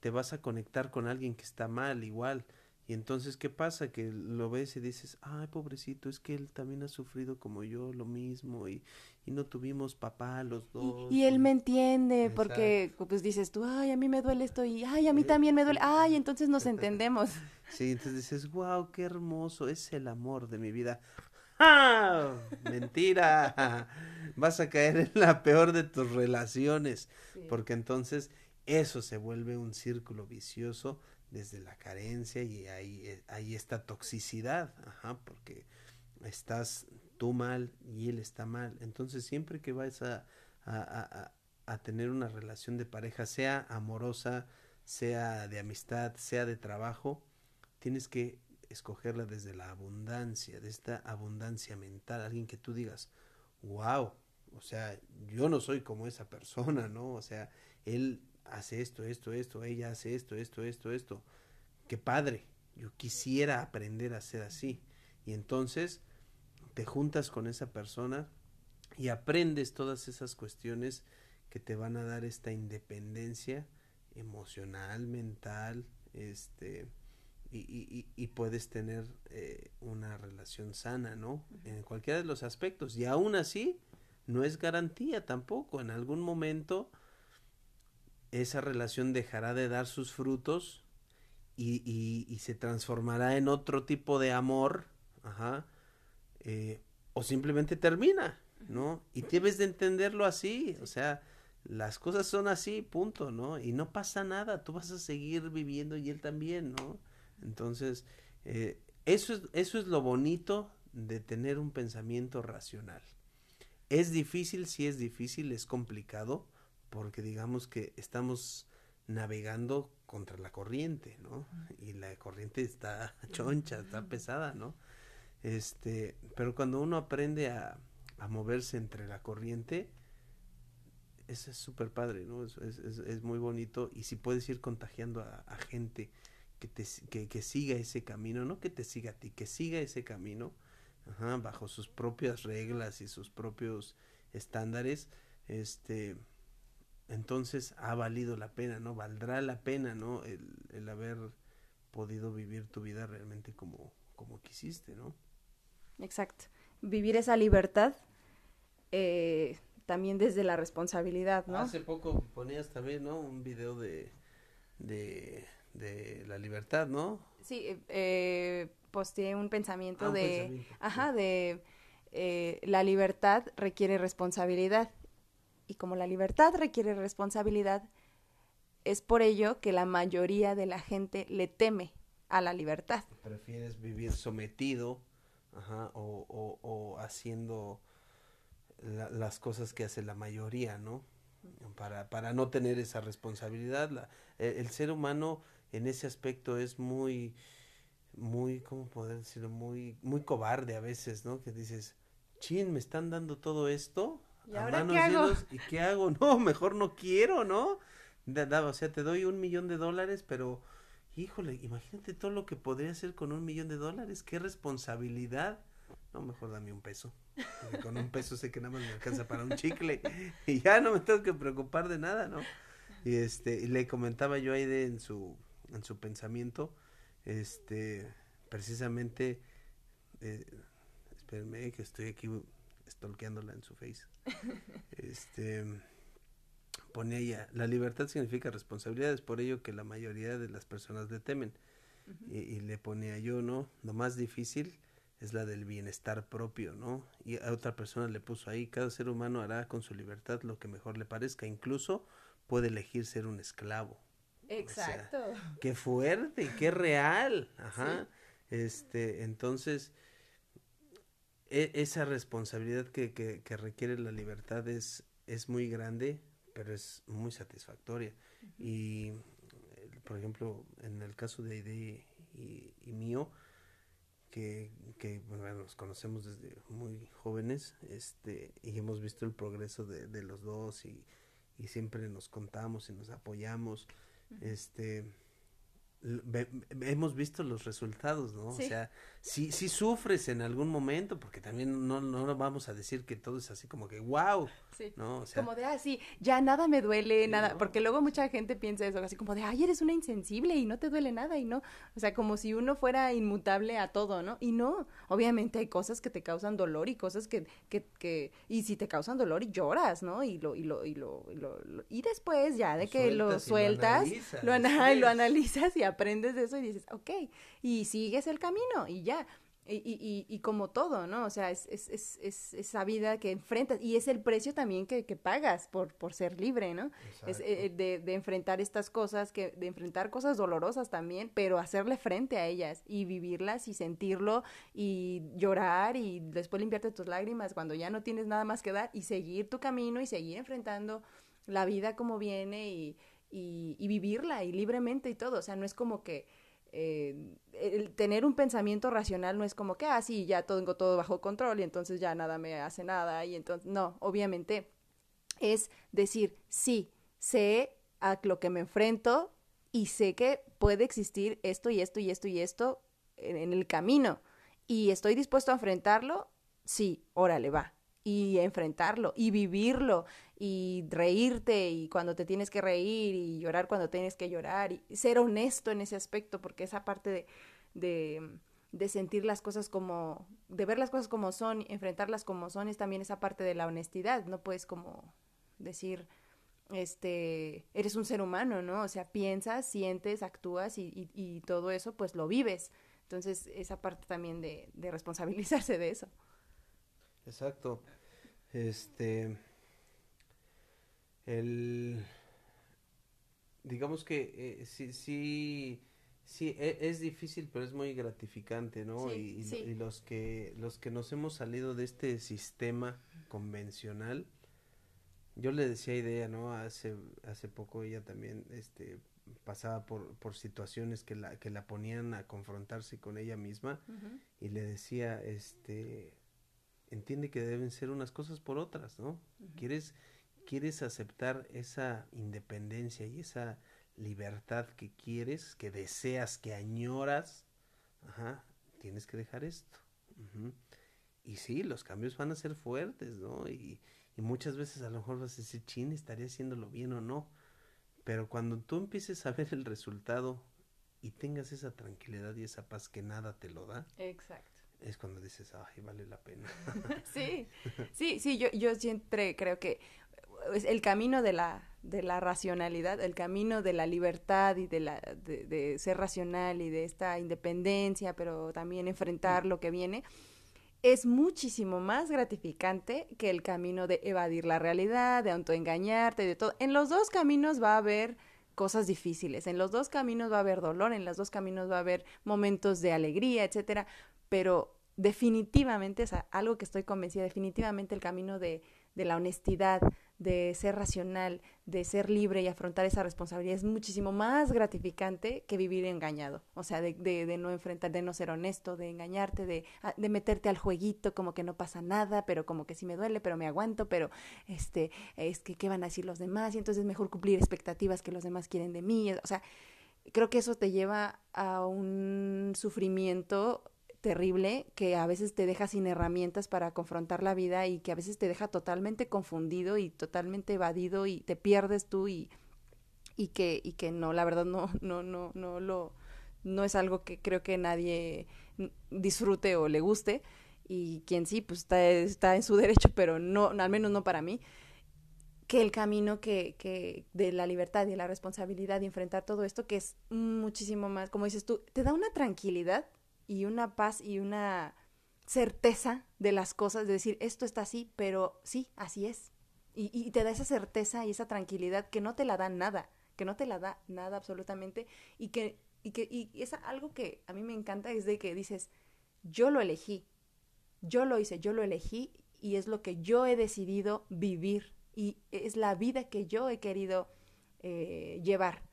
te vas a conectar con alguien que está mal igual y entonces, ¿qué pasa? Que lo ves y dices, ay, pobrecito, es que él también ha sufrido como yo lo mismo y, y no tuvimos papá los dos. Y, él me entiende porque, pues dices tú, ay, a mí me duele esto y, ay, a mí también me duele, ay, entonces nos [LAUGHS] entendemos. Sí, entonces dices, wow, qué hermoso, es el amor de mi vida. [LAUGHS] ¡Ah! Mentira. Vas a caer en la peor de tus relaciones, porque entonces eso se vuelve un círculo vicioso desde la carencia y ahí, eh, ahí está toxicidad, ajá, porque estás tú mal y él está mal. Entonces siempre que vas a, a, a, tener una relación de pareja, sea amorosa, sea de amistad, sea de trabajo, tienes que escogerla desde la abundancia, de esta abundancia mental, alguien que tú digas, wow, o sea, yo no soy como esa persona, ¿no? O sea, él hace esto, esto, esto, ella hace esto, esto, esto, esto. Qué padre, yo quisiera aprender a ser así. Y entonces te juntas con esa persona y aprendes todas esas cuestiones que te van a dar esta independencia emocional, mental, este, y, y, y puedes tener eh, una relación sana, ¿no? En cualquiera de los aspectos. Y aún así, no es garantía tampoco. En algún momento, esa relación dejará de dar sus frutos y, y, y se transformará en otro tipo de amor, ajá, eh, o simplemente termina, ¿no? Y debes de entenderlo así, o sea, las cosas son así, punto, ¿no? Y no pasa nada, tú vas a seguir viviendo y él también, ¿no? Entonces, eh, eso, es, eso es lo bonito de tener un pensamiento racional. Es difícil, sí es difícil, es complicado, porque digamos que estamos navegando contra la corriente, ¿no? Y la corriente está [LAUGHS] choncha, está pesada, ¿no? Este, pero cuando uno aprende a, a moverse entre la corriente, eso es súper padre, ¿no? Es, es, es, muy bonito y si puedes ir contagiando a, gente que, te, que, que, siga ese camino, no que te siga a ti, que siga ese camino, ajá, bajo sus propias reglas y sus propios estándares, este, entonces ha valido la pena, ¿no? Valdrá la pena, ¿no? El, el haber podido vivir tu vida realmente como, como quisiste, ¿no? Exacto. Vivir esa libertad eh, también desde la responsabilidad, ¿no? Hace poco ponías también, ¿no? Un video de, de, de la libertad, ¿no? Sí, eh, posteé un pensamiento ah, un de, pensamiento. ajá, de eh, la libertad requiere responsabilidad. Y como la libertad requiere responsabilidad, es por ello que la mayoría de la gente le teme a la libertad. Prefieres vivir sometido ajá, o, o, o haciendo la, las cosas que hace la mayoría, ¿no? Para, para no tener esa responsabilidad. La, el, el, ser humano en ese aspecto es muy, muy, ¿cómo poder decirlo? Muy, muy cobarde a veces, ¿no? Que dices, chin, me están dando todo esto. ¿Y ahora qué hago? ¿Y qué hago? [LAUGHS] No, mejor no quiero, ¿no? Da, da, o sea, te doy un millón de dólares, pero, híjole, imagínate todo lo que podría hacer con un millón de dólares. Qué responsabilidad. No, mejor dame un peso. Porque con un peso sé que nada más me alcanza para un chicle. Y ya no me tengo que preocupar de nada, ¿no? Y este, y le comentaba yo ahí de en su, en su pensamiento, este, precisamente, eh, espérenme que estoy aquí stalkeándola en su face. Este, pone ella, la libertad significa responsabilidad, es por ello que la mayoría de las personas le temen. Uh -huh. y, y, le ponía yo, ¿no? Lo más difícil es la del bienestar propio, ¿no? Y a otra persona le puso ahí, cada ser humano hará con su libertad lo que mejor le parezca, incluso puede elegir ser un esclavo. Exacto. O sea, qué fuerte, qué real. Ajá. Sí. Este, entonces, e esa responsabilidad que, que, que, requiere la libertad es, es muy grande, pero es muy satisfactoria. Uh -huh. Y, por ejemplo, en el caso de Aide y, y mío, que, que bueno, nos conocemos desde muy jóvenes este y hemos visto el progreso de, de los dos y, y, siempre nos contamos y nos apoyamos uh -huh. este hemos visto los resultados, ¿no? Sí. O sea, sí, sí sufres en algún momento, porque también no, no vamos a decir que todo es así como que, wow, sí. ¿no? O sea, como de, ah, sí, ya nada me duele, sí, nada, ¿no? porque luego mucha gente piensa eso, así como de, ay, eres una insensible y no te duele nada, y no, o sea, como si uno fuera inmutable a todo, ¿no? Y no, obviamente hay cosas que te causan dolor y cosas que, que, que y si te causan dolor y lloras, ¿no? Y lo, y lo, y lo, y, lo, y después ya de que lo sueltas, lo, analizas, lo, lo analizas y aprendes de eso y dices, ok, y sigues el camino y ya. Y, y, y, como todo, ¿no? O sea, es, es, es, es, esa vida que enfrentas y es el precio también que, que pagas por, por ser libre, ¿no? Exacto. Es eh, de, de, enfrentar estas cosas, que, de enfrentar cosas dolorosas también, pero hacerle frente a ellas y vivirlas y sentirlo y llorar y después limpiarte tus lágrimas cuando ya no tienes nada más que dar y seguir tu camino y seguir enfrentando la vida como viene y, y, y vivirla y libremente y todo. O sea, no es como que eh, el tener un pensamiento racional no es como que, ah, sí, ya tengo todo bajo control y entonces ya nada me hace nada y entonces, no, obviamente es decir, sí, sé a lo que me enfrento y sé que puede existir esto y esto y esto y esto en, en el camino y estoy dispuesto a enfrentarlo, sí, órale, va. Y enfrentarlo y vivirlo y reírte y cuando te tienes que reír y llorar cuando tienes que llorar y ser honesto en ese aspecto porque esa parte de, de, sentir las cosas como, de ver las cosas como son, enfrentarlas como son es también esa parte de la honestidad, no puedes como decir, este, eres un ser humano, ¿no? O sea, piensas, sientes, actúas y, y, todo eso, pues lo vives. Entonces, esa parte también de, de responsabilizarse de eso. Exacto. Este, el, digamos que eh, sí, sí, sí, e, es difícil, pero es muy gratificante, ¿no? y, y, los que, los que nos hemos salido de este sistema convencional, yo le decía idea, ¿no? Hace, hace poco ella también, este, pasaba por, por situaciones que la, que la ponían a confrontarse con ella misma y le decía, este, entiende que deben ser unas cosas por otras, ¿no? Quieres quieres aceptar esa independencia y esa libertad que quieres, que deseas, que añoras, ajá, tienes que dejar esto. Y sí, los cambios van a ser fuertes, ¿no? Y, y muchas veces a lo mejor vas a decir, chin, estaría haciéndolo bien o no. Pero cuando tú empieces a ver el resultado y tengas esa tranquilidad y esa paz que nada te lo da. Exacto es cuando dices, ay, vale la pena. [LAUGHS] sí, sí, sí, yo, yo siempre creo que el camino de la, de la racionalidad, el camino de la libertad y de, la, de, de ser racional y de esta independencia, pero también enfrentar lo que viene, es muchísimo más gratificante que el camino de evadir la realidad, de autoengañarte, de todo. En los dos caminos va a haber cosas difíciles, en los dos caminos va a haber dolor, en los dos caminos va a haber momentos de alegría, etcétera, pero definitivamente, es algo que estoy convencida, definitivamente el camino de, de la honestidad, de ser racional, de ser libre y afrontar esa responsabilidad es muchísimo más gratificante que vivir engañado. O sea, de, de, de no enfrentar, de no ser honesto, de engañarte, de, ah, de, meterte al jueguito como que no pasa nada, pero como que sí me duele, pero me aguanto, pero este, es que qué van a decir los demás y entonces es mejor cumplir expectativas que los demás quieren de mí. O sea, creo que eso te lleva a un sufrimiento terrible que a veces te deja sin herramientas para confrontar la vida y que a veces te deja totalmente confundido y totalmente evadido y te pierdes tú y, y que y que no la verdad no [LAUGHS] no no no lo no es algo que creo que nadie disfrute o le guste. Y quien sí pues está, está en su [LAUGHS] derecho pero no al menos no para mí que el camino que, que de la libertad y la responsabilidad de enfrentar todo esto que es muchísimo más como dices tú te da una tranquilidad y una paz y una certeza de las cosas, de decir, esto está así, pero sí, así es. Y, y, te da esa certeza y esa tranquilidad que no te la da nada, que no te la da nada absolutamente, y que, y que y es algo que a mí me encanta, es de que dices, yo lo elegí, yo lo hice, yo lo elegí, y es lo que yo he decidido vivir, y es la vida que yo he querido eh, llevar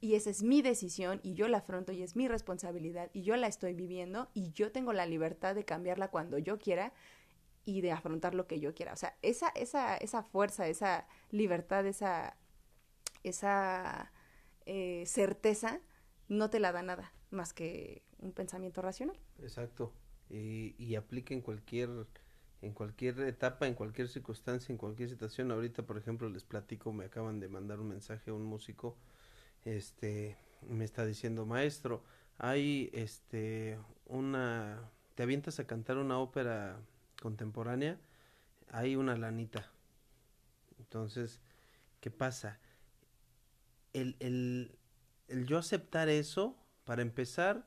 y esa es mi decisión y yo la afronto y es mi responsabilidad y yo la estoy viviendo y yo tengo la libertad de cambiarla cuando yo quiera y de afrontar lo que yo quiera. O sea, esa, esa, esa fuerza, esa libertad, esa, esa eh, certeza no te la da nada más que un pensamiento racional. Exacto. Y, y aplica en cualquier en cualquier etapa, en cualquier circunstancia, en cualquier situación. Ahorita, por ejemplo, les platico, me acaban de mandar un mensaje a un músico este me está diciendo maestro hay este una te avientas a cantar una ópera contemporánea hay una lanita entonces qué pasa el, el, el yo aceptar eso para empezar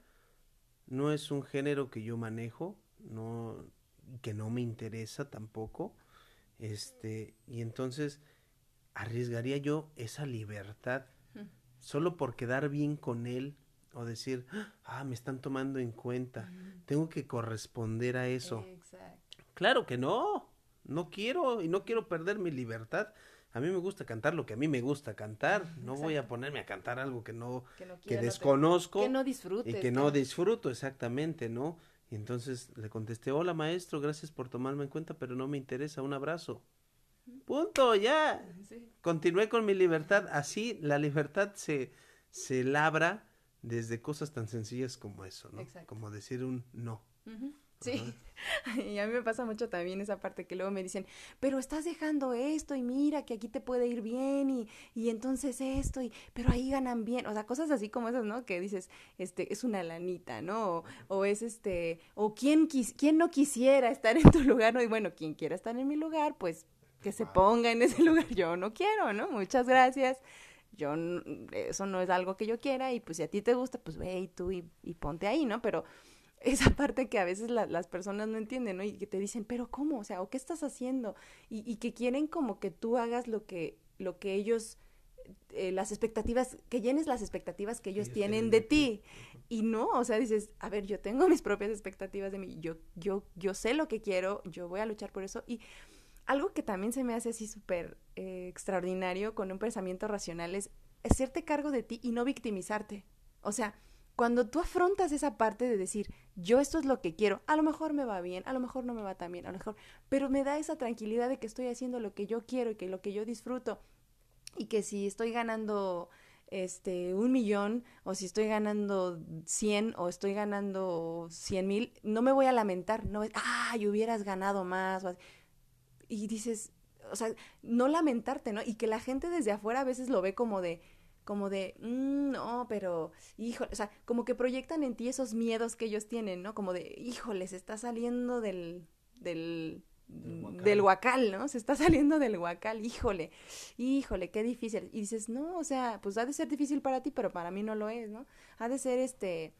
no es un género que yo manejo no que no me interesa tampoco este y entonces arriesgaría yo esa libertad solo por quedar bien con él o decir, ah, me están tomando en cuenta, tengo que corresponder a eso. Claro que no, no quiero y no quiero perder mi libertad. A mí me gusta cantar lo que a mí me gusta cantar. No voy a ponerme a cantar algo que no, que, desconozco. que no disfrute. Y que no disfruto, exactamente, ¿no? Y entonces le contesté, hola maestro, gracias por tomarme en cuenta, pero no me interesa, un abrazo. Punto, ya. Continué con mi libertad. Así la libertad se, se labra desde cosas tan sencillas como eso, ¿no? Como decir un no. Sí, [LAUGHS] y a mí me pasa mucho también esa parte que luego me dicen, pero estás dejando esto y mira que aquí te puede ir bien y, y entonces esto y, pero ahí ganan bien, o sea, cosas así como esas, ¿no? Que dices, este, es una lanita, ¿no? O, es este, o quién, quis, quién no quisiera estar en tu [LAUGHS] lugar, ¿no? Y bueno, quien quiera estar en mi lugar, pues que se ponga en ese [LAUGHS] lugar, yo no quiero, ¿no? Muchas gracias yo eso no es algo que yo quiera y pues si a ti te gusta, pues ve y tú y, y ponte ahí, ¿no? Pero [LAUGHS] esa parte que a veces las personas no entienden, ¿no? Y que te dicen, pero ¿cómo? O sea, ¿o qué estás haciendo? Y, y que quieren como que tú hagas lo que, lo que ellos, eh, las expectativas, que llenes las expectativas que ellos, tienen de ti. Y no, o sea, dices, a ver, yo tengo [LAUGHS] mis propias expectativas de mí, yo, yo, yo sé lo que quiero, yo voy a luchar por eso. Y algo que también se me hace así súper eh, extraordinario con un pensamiento racional es hacerte cargo de ti y no victimizarte. O sea, cuando tú afrontas esa parte de decir, yo esto es lo que quiero, a lo mejor me va bien, a lo mejor no me va tan bien, a lo mejor, pero me da esa tranquilidad de que estoy haciendo lo que yo quiero y que lo que yo disfruto y que si estoy ganando este un millón o si estoy ganando cien o estoy ganando cien mil, no me voy a lamentar, no es, ay, hubieras ganado más. Y dices, o sea, no lamentarte, ¿no? Y que la gente desde afuera a veces lo ve como de, como de, mm, no, pero, híjole, o sea, como que proyectan en ti esos miedos que ellos tienen, ¿no? Como de, híjole, se está saliendo del, del, del huacal, ¿no? Se está [LAUGHS] saliendo del huacal, híjole, híjole, qué difícil. Y dices, no, o sea, pues ha de ser difícil para ti, pero para mí no lo es, ¿no? Ha de ser este,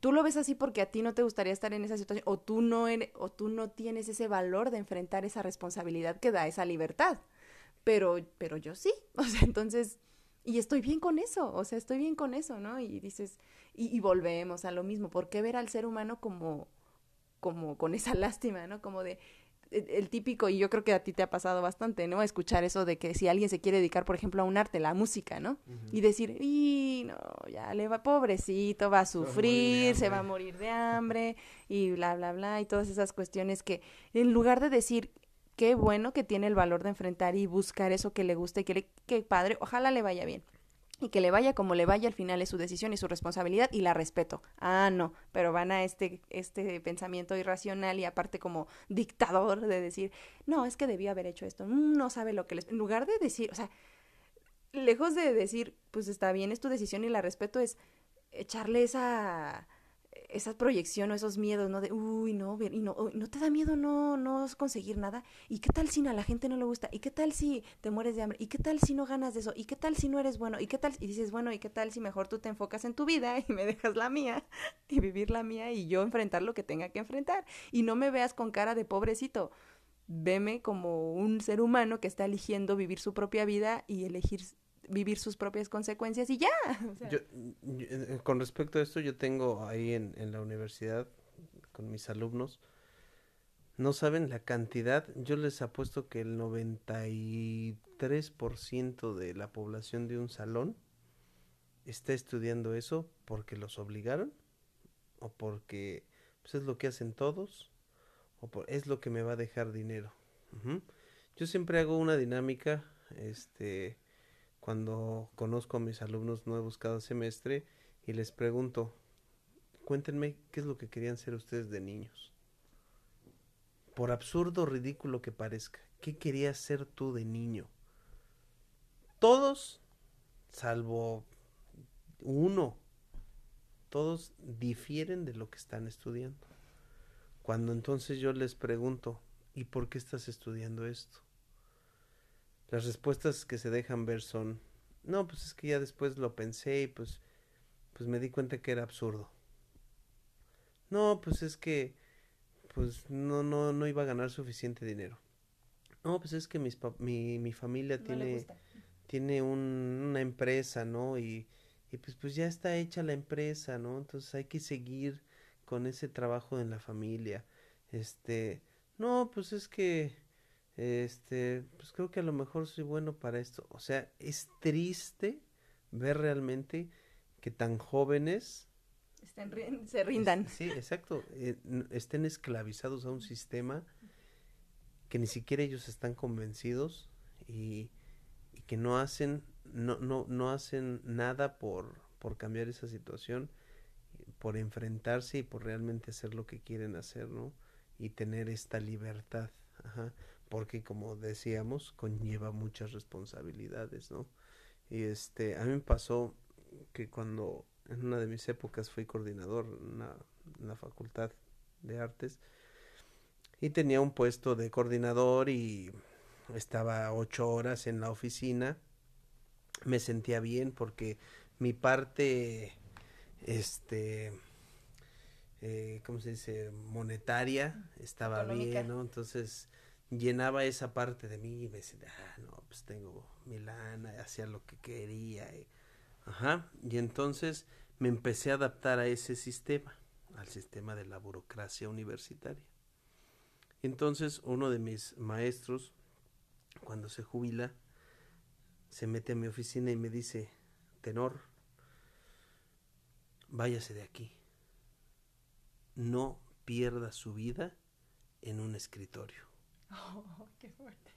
tú lo ves así porque a ti no te gustaría estar en esa situación, o tú no, o tú no tienes ese valor de enfrentar esa responsabilidad que da esa libertad. Pero, pero yo sí, [LAUGHS] o sea, entonces y estoy bien con eso, o sea, estoy bien con eso, ¿no? Y dices, y, volvemos a lo mismo, ¿por qué ver al ser humano como, como con esa [LAUGHS] lástima, ¿no? Como de, el típico, y yo creo que a ti te ha pasado bastante, ¿no? Escuchar eso de que si alguien se quiere dedicar, por ejemplo, a un arte, la música, ¿no? Y decir, y no, ya le va, pobrecito, va a sufrir, se va a morir de hambre, y bla, bla, bla, y todas esas cuestiones que, en lugar de decir, qué bueno que tiene el valor de enfrentar y buscar eso que le gusta y que, le, que padre, ojalá le vaya bien. Y que le vaya como le vaya, al final es su decisión y su responsabilidad y la respeto. Ah, no, pero van a este, este pensamiento irracional y aparte como dictador de decir, no, es que debió haber hecho esto, mm, no sabe lo que les... En lugar de decir, o sea, lejos de decir, pues está bien, es tu decisión y la respeto, es echarle esa esa proyección o esos miedos, ¿no? De, uy, no, y no, no te da miedo no, no conseguir nada. ¿Y qué tal si a la gente no le gusta? ¿Y qué tal si te mueres de hambre? ¿Y qué tal si no ganas de eso? ¿Y qué tal si no eres bueno? ¿Y qué tal? Y dices, bueno, ¿y qué tal si mejor tú te enfocas en tu vida y me dejas la mía [LAUGHS] y vivir la mía y yo enfrentar lo que tenga que enfrentar? Y no me veas con cara de pobrecito. Veme como un ser humano que está eligiendo vivir su propia vida y elegir vivir sus propias consecuencias y ya. [LAUGHS] Eh, con respecto a esto, yo tengo ahí en, en la universidad con mis alumnos, no saben la cantidad, yo les apuesto que el 93% de la población de un salón está estudiando eso porque los obligaron o porque pues, es lo que hacen todos o por, es lo que me va a dejar dinero. Yo siempre hago una dinámica, este, cuando conozco a mis alumnos nuevos cada semestre y les pregunto, cuéntenme qué es lo que querían ser ustedes de niños. Por absurdo, ridículo que parezca, ¿qué querías ser tú de niño? Todos, salvo uno, todos difieren de lo que están estudiando. Cuando entonces yo les pregunto, ¿y por qué estás estudiando esto? Las respuestas que se dejan ver son, no, pues es que ya después lo pensé y pues, pues me di cuenta que era absurdo. No, pues es que, pues no, no, no iba a ganar suficiente dinero. No, pues es que mis mi, mi familia tiene, tiene un, una empresa, ¿no? Y, y pues, pues ya está hecha la empresa, ¿no? Entonces hay que seguir con ese trabajo en la familia. Este, no, pues es que este, pues creo que a lo mejor soy bueno para esto. O sea, es triste ver realmente que tan jóvenes se rindan. sí, exacto. Eh, estén esclavizados a un sistema que ni siquiera ellos están convencidos y, y que no hacen, no, no, no hacen nada por, por cambiar esa situación, por enfrentarse y por realmente hacer lo que quieren hacer, ¿no? y tener esta libertad, Ajá. Porque como decíamos, conlleva muchas responsabilidades, ¿no? Y este, a mí me pasó que cuando en una de mis épocas fui coordinador en, la facultad de artes y tenía un puesto de coordinador y estaba ocho horas en la oficina, me sentía bien porque mi parte, este, eh, ¿cómo se dice? Monetaria estaba bien, ¿no? Entonces llenaba esa parte de mí y me decía, ah, no, pues tengo mi lana, hacía lo que quería. Y, ajá, y entonces me empecé a adaptar a ese sistema, al sistema de la burocracia universitaria. Entonces uno de mis maestros, cuando se jubila, se mete a mi oficina y me dice, tenor, váyase de aquí. No pierda su vida en un escritorio. [LAUGHS] Oh, qué fuerte.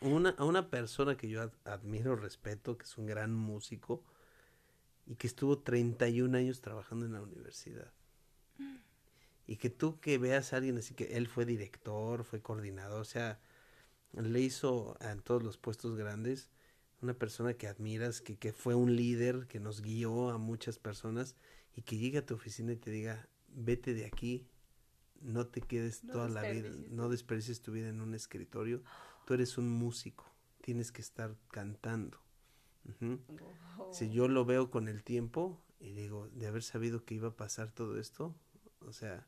Una, a una persona que yo admiro, respeto, que es un gran músico y que estuvo 31 años trabajando en la universidad. Y que tú que veas a alguien así que él fue director, fue coordinador, o sea, le hizo en todos los puestos grandes, una persona que admiras, que, que fue un líder, que nos guió a muchas personas y que llegue a tu oficina y te diga, vete de aquí, no te quedes toda la vida, no desperdicies tu vida en un escritorio, tú eres un músico, tienes que estar cantando. Si yo lo veo con el tiempo y digo, de haber sabido que iba a pasar todo esto, o sea,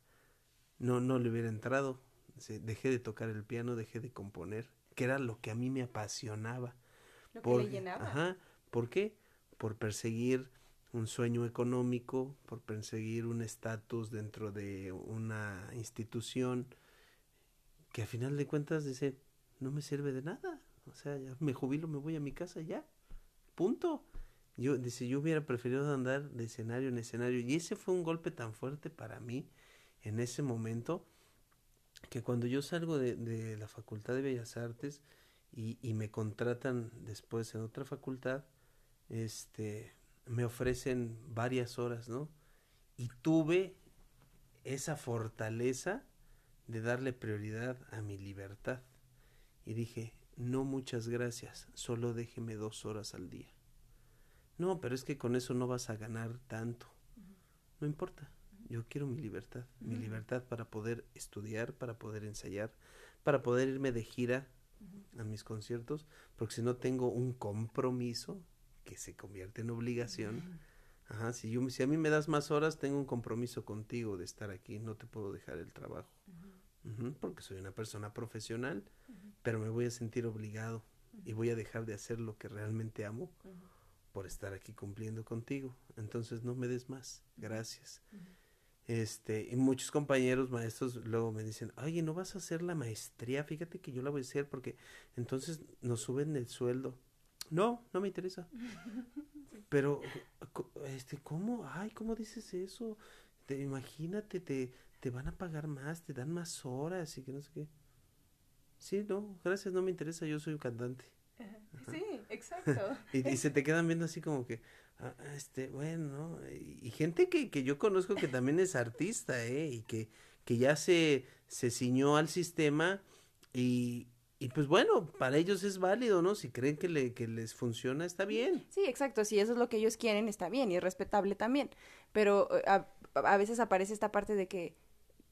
no, no le hubiera entrado. Dejé de tocar el piano, dejé de componer, que era lo que a mí me apasionaba. Lo que le llenaba. Ajá. ¿Por qué? Por perseguir un sueño económico, por perseguir un estatus dentro de una institución que a final de cuentas dice, no me sirve de nada. O sea, ya me jubilo, me voy a mi casa ya. Punto. Yo, dice, yo hubiera preferido andar de escenario en escenario. Y ese fue un golpe tan fuerte para mí en ese momento que cuando yo salgo de, de la Facultad de Bellas Artes y, y me contratan después en otra facultad, este, me ofrecen varias horas, ¿no? Y tuve esa fortaleza de darle prioridad a mi libertad. Y dije, no muchas gracias, solo déjeme dos horas al día. No, pero es que con eso no vas a ganar tanto. No importa, yo quiero mi libertad, mi libertad para poder estudiar, para poder ensayar, para poder irme de gira a mis conciertos, porque si no tengo un compromiso, que se convierte en obligación. Ajá, si, yo, si a mí me das más horas, tengo un compromiso contigo de estar aquí, no te puedo dejar el trabajo. porque soy una persona profesional, pero me voy a sentir obligado y voy a dejar de hacer lo que realmente amo por estar aquí cumpliendo contigo. Entonces no me des más, gracias. Este, y muchos compañeros maestros luego me dicen, oye, ¿no vas a hacer la maestría? Fíjate que yo la voy a hacer porque entonces nos suben el sueldo. No, no me interesa. [LAUGHS] Pero, este, ¿cómo? Ay, ¿cómo dices eso? Te, imagínate, te, te van a pagar más, te dan más horas y que no sé qué. Sí, no, gracias, no me interesa, yo soy un cantante. Sí, exacto. [LAUGHS] y, se te quedan viendo así como que, ah, este, bueno, y, gente que, que yo conozco que también es artista, ¿eh? Y que, que ya se, se ciñó al sistema y, y pues bueno, para ellos es válido, ¿no? Si creen que, le, que les funciona, está bien. Sí, exacto. Si eso es lo que ellos quieren, está bien y es respetable también. Pero eh, a, a veces aparece esta parte de que,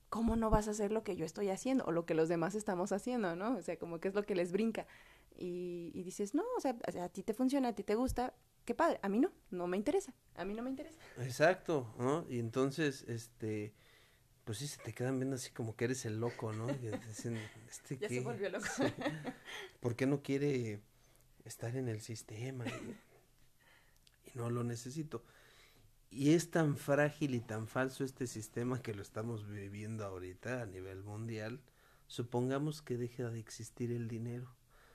¿cómo no vas a hacer lo que yo estoy haciendo o lo que los demás estamos haciendo, ¿no? O sea, como que es lo que les brinca. Y, y dices, no, o sea, a ti te funciona, a ti te gusta, qué padre. A mí no, no me interesa. A mí no me interesa. Exacto, ¿no? Y entonces, este pues sí se te quedan viendo así como que eres el loco, ¿no? Y dicen, ¿este [LAUGHS] ya se volvió loco. [LAUGHS] ¿Por qué no quiere estar en el sistema? Y, no lo necesito. Y es tan frágil y tan falso este sistema que lo estamos viviendo ahorita a nivel mundial. Supongamos que deja de existir el dinero.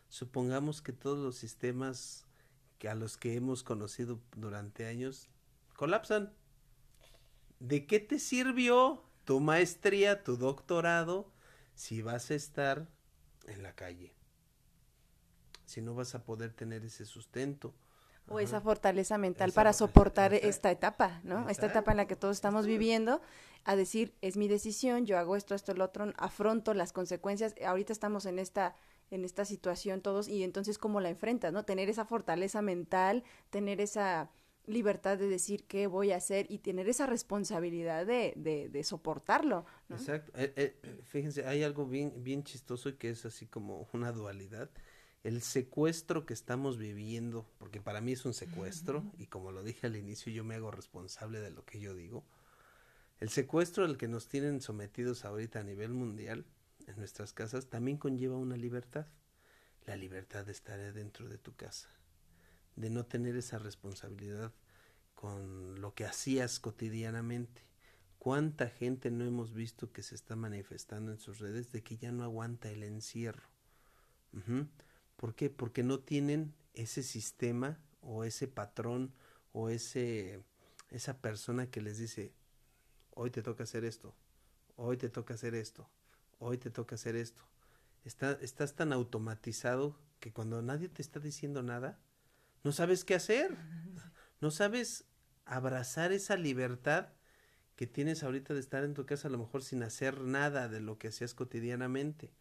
Supongamos que todos los sistemas que a los que hemos conocido durante años colapsan. ¿De qué te sirvió tu maestría, tu doctorado, si vas a estar en la calle, si no vas a poder tener ese sustento. O esa fortaleza mental para soportar esta etapa, ¿no? Esta etapa en la que todos estamos viviendo, a decir, es mi decisión, yo hago esto, esto, lo otro, afronto las consecuencias. Ahorita estamos en esta en esta situación todos y entonces cómo la enfrentas, ¿no? Tener esa fortaleza mental, tener esa libertad de decir qué voy a hacer y tener esa responsabilidad de, de, soportarlo. Exacto. Eh, eh, fíjense, hay algo bien, bien chistoso y que es así como una dualidad. El secuestro que estamos viviendo, porque para mí es un secuestro, y como lo dije al inicio, yo me hago responsable de lo que yo digo. El secuestro al que nos tienen sometidos ahorita a nivel mundial, en nuestras casas, también conlleva una libertad. La libertad de estar dentro de tu casa de no tener esa responsabilidad con lo que hacías cotidianamente. ¿Cuánta gente no hemos visto que se está manifestando en sus redes de que ya no aguanta el encierro? ¿Por qué? Porque no tienen ese sistema o ese patrón o ese esa persona que les dice hoy te toca hacer esto, hoy te toca hacer esto, hoy te toca hacer esto. Está, estás tan automatizado que cuando nadie te está diciendo nada, no sabes qué hacer, no sabes abrazar esa libertad que tienes ahorita de estar en tu casa a lo mejor sin hacer nada de lo que hacías cotidianamente.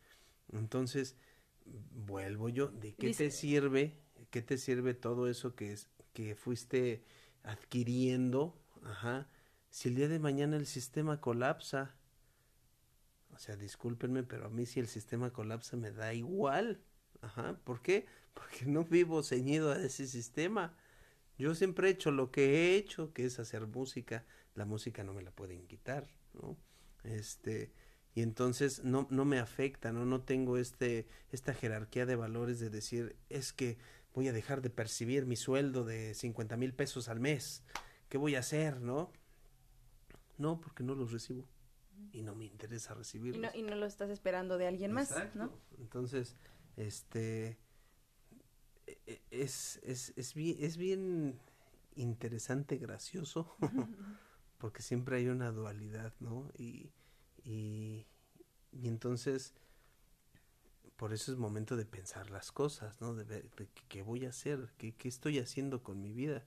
Entonces, vuelvo yo, ¿de qué te sirve? ¿Qué te sirve todo eso que es que fuiste adquiriendo? Ajá. Si el día de mañana el sistema colapsa, o sea, discúlpenme, pero a mí si el sistema colapsa me da igual. Ajá. ¿Por qué? [LAUGHS] porque no vivo ceñido a ese sistema. Yo siempre he hecho lo que he hecho, que es hacer música. La música no me la pueden quitar, ¿no? Este, y entonces no, no me afecta, ¿no? No tengo este, esta jerarquía de valores de decir, es que voy a dejar de percibir mi sueldo de 50 mil pesos al mes. ¿Qué voy a hacer, no? No, porque no los recibo. Y no me interesa recibirlos. Y no, y no lo estás esperando de alguien más, ¿no? Entonces, este, e, es, es, es, bien, es bien interesante, gracioso, [LAUGHS] porque siempre hay una dualidad, ¿no? Y, y, y, entonces, por eso es momento de pensar las cosas, ¿no? De ver qué voy a hacer, qué, qué estoy haciendo con mi vida.